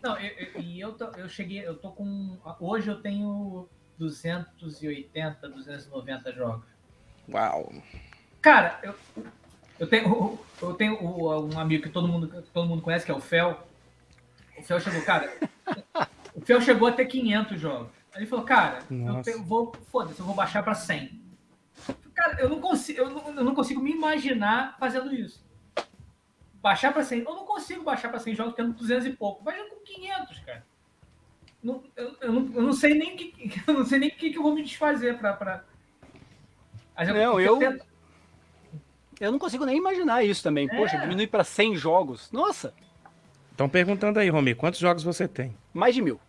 [SPEAKER 3] Não, e eu, eu, tô, eu cheguei, eu tô com. Hoje eu tenho 280, 290 jogos.
[SPEAKER 1] Uau!
[SPEAKER 3] Cara, eu, eu tenho, eu tenho um amigo que todo mundo, todo mundo conhece, que é o Fel. O Fel chegou, cara. o Fel chegou a ter 500 jogos. Aí ele falou, cara, Nossa. eu vou, foda-se, eu vou baixar para 100. Cara, eu não consigo, eu não, eu não consigo me imaginar fazendo isso. Baixar para 100, eu não consigo baixar para 100 jogos tendo 200 e pouco. Imagina com 500, cara. Não, eu, eu, não, eu não sei nem que eu não sei nem o que, que eu vou me desfazer para pra...
[SPEAKER 2] Não, eu, eu, eu não consigo nem imaginar isso também. É. Poxa, diminuir para 100 jogos. Nossa!
[SPEAKER 1] Estão perguntando aí, Romi, quantos jogos você tem?
[SPEAKER 2] Mais de mil.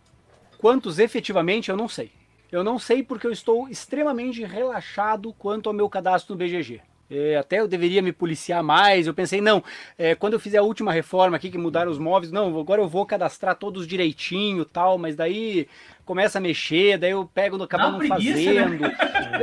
[SPEAKER 2] Quantos efetivamente eu não sei. Eu não sei porque eu estou extremamente relaxado quanto ao meu cadastro no BGG. É, até eu deveria me policiar mais. Eu pensei, não, é, quando eu fizer a última reforma aqui, que mudaram os móveis, não, agora eu vou cadastrar todos direitinho tal, mas daí começa a mexer, daí eu pego no acabo não, fazendo. Né?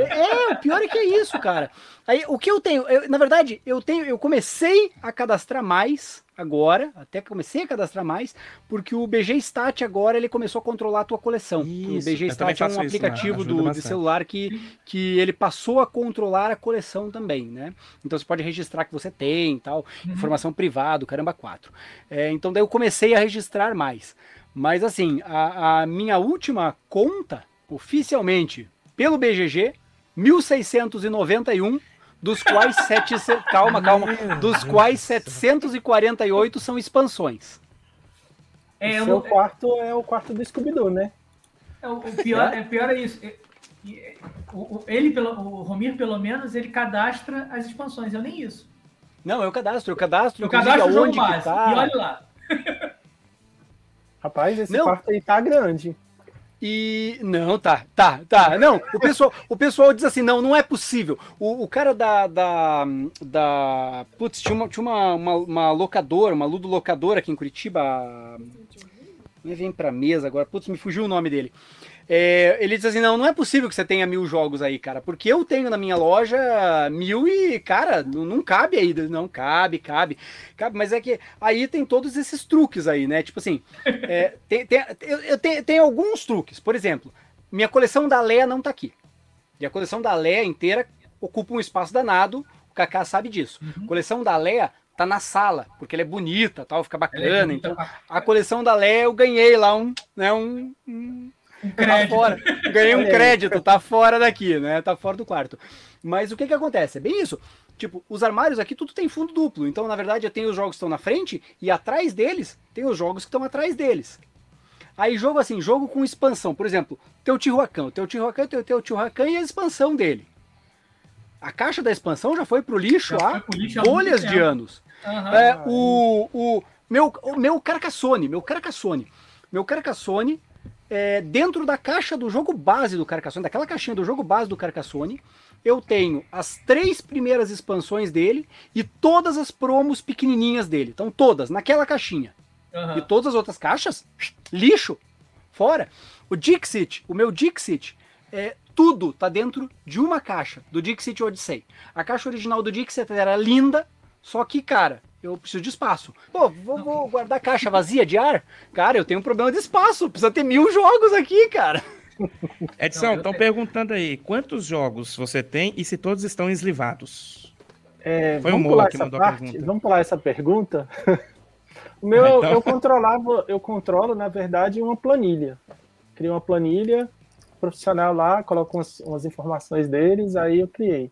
[SPEAKER 2] É, o pior é que é isso, cara. Aí o que eu tenho, eu, na verdade, eu tenho, eu comecei a cadastrar mais agora, até comecei a cadastrar mais, porque o BG Stat agora ele começou a controlar a tua coleção. Isso, o BG Stat é um aplicativo isso, né? do, de celular que, que ele passou a controlar a coleção também, né? Então você pode registrar que você tem tal, uhum. informação privada, caramba, quatro. É, então daí eu comecei a registrar mais. Mas assim, a, a minha última conta, oficialmente, pelo BGG, 1691 dos quais 700, calma, calma, dos quais 748 são expansões.
[SPEAKER 4] É, o seu quarto é o quarto do Scooby-Doo, né?
[SPEAKER 3] É, o, pior, é? pior é isso. O, ele, pelo, o Romir, pelo menos, ele cadastra as expansões, eu nem isso.
[SPEAKER 2] Não, eu cadastro, eu cadastro,
[SPEAKER 3] eu cadastro onde que tá. E olha lá.
[SPEAKER 4] Rapaz, esse Não. quarto aí tá grande.
[SPEAKER 2] E não, tá, tá, tá. Não, o pessoal, o pessoal diz assim: não, não é possível. O, o cara da. da, da putz, tinha, uma, tinha uma, uma, uma locadora, uma ludo locadora aqui em Curitiba. Vem pra mesa agora, putz, me fugiu o nome dele. É, ele diz assim: não, não é possível que você tenha mil jogos aí, cara, porque eu tenho na minha loja mil e, cara, não, não cabe aí. Não cabe, cabe, cabe, mas é que aí tem todos esses truques aí, né? Tipo assim, é, tem, tem, eu, eu tenho, tenho alguns truques, por exemplo, minha coleção da Leia não tá aqui. E a coleção da Leia inteira ocupa um espaço danado, o Kaká sabe disso. Uhum. Coleção da Leia tá na sala, porque ela é bonita, tal, fica é bacana. É então, a coleção da Leia eu ganhei lá um, né, um, um um tá fora. Ganhei um crédito, tá fora daqui, né? Tá fora do quarto. Mas o que que acontece? É bem isso. Tipo, os armários aqui tudo tem fundo duplo. Então, na verdade, eu tenho os jogos que estão na frente e atrás deles tem os jogos que estão atrás deles. Aí jogo assim, jogo com expansão. Por exemplo, teu Tihuacan. O teu Tihuacan tem o teu Tihuacan e a expansão dele. A caixa da expansão já foi pro lixo já há bolhas de anos. Uhum. É, o, o, meu, o meu Carcassone, meu Carcassone. Meu Carcassone é, dentro da caixa do jogo base do Carcassonne, daquela caixinha do jogo base do Carcassonne, eu tenho as três primeiras expansões dele e todas as promos pequenininhas dele. Então todas, naquela caixinha. Uhum. E todas as outras caixas, lixo, fora. O Dixit, o meu Dixit, é, tudo tá dentro de uma caixa do Dixit Odyssey. A caixa original do Dixit era linda, só que, cara, eu preciso de espaço. Pô, vou, vou guardar caixa vazia de ar? Cara, eu tenho um problema de espaço. Precisa ter mil jogos aqui, cara.
[SPEAKER 1] Edson, estão perguntando aí, quantos jogos você tem e se todos estão eslivados?
[SPEAKER 4] É, Foi o Moa que mandou parte, a pergunta. Vamos pular essa pergunta? o meu, então... eu controlava, eu controlo, na verdade, uma planilha. Crio uma planilha profissional lá, coloco umas, umas informações deles, aí eu criei.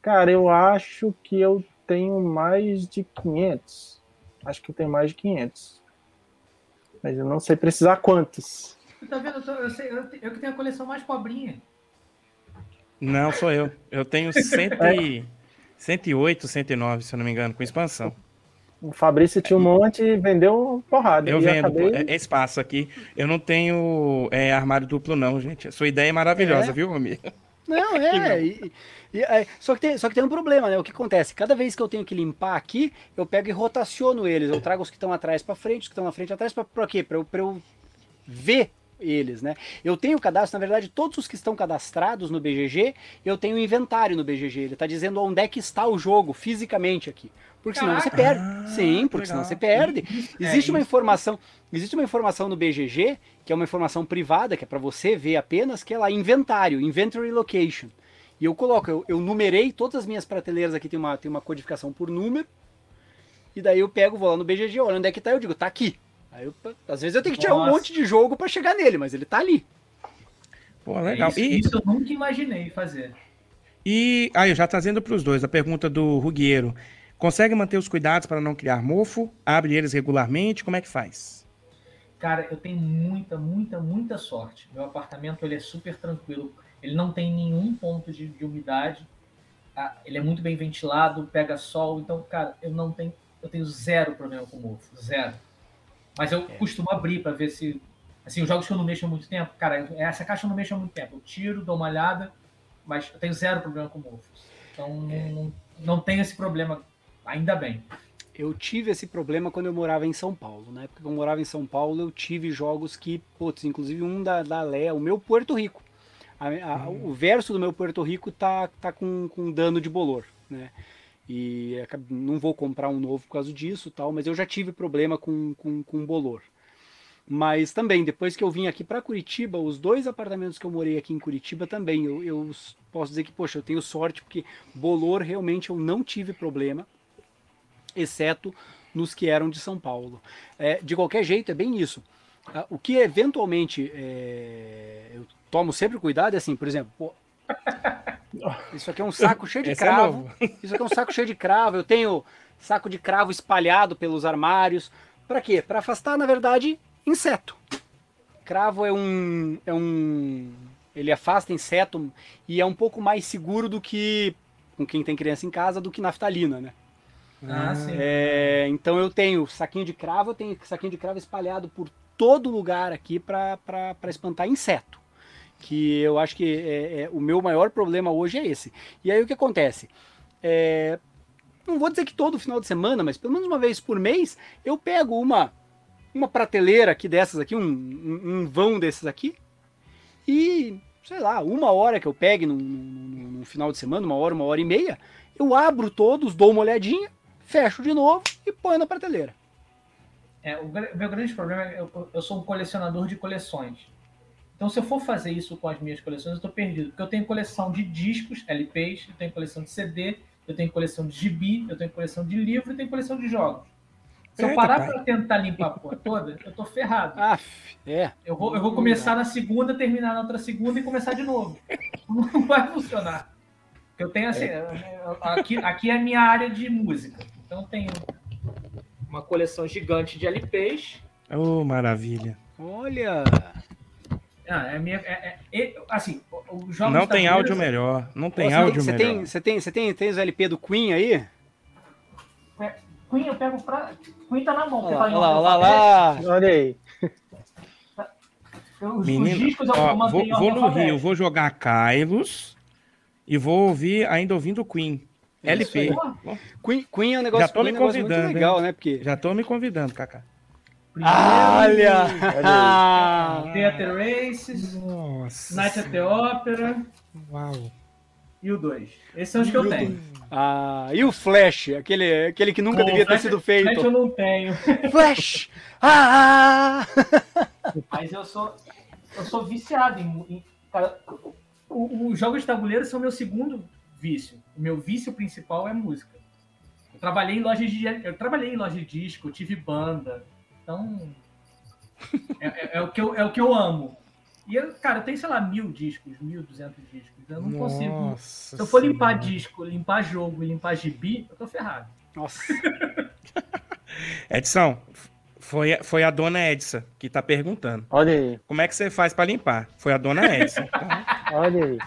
[SPEAKER 4] Cara, eu acho que eu tenho mais de 500. Acho que eu tenho mais de 500. Mas eu não sei precisar quantos.
[SPEAKER 3] Tá vendo? Eu, tô, eu, sei, eu, eu, que tenho a coleção mais pobrinha.
[SPEAKER 1] Não, sou eu. Eu tenho cento e, 108, 109, se eu não me engano, com expansão.
[SPEAKER 4] O Fabrício tinha um monte e vendeu porrada.
[SPEAKER 1] Eu vendo acabei... É, é espaço aqui. Eu não tenho é, armário duplo, não, gente. A sua ideia é maravilhosa, é? viu, Romir?
[SPEAKER 2] Não, é. E, e, é, só, que tem, só que tem um problema, né? O que acontece? Cada vez que eu tenho que limpar aqui, eu pego e rotaciono eles. Eu trago os que estão atrás para frente, os que estão na frente atrás, para quê? Para eu, eu ver eles, né? Eu tenho cadastro, na verdade, todos os que estão cadastrados no BGG, eu tenho inventário no BGG. Ele está dizendo onde é que está o jogo fisicamente aqui. Porque senão Caraca. você perde. Ah, Sim, porque legal. senão você perde. É existe é uma informação, existe uma informação no BGG, que é uma informação privada, que é para você ver apenas, que é lá inventário, inventory location. E eu coloco, eu, eu numerei todas as minhas prateleiras aqui, tem uma, tem uma codificação por número. E daí eu pego, vou lá no BGG, olha onde é que tá, eu digo, tá aqui. Aí eu, às vezes eu tenho que tirar Nossa. um monte de jogo para chegar nele, mas ele tá ali.
[SPEAKER 3] Pô, legal. É isso, e... isso eu nunca imaginei fazer.
[SPEAKER 1] E aí, já trazendo para os dois, a pergunta do Rugueiro. Consegue manter os cuidados para não criar mofo? Abre eles regularmente? Como é que faz?
[SPEAKER 3] Cara, eu tenho muita, muita, muita sorte. Meu apartamento ele é super tranquilo. Ele não tem nenhum ponto de, de umidade. Ah, ele é muito bem ventilado, pega sol. Então, cara, eu não tenho, eu tenho zero problema com mofo, zero. Mas eu é. costumo abrir para ver se Assim, os jogos que eu não mexo há muito tempo, cara, essa caixa eu não mexo há muito tempo. Eu tiro, dou uma olhada, mas eu tenho zero problema com mofos. Então é. não, não tenho esse problema, ainda bem.
[SPEAKER 2] Eu tive esse problema quando eu morava em São Paulo. Na época que eu morava em São Paulo, eu tive jogos que, putz, inclusive um da, da Lé, o meu Porto Rico. A, a, hum. O verso do meu Porto Rico tá, tá com, com dano de bolor, né? E não vou comprar um novo por causa disso, tal, mas eu já tive problema com, com, com bolor. Mas também, depois que eu vim aqui para Curitiba, os dois apartamentos que eu morei aqui em Curitiba também, eu, eu, posso dizer que, poxa, eu tenho sorte, porque bolor realmente eu não tive problema, exceto nos que eram de São Paulo. É, de qualquer jeito, é bem isso. Ah, o que eventualmente é, eu tomo sempre cuidado é assim, por exemplo, pô, isso aqui é um saco cheio de Esse é cravo. É isso aqui é um saco cheio de cravo. Eu tenho saco de cravo espalhado pelos armários. Para quê? Para afastar, na verdade, inseto. Cravo é um, é um. Ele afasta inseto e é um pouco mais seguro do que com quem tem criança em casa do que naftalina, né? Ah, sim. É, então eu tenho saquinho de cravo, eu tenho saquinho de cravo espalhado por todo lugar aqui para espantar inseto. Que eu acho que é, é, o meu maior problema hoje é esse. E aí o que acontece? É, não vou dizer que todo final de semana, mas pelo menos uma vez por mês, eu pego uma uma prateleira aqui dessas aqui, um, um, vão desses aqui, e, sei lá, uma hora que eu pegue num, num, num, final de semana, uma hora, uma hora e meia, eu abro todos, dou uma olhadinha, fecho de novo e ponho na prateleira.
[SPEAKER 3] É, o meu grande problema é eu, eu sou um colecionador de coleções. Então, se eu for fazer isso com as minhas coleções, eu estou perdido. Porque eu tenho coleção de discos, LPs, eu tenho coleção de CD, eu tenho coleção de gibi, eu tenho coleção de livro e tenho coleção de jogos. Se eu parar para tentar limpar a porra toda, eu tô ferrado. Ah, é. Eu vou, eu vou começar na segunda, terminar na outra segunda e começar de novo. Não vai funcionar. Eu tenho assim, é. aqui, aqui é a minha área de música. Então eu tenho uma coleção gigante de LPs.
[SPEAKER 1] Oh, maravilha.
[SPEAKER 2] Olha!
[SPEAKER 3] Ah, é minha, é, é, é assim,
[SPEAKER 1] os jogos Não tem áudio melhor. Não tem áudio
[SPEAKER 2] você
[SPEAKER 1] melhor.
[SPEAKER 2] Tem, você tem, você tem, tem os LP do Queen aí?
[SPEAKER 3] É, Queen eu pego pra. Queen tá na mão. Olha
[SPEAKER 2] lá, olha lá, lá,
[SPEAKER 4] Olha aí.
[SPEAKER 1] Os, Menino, os discos eu ó, vou, vou no Rio, vou jogar Kylos e vou ouvir, ainda ouvindo Queen. LP.
[SPEAKER 2] Queen, Queen é um negócio,
[SPEAKER 1] Já tô me
[SPEAKER 2] um
[SPEAKER 1] convidando,
[SPEAKER 2] legal, né? Porque...
[SPEAKER 1] Já tô me convidando, Kaká.
[SPEAKER 2] Olha!
[SPEAKER 3] Theater Races,
[SPEAKER 1] Nossa
[SPEAKER 3] Night at the Opera.
[SPEAKER 1] Uau!
[SPEAKER 3] E o 2. Esses são os que eu tenho.
[SPEAKER 2] Ah, e o Flash, aquele, aquele que nunca devia ter sido feito.
[SPEAKER 3] Flash eu não tenho.
[SPEAKER 2] Flash! Ah!
[SPEAKER 3] Mas eu sou, eu sou viciado em. em cara, os jogos de tabuleiro são meu segundo vício. O meu vício principal é música. Eu trabalhei em loja de, eu trabalhei em loja de disco, tive banda. Então. É, é, é, o que eu, é o que eu amo. E, eu, cara, eu tenho, sei lá, mil discos, mil duzentos discos. Eu não Nossa consigo. Se eu for limpar senhora. disco, limpar jogo e limpar gibi, eu tô ferrado.
[SPEAKER 2] Nossa.
[SPEAKER 1] Edson, foi, foi a dona Edson que tá perguntando.
[SPEAKER 4] Olha aí.
[SPEAKER 1] Como é que você faz para limpar? Foi a dona Edson. Tá?
[SPEAKER 4] Olha aí.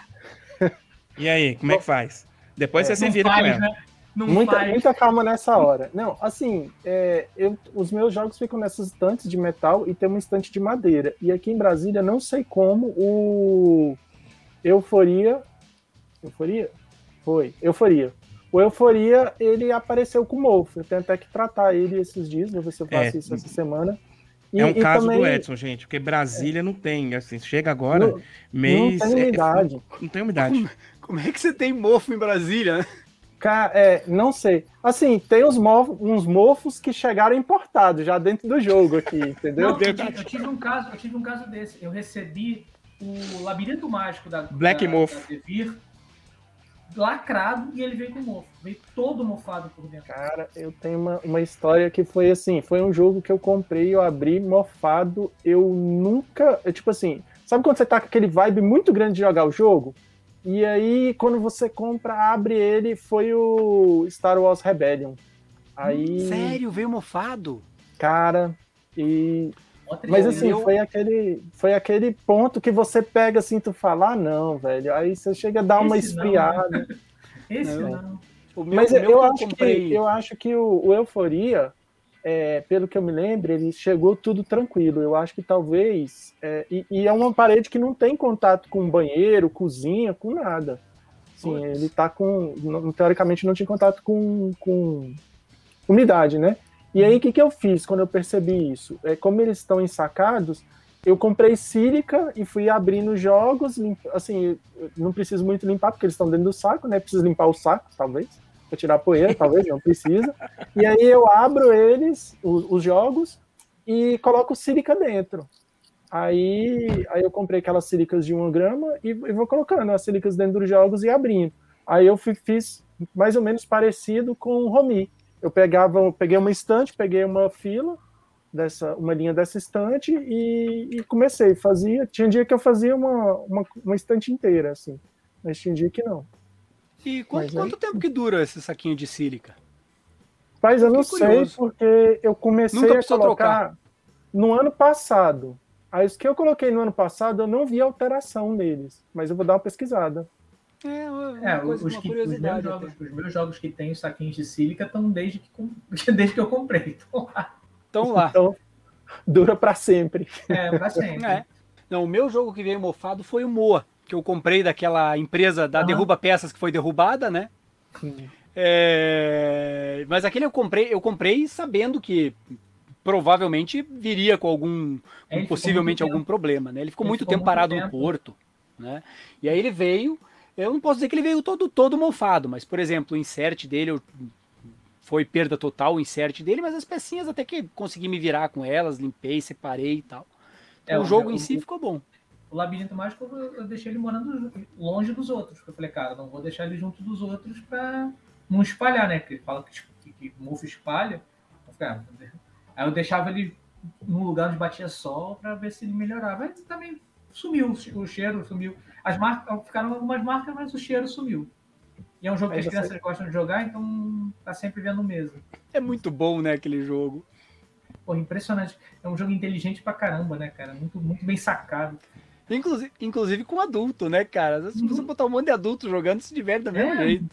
[SPEAKER 1] E aí, como é que faz? Depois é, você se vira faz, com ela. Né?
[SPEAKER 4] Muita, muita calma nessa hora. Não, assim, é, eu, os meus jogos ficam nessas estantes de metal e tem uma estante de madeira. E aqui em Brasília, não sei como, o Euforia. Euforia? Foi, Euforia. O Euforia, ele apareceu com mofo. Eu tenho até que tratar ele esses dias, vou ver se eu faço é, isso essa semana.
[SPEAKER 1] E, é um caso também, do Edson, gente, porque Brasília é, não tem, assim, chega agora,
[SPEAKER 4] não,
[SPEAKER 1] mês...
[SPEAKER 4] Não tem é, umidade.
[SPEAKER 1] não tem umidade.
[SPEAKER 2] Como, como, é que você tem mofo em Brasília, né?
[SPEAKER 4] Cara, é, não sei. Assim, tem uns mofos, uns mofos que chegaram importados já dentro do jogo aqui, entendeu? Não,
[SPEAKER 3] eu, tive, eu, tive, um caso, eu tive um caso desse. Eu recebi o Labirinto Mágico da
[SPEAKER 1] Black
[SPEAKER 3] da,
[SPEAKER 1] Mofo.
[SPEAKER 3] Da Devir, lacrado e ele veio com mofo. Veio todo mofado por dentro.
[SPEAKER 4] Cara, eu tenho uma, uma história que foi assim, foi um jogo que eu comprei, eu abri mofado, eu nunca, eu, tipo assim, sabe quando você tá com aquele vibe muito grande de jogar o jogo? E aí, quando você compra, abre ele, foi o Star Wars Rebellion. Aí...
[SPEAKER 2] Sério? Veio mofado?
[SPEAKER 4] Cara, e... Mas assim, foi aquele, foi aquele ponto que você pega assim, tu fala, ah, não, velho. Aí você chega a dar Esse uma esfriada. Não, né?
[SPEAKER 3] Esse não. não.
[SPEAKER 4] Meu, Mas eu, acho comprei... que, eu acho que o, o Euforia, é, pelo que eu me lembro, ele chegou tudo tranquilo. Eu acho que talvez. É, e, e, é uma parede que não tem contato com banheiro, cozinha, com nada. Sim, ele tá com. Teoricamente não tinha contato com, com umidade, né? E aí o que, que eu fiz quando eu percebi isso? É, como eles estão ensacados, eu comprei sílica e fui abrindo jogos. Assim, não preciso muito limpar, porque eles estão dentro do saco, né? Preciso limpar o saco, talvez para tirar poeira, talvez, não precisa. E aí eu abro eles, os, os jogos, e coloco sílica dentro. Aí, aí eu comprei aquelas sílicas de uma grama e, e vou colocando as sílicas dentro dos jogos e abrindo. Aí eu fiz mais ou menos parecido com o Romi. Eu pegava, peguei uma estante, peguei uma fila dessa, uma linha dessa estante e, e comecei. Fazia, tinha dia que eu fazia uma, uma, uma estante inteira, assim, mas tinha dia que não.
[SPEAKER 2] E quanto, quanto tempo que dura esse saquinho de sílica?
[SPEAKER 4] Mas eu não sei, porque eu comecei Nunca a colocar trocar. no ano passado. Aí os que eu coloquei no ano passado, eu não vi alteração neles. Mas eu vou dar uma pesquisada.
[SPEAKER 3] É, uma, é coisa, os, que, os, meus jogos, os, meus jogos, que tem os saquinhos de sílica estão desde que, desde que eu comprei. Estão lá.
[SPEAKER 4] Estão lá. Então, dura para sempre.
[SPEAKER 3] É, para sempre. É.
[SPEAKER 2] Não, o meu jogo que veio mofado foi o Moa que eu comprei daquela empresa da Derruba Peças que foi derrubada, né? É... Mas aquele eu comprei, eu comprei sabendo que provavelmente viria com algum, com possivelmente algum problema, né? Ele ficou ele muito ficou tempo muito parado tempo. no porto, né? E aí ele veio, eu não posso dizer que ele veio todo todo mofado, mas por exemplo, o insert dele eu, foi perda total o insert dele, mas as pecinhas até que consegui me virar com elas, limpei, separei e tal. Então, é, o jogo em si ficou bom
[SPEAKER 3] o labirinto mágico eu deixei ele morando longe dos outros. Eu falei, cara, não vou deixar ele junto dos outros pra não espalhar, né? Porque ele fala que, que, que mofo espalha. Eu falei, ah, aí eu deixava ele num lugar onde batia sol para ver se ele melhorava. Aí também sumiu o cheiro, sumiu. As marcas ficaram algumas marcas, mas o cheiro sumiu. E é um jogo que as crianças gostam de jogar, então tá sempre vendo mesmo.
[SPEAKER 2] É muito bom, né, aquele jogo.
[SPEAKER 3] Porra, impressionante. É um jogo inteligente pra caramba, né, cara? Muito, muito bem sacado.
[SPEAKER 2] Inclusive, inclusive com adulto, né, cara? Se você uhum. botar um monte de adulto jogando, se diverte do mesmo é, jeito.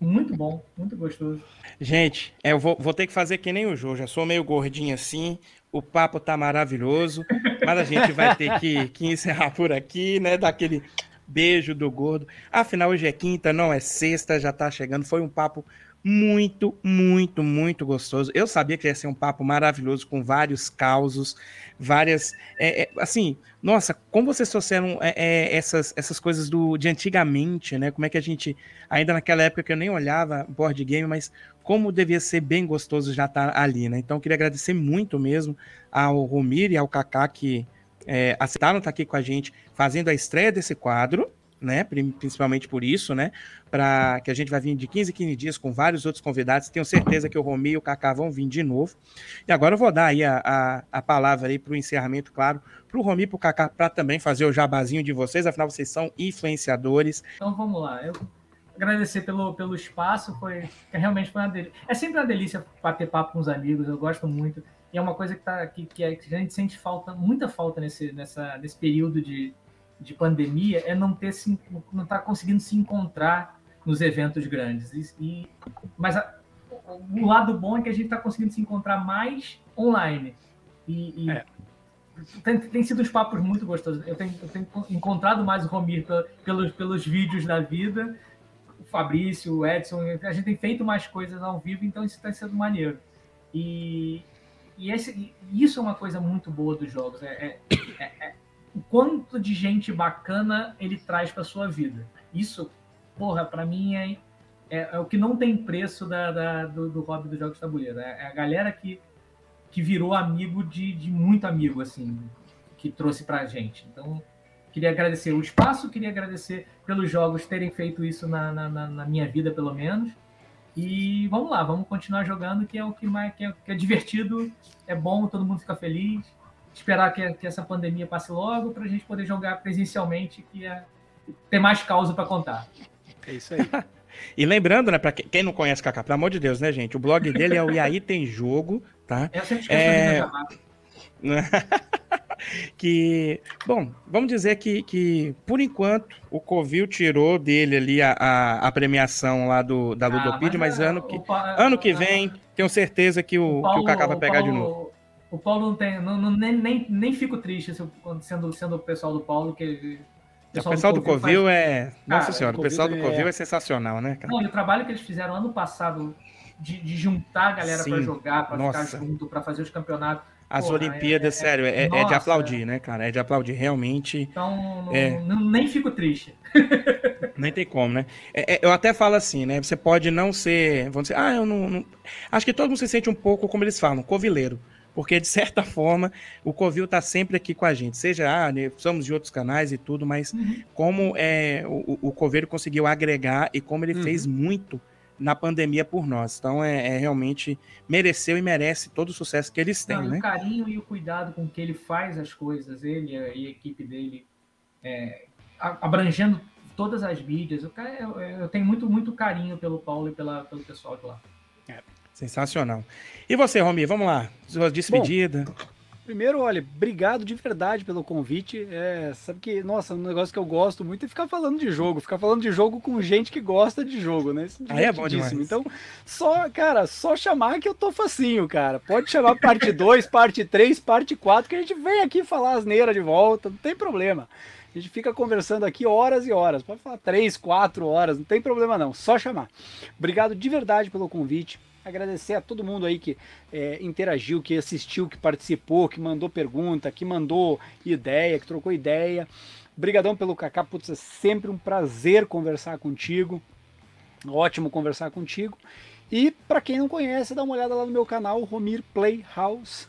[SPEAKER 3] Muito bom, muito gostoso.
[SPEAKER 1] Gente, é, eu vou, vou ter que fazer que nem o Jô. Já sou meio gordinho assim. O papo tá maravilhoso. Mas a gente vai ter que, que encerrar por aqui, né? Daquele beijo do gordo. Afinal, hoje é quinta, não é sexta, já tá chegando. Foi um papo muito, muito, muito gostoso. Eu sabia que ia ser um papo maravilhoso com vários causos, várias. É, é, assim, nossa, como vocês trouxeram é, é, essas, essas coisas do, de antigamente, né? Como é que a gente, ainda naquela época que eu nem olhava board game, mas como devia ser bem gostoso já estar tá ali, né? Então, eu queria agradecer muito mesmo ao Romir e ao Kaká que é, aceitaram estar tá aqui com a gente fazendo a estreia desse quadro né? Principalmente por isso, né? Para que a gente vai vir de 15 em 15 dias com vários outros convidados. Tenho certeza que o Romi e o Kaká vão vir de novo. E agora eu vou dar aí a, a, a palavra aí para o encerramento, claro, para o Romi e para o Kaká, para também fazer o jabazinho de vocês, afinal vocês são influenciadores.
[SPEAKER 3] Então vamos lá. Eu agradecer pelo, pelo espaço, foi realmente foi uma delícia. É sempre uma delícia bater papo com os amigos, eu gosto muito. E é uma coisa que, tá, que, que, a gente sente falta, muita falta nesse, nessa, nesse período de, de pandemia é não ter se, não estar tá conseguindo se encontrar nos eventos grandes. E, mas a, o lado bom é que a gente está conseguindo se encontrar mais online. E, e é. tem, tem, sido uns papos muito gostosos. Eu tenho, eu tenho encontrado mais o Romir pelos, pelos vídeos da vida, o Fabrício, o Edson. A gente tem feito mais coisas ao vivo, então isso está sendo maneiro. E, e esse, isso é uma coisa muito boa dos jogos. É, é, é, é o quanto de gente bacana ele traz para sua vida. Isso, porra, para mim é, é, é, o que não tem preço da, da do, do hobby dos jogos de tabuleiro. É, é, a galera que, que virou amigo de, de muito amigo, assim, que trouxe pra gente. Então, queria agradecer o espaço, queria agradecer pelos jogos terem feito isso na, na, na minha vida, pelo menos. E vamos lá, vamos continuar jogando, que é o que mais que é, que é divertido, é bom, todo mundo fica feliz esperar que, que essa pandemia passe logo para a gente poder jogar presencialmente, que é ter mais causa para contar.
[SPEAKER 1] É isso aí. E lembrando, né, para quem não conhece Kaká, pelo amor de Deus, né, gente? O blog dele é o E aí tem jogo, tá? Eu sempre esqueço é... que, bom, vamos dizer que, que por enquanto o Covil tirou dele ali a, a, a premiação lá do, da Ludopedia, ah, mas, mas, é, ano, que, ano que vem tenho certeza que o, o Paulo, que o Kaká vai pegar Paulo, de novo.
[SPEAKER 3] O Paulo não tem, não, não, nem, nem, nem fico triste sendo, sendo o pessoal do Paulo que
[SPEAKER 1] o pessoal do Covil, faz... é. Nossa cara, senhora, o, pessoal do Covil é... é... sensacional, né,
[SPEAKER 3] cara? Não, e o trabalho que eles fizeram ano passado de, de juntar a galera para jogar, para ficar junto, para fazer os campeonatos.
[SPEAKER 1] As Porra, Olimpíadas, é, sério, é, é, de aplaudir, né, cara? É de aplaudir, realmente.
[SPEAKER 3] Então, não, é... não, nem fico triste.
[SPEAKER 1] nem tem como, né? É, é, eu até falo assim, né? Você pode não ser. Vamos dizer, ah, eu não, não. Acho que todo mundo se sente um pouco, como eles falam, covileiro porque de certa forma o Covil está sempre aqui com a gente, seja ah, né, somos de outros canais e tudo, mas uhum. como é, o, o Coveiro conseguiu agregar e como ele uhum. fez muito na pandemia por nós. Então é, é, realmente mereceu e merece todo o sucesso que eles têm, Não, né?
[SPEAKER 3] O carinho e o cuidado com que ele faz as coisas, ele e a equipe dele, é, abrangendo todas as mídias. Eu, eu, eu, tenho muito, muito carinho pelo Paulo e pela, pelo pessoal de lá.
[SPEAKER 1] Sensacional. E você, Romi, vamos lá. Sua despedida. Bom,
[SPEAKER 2] primeiro, olha, obrigado de verdade pelo convite. É, sabe que, nossa, um negócio que eu gosto muito é ficar falando de jogo, ficar falando de jogo com gente que gosta de jogo, né?
[SPEAKER 1] Isso é, é bom demais.
[SPEAKER 2] Então, só, cara, só chamar que eu tô facinho, cara. Pode chamar parte 2, parte 3, parte 4, que a gente vem aqui falar asneira de volta, não tem problema. A gente fica conversando aqui horas e horas. Pode falar três, quatro horas, não tem problema não. Só chamar. Obrigado de verdade pelo convite agradecer a todo mundo aí que é, interagiu, que assistiu, que participou, que mandou pergunta, que mandou ideia, que trocou ideia. Obrigadão pelo Cacá, putz, é sempre um prazer conversar contigo. Ótimo conversar contigo. E para quem não conhece, dá uma olhada lá no meu canal, Romir Playhouse,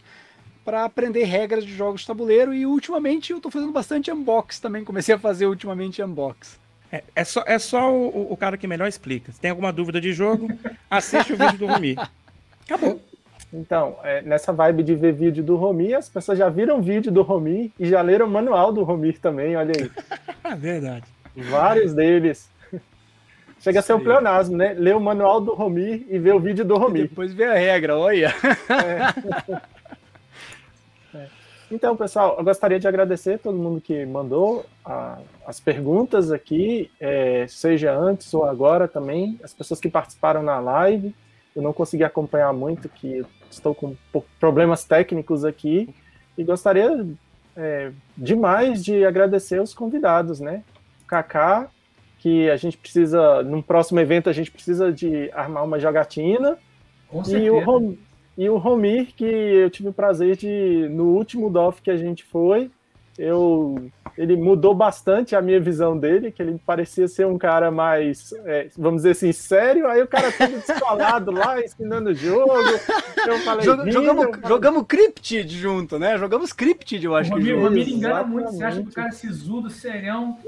[SPEAKER 2] para aprender regras de jogos de tabuleiro. E ultimamente eu estou fazendo bastante unbox também. Comecei a fazer ultimamente unbox.
[SPEAKER 1] É, é, só, é só o, o, cara que melhor explica. Se tem alguma dúvida de jogo, assiste o vídeo do Romi. Acabou.
[SPEAKER 4] Então, é, nessa vibe de ver vídeo do Romi, as pessoas já viram vídeo do Romi e já leram o manual do Romi também, olha aí.
[SPEAKER 1] É verdade.
[SPEAKER 4] Vários deles. Chega a ser um pleonasmo, né? Ler o manual do Romi e ver o vídeo do Romi.
[SPEAKER 2] depois ver a regra, olha.
[SPEAKER 4] É. Então, pessoal, eu gostaria de agradecer a todo mundo que mandou a, as perguntas aqui, é, seja antes ou agora também, as pessoas que participaram na live. Eu não consegui acompanhar muito, que estou com problemas técnicos aqui, e gostaria é, demais de agradecer os convidados, né? Kaká, que a gente precisa, num próximo evento, a gente precisa de armar uma jogatina.
[SPEAKER 3] Com certeza. E o,
[SPEAKER 4] e o Romir, que eu tive o prazer de, no último DOF que a gente foi, eu, ele mudou bastante a minha visão dele, que ele parecia ser um cara mais, é, vamos dizer assim, sério, aí o cara todo descolado lá, ensinando o jogo.
[SPEAKER 2] Eu falei, Jog, jogamos, eu... jogamos Cryptid junto, né? Jogamos Cryptid, eu acho o
[SPEAKER 3] Romir, que. O Romir engana muito, você acha que o cara é sisudo, serião.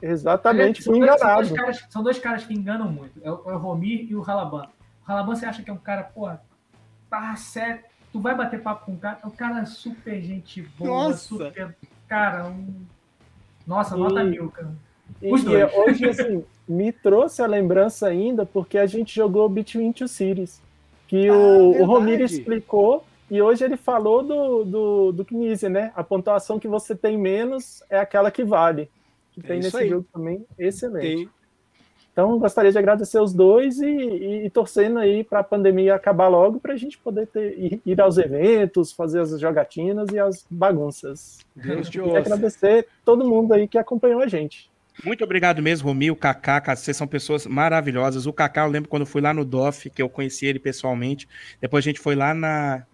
[SPEAKER 4] Exatamente, fui enganado. São
[SPEAKER 3] dois, caras, são dois caras que enganam muito, é o, é o Romir e o Halaban. O Halaban você acha que é um cara, porra, tá certo. Tu vai bater papo com o cara, o cara é super gente boa, Nossa. super. Cara, um. Nossa, e, nota mil, cara.
[SPEAKER 4] Os e, dois. hoje, assim, me trouxe a lembrança ainda porque a gente jogou Between Two Cities. Que ah, o, o Romir explicou e hoje ele falou do, do, do Knizia, né? A pontuação que você tem menos é aquela que vale. Que é tem nesse aí. jogo também, excelente. Tem, então, gostaria de agradecer os dois e, e, e torcendo aí para a pandemia acabar logo, para a gente poder ter, ir, ir, aos eventos, fazer as jogatinas e as bagunças. Deus te e agradecer todo mundo aí que acompanhou a gente.
[SPEAKER 1] Muito obrigado mesmo, Romi, o Kaká, vocês são pessoas maravilhosas. O Kaká, eu lembro quando eu fui lá no DOF, que eu conheci ele pessoalmente. Depois a gente foi lá na,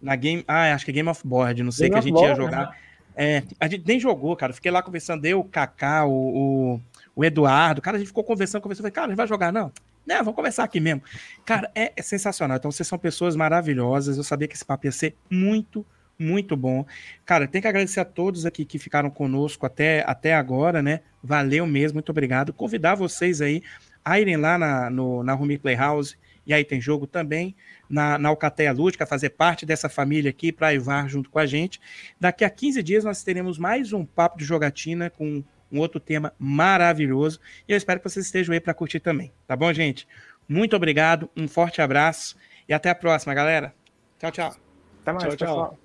[SPEAKER 1] na Game. Ah, acho que é Game of Board, não sei, Game que a gente Board, ia jogar. Né? É, a gente nem jogou, cara. Fiquei lá conversando, eu, o Kaká, o, o o Eduardo, cara, a gente ficou conversando, conversando, falei, cara, a gente vai jogar, não? Né, vamos conversar aqui mesmo. Cara, é, é, sensacional. Então, vocês são pessoas maravilhosas. Eu sabia que esse papo ia ser muito, muito bom. Cara, tem que agradecer a todos aqui que ficaram conosco até, até agora, né? Valeu mesmo, muito obrigado. Convidar vocês aí a irem lá na, no, na Rumi Playhouse, e aí tem jogo também, na, na Alcateia Lúdica, fazer parte dessa família aqui para Ivar junto com a gente. Daqui a 15 dias nós teremos mais um papo de jogatina com um outro tema maravilhoso. E eu espero que vocês estejam aí para curtir também. Tá bom, gente? Muito obrigado, um forte abraço e até a próxima, galera. Tchau, tchau.
[SPEAKER 4] Até mais, tchau, tchau.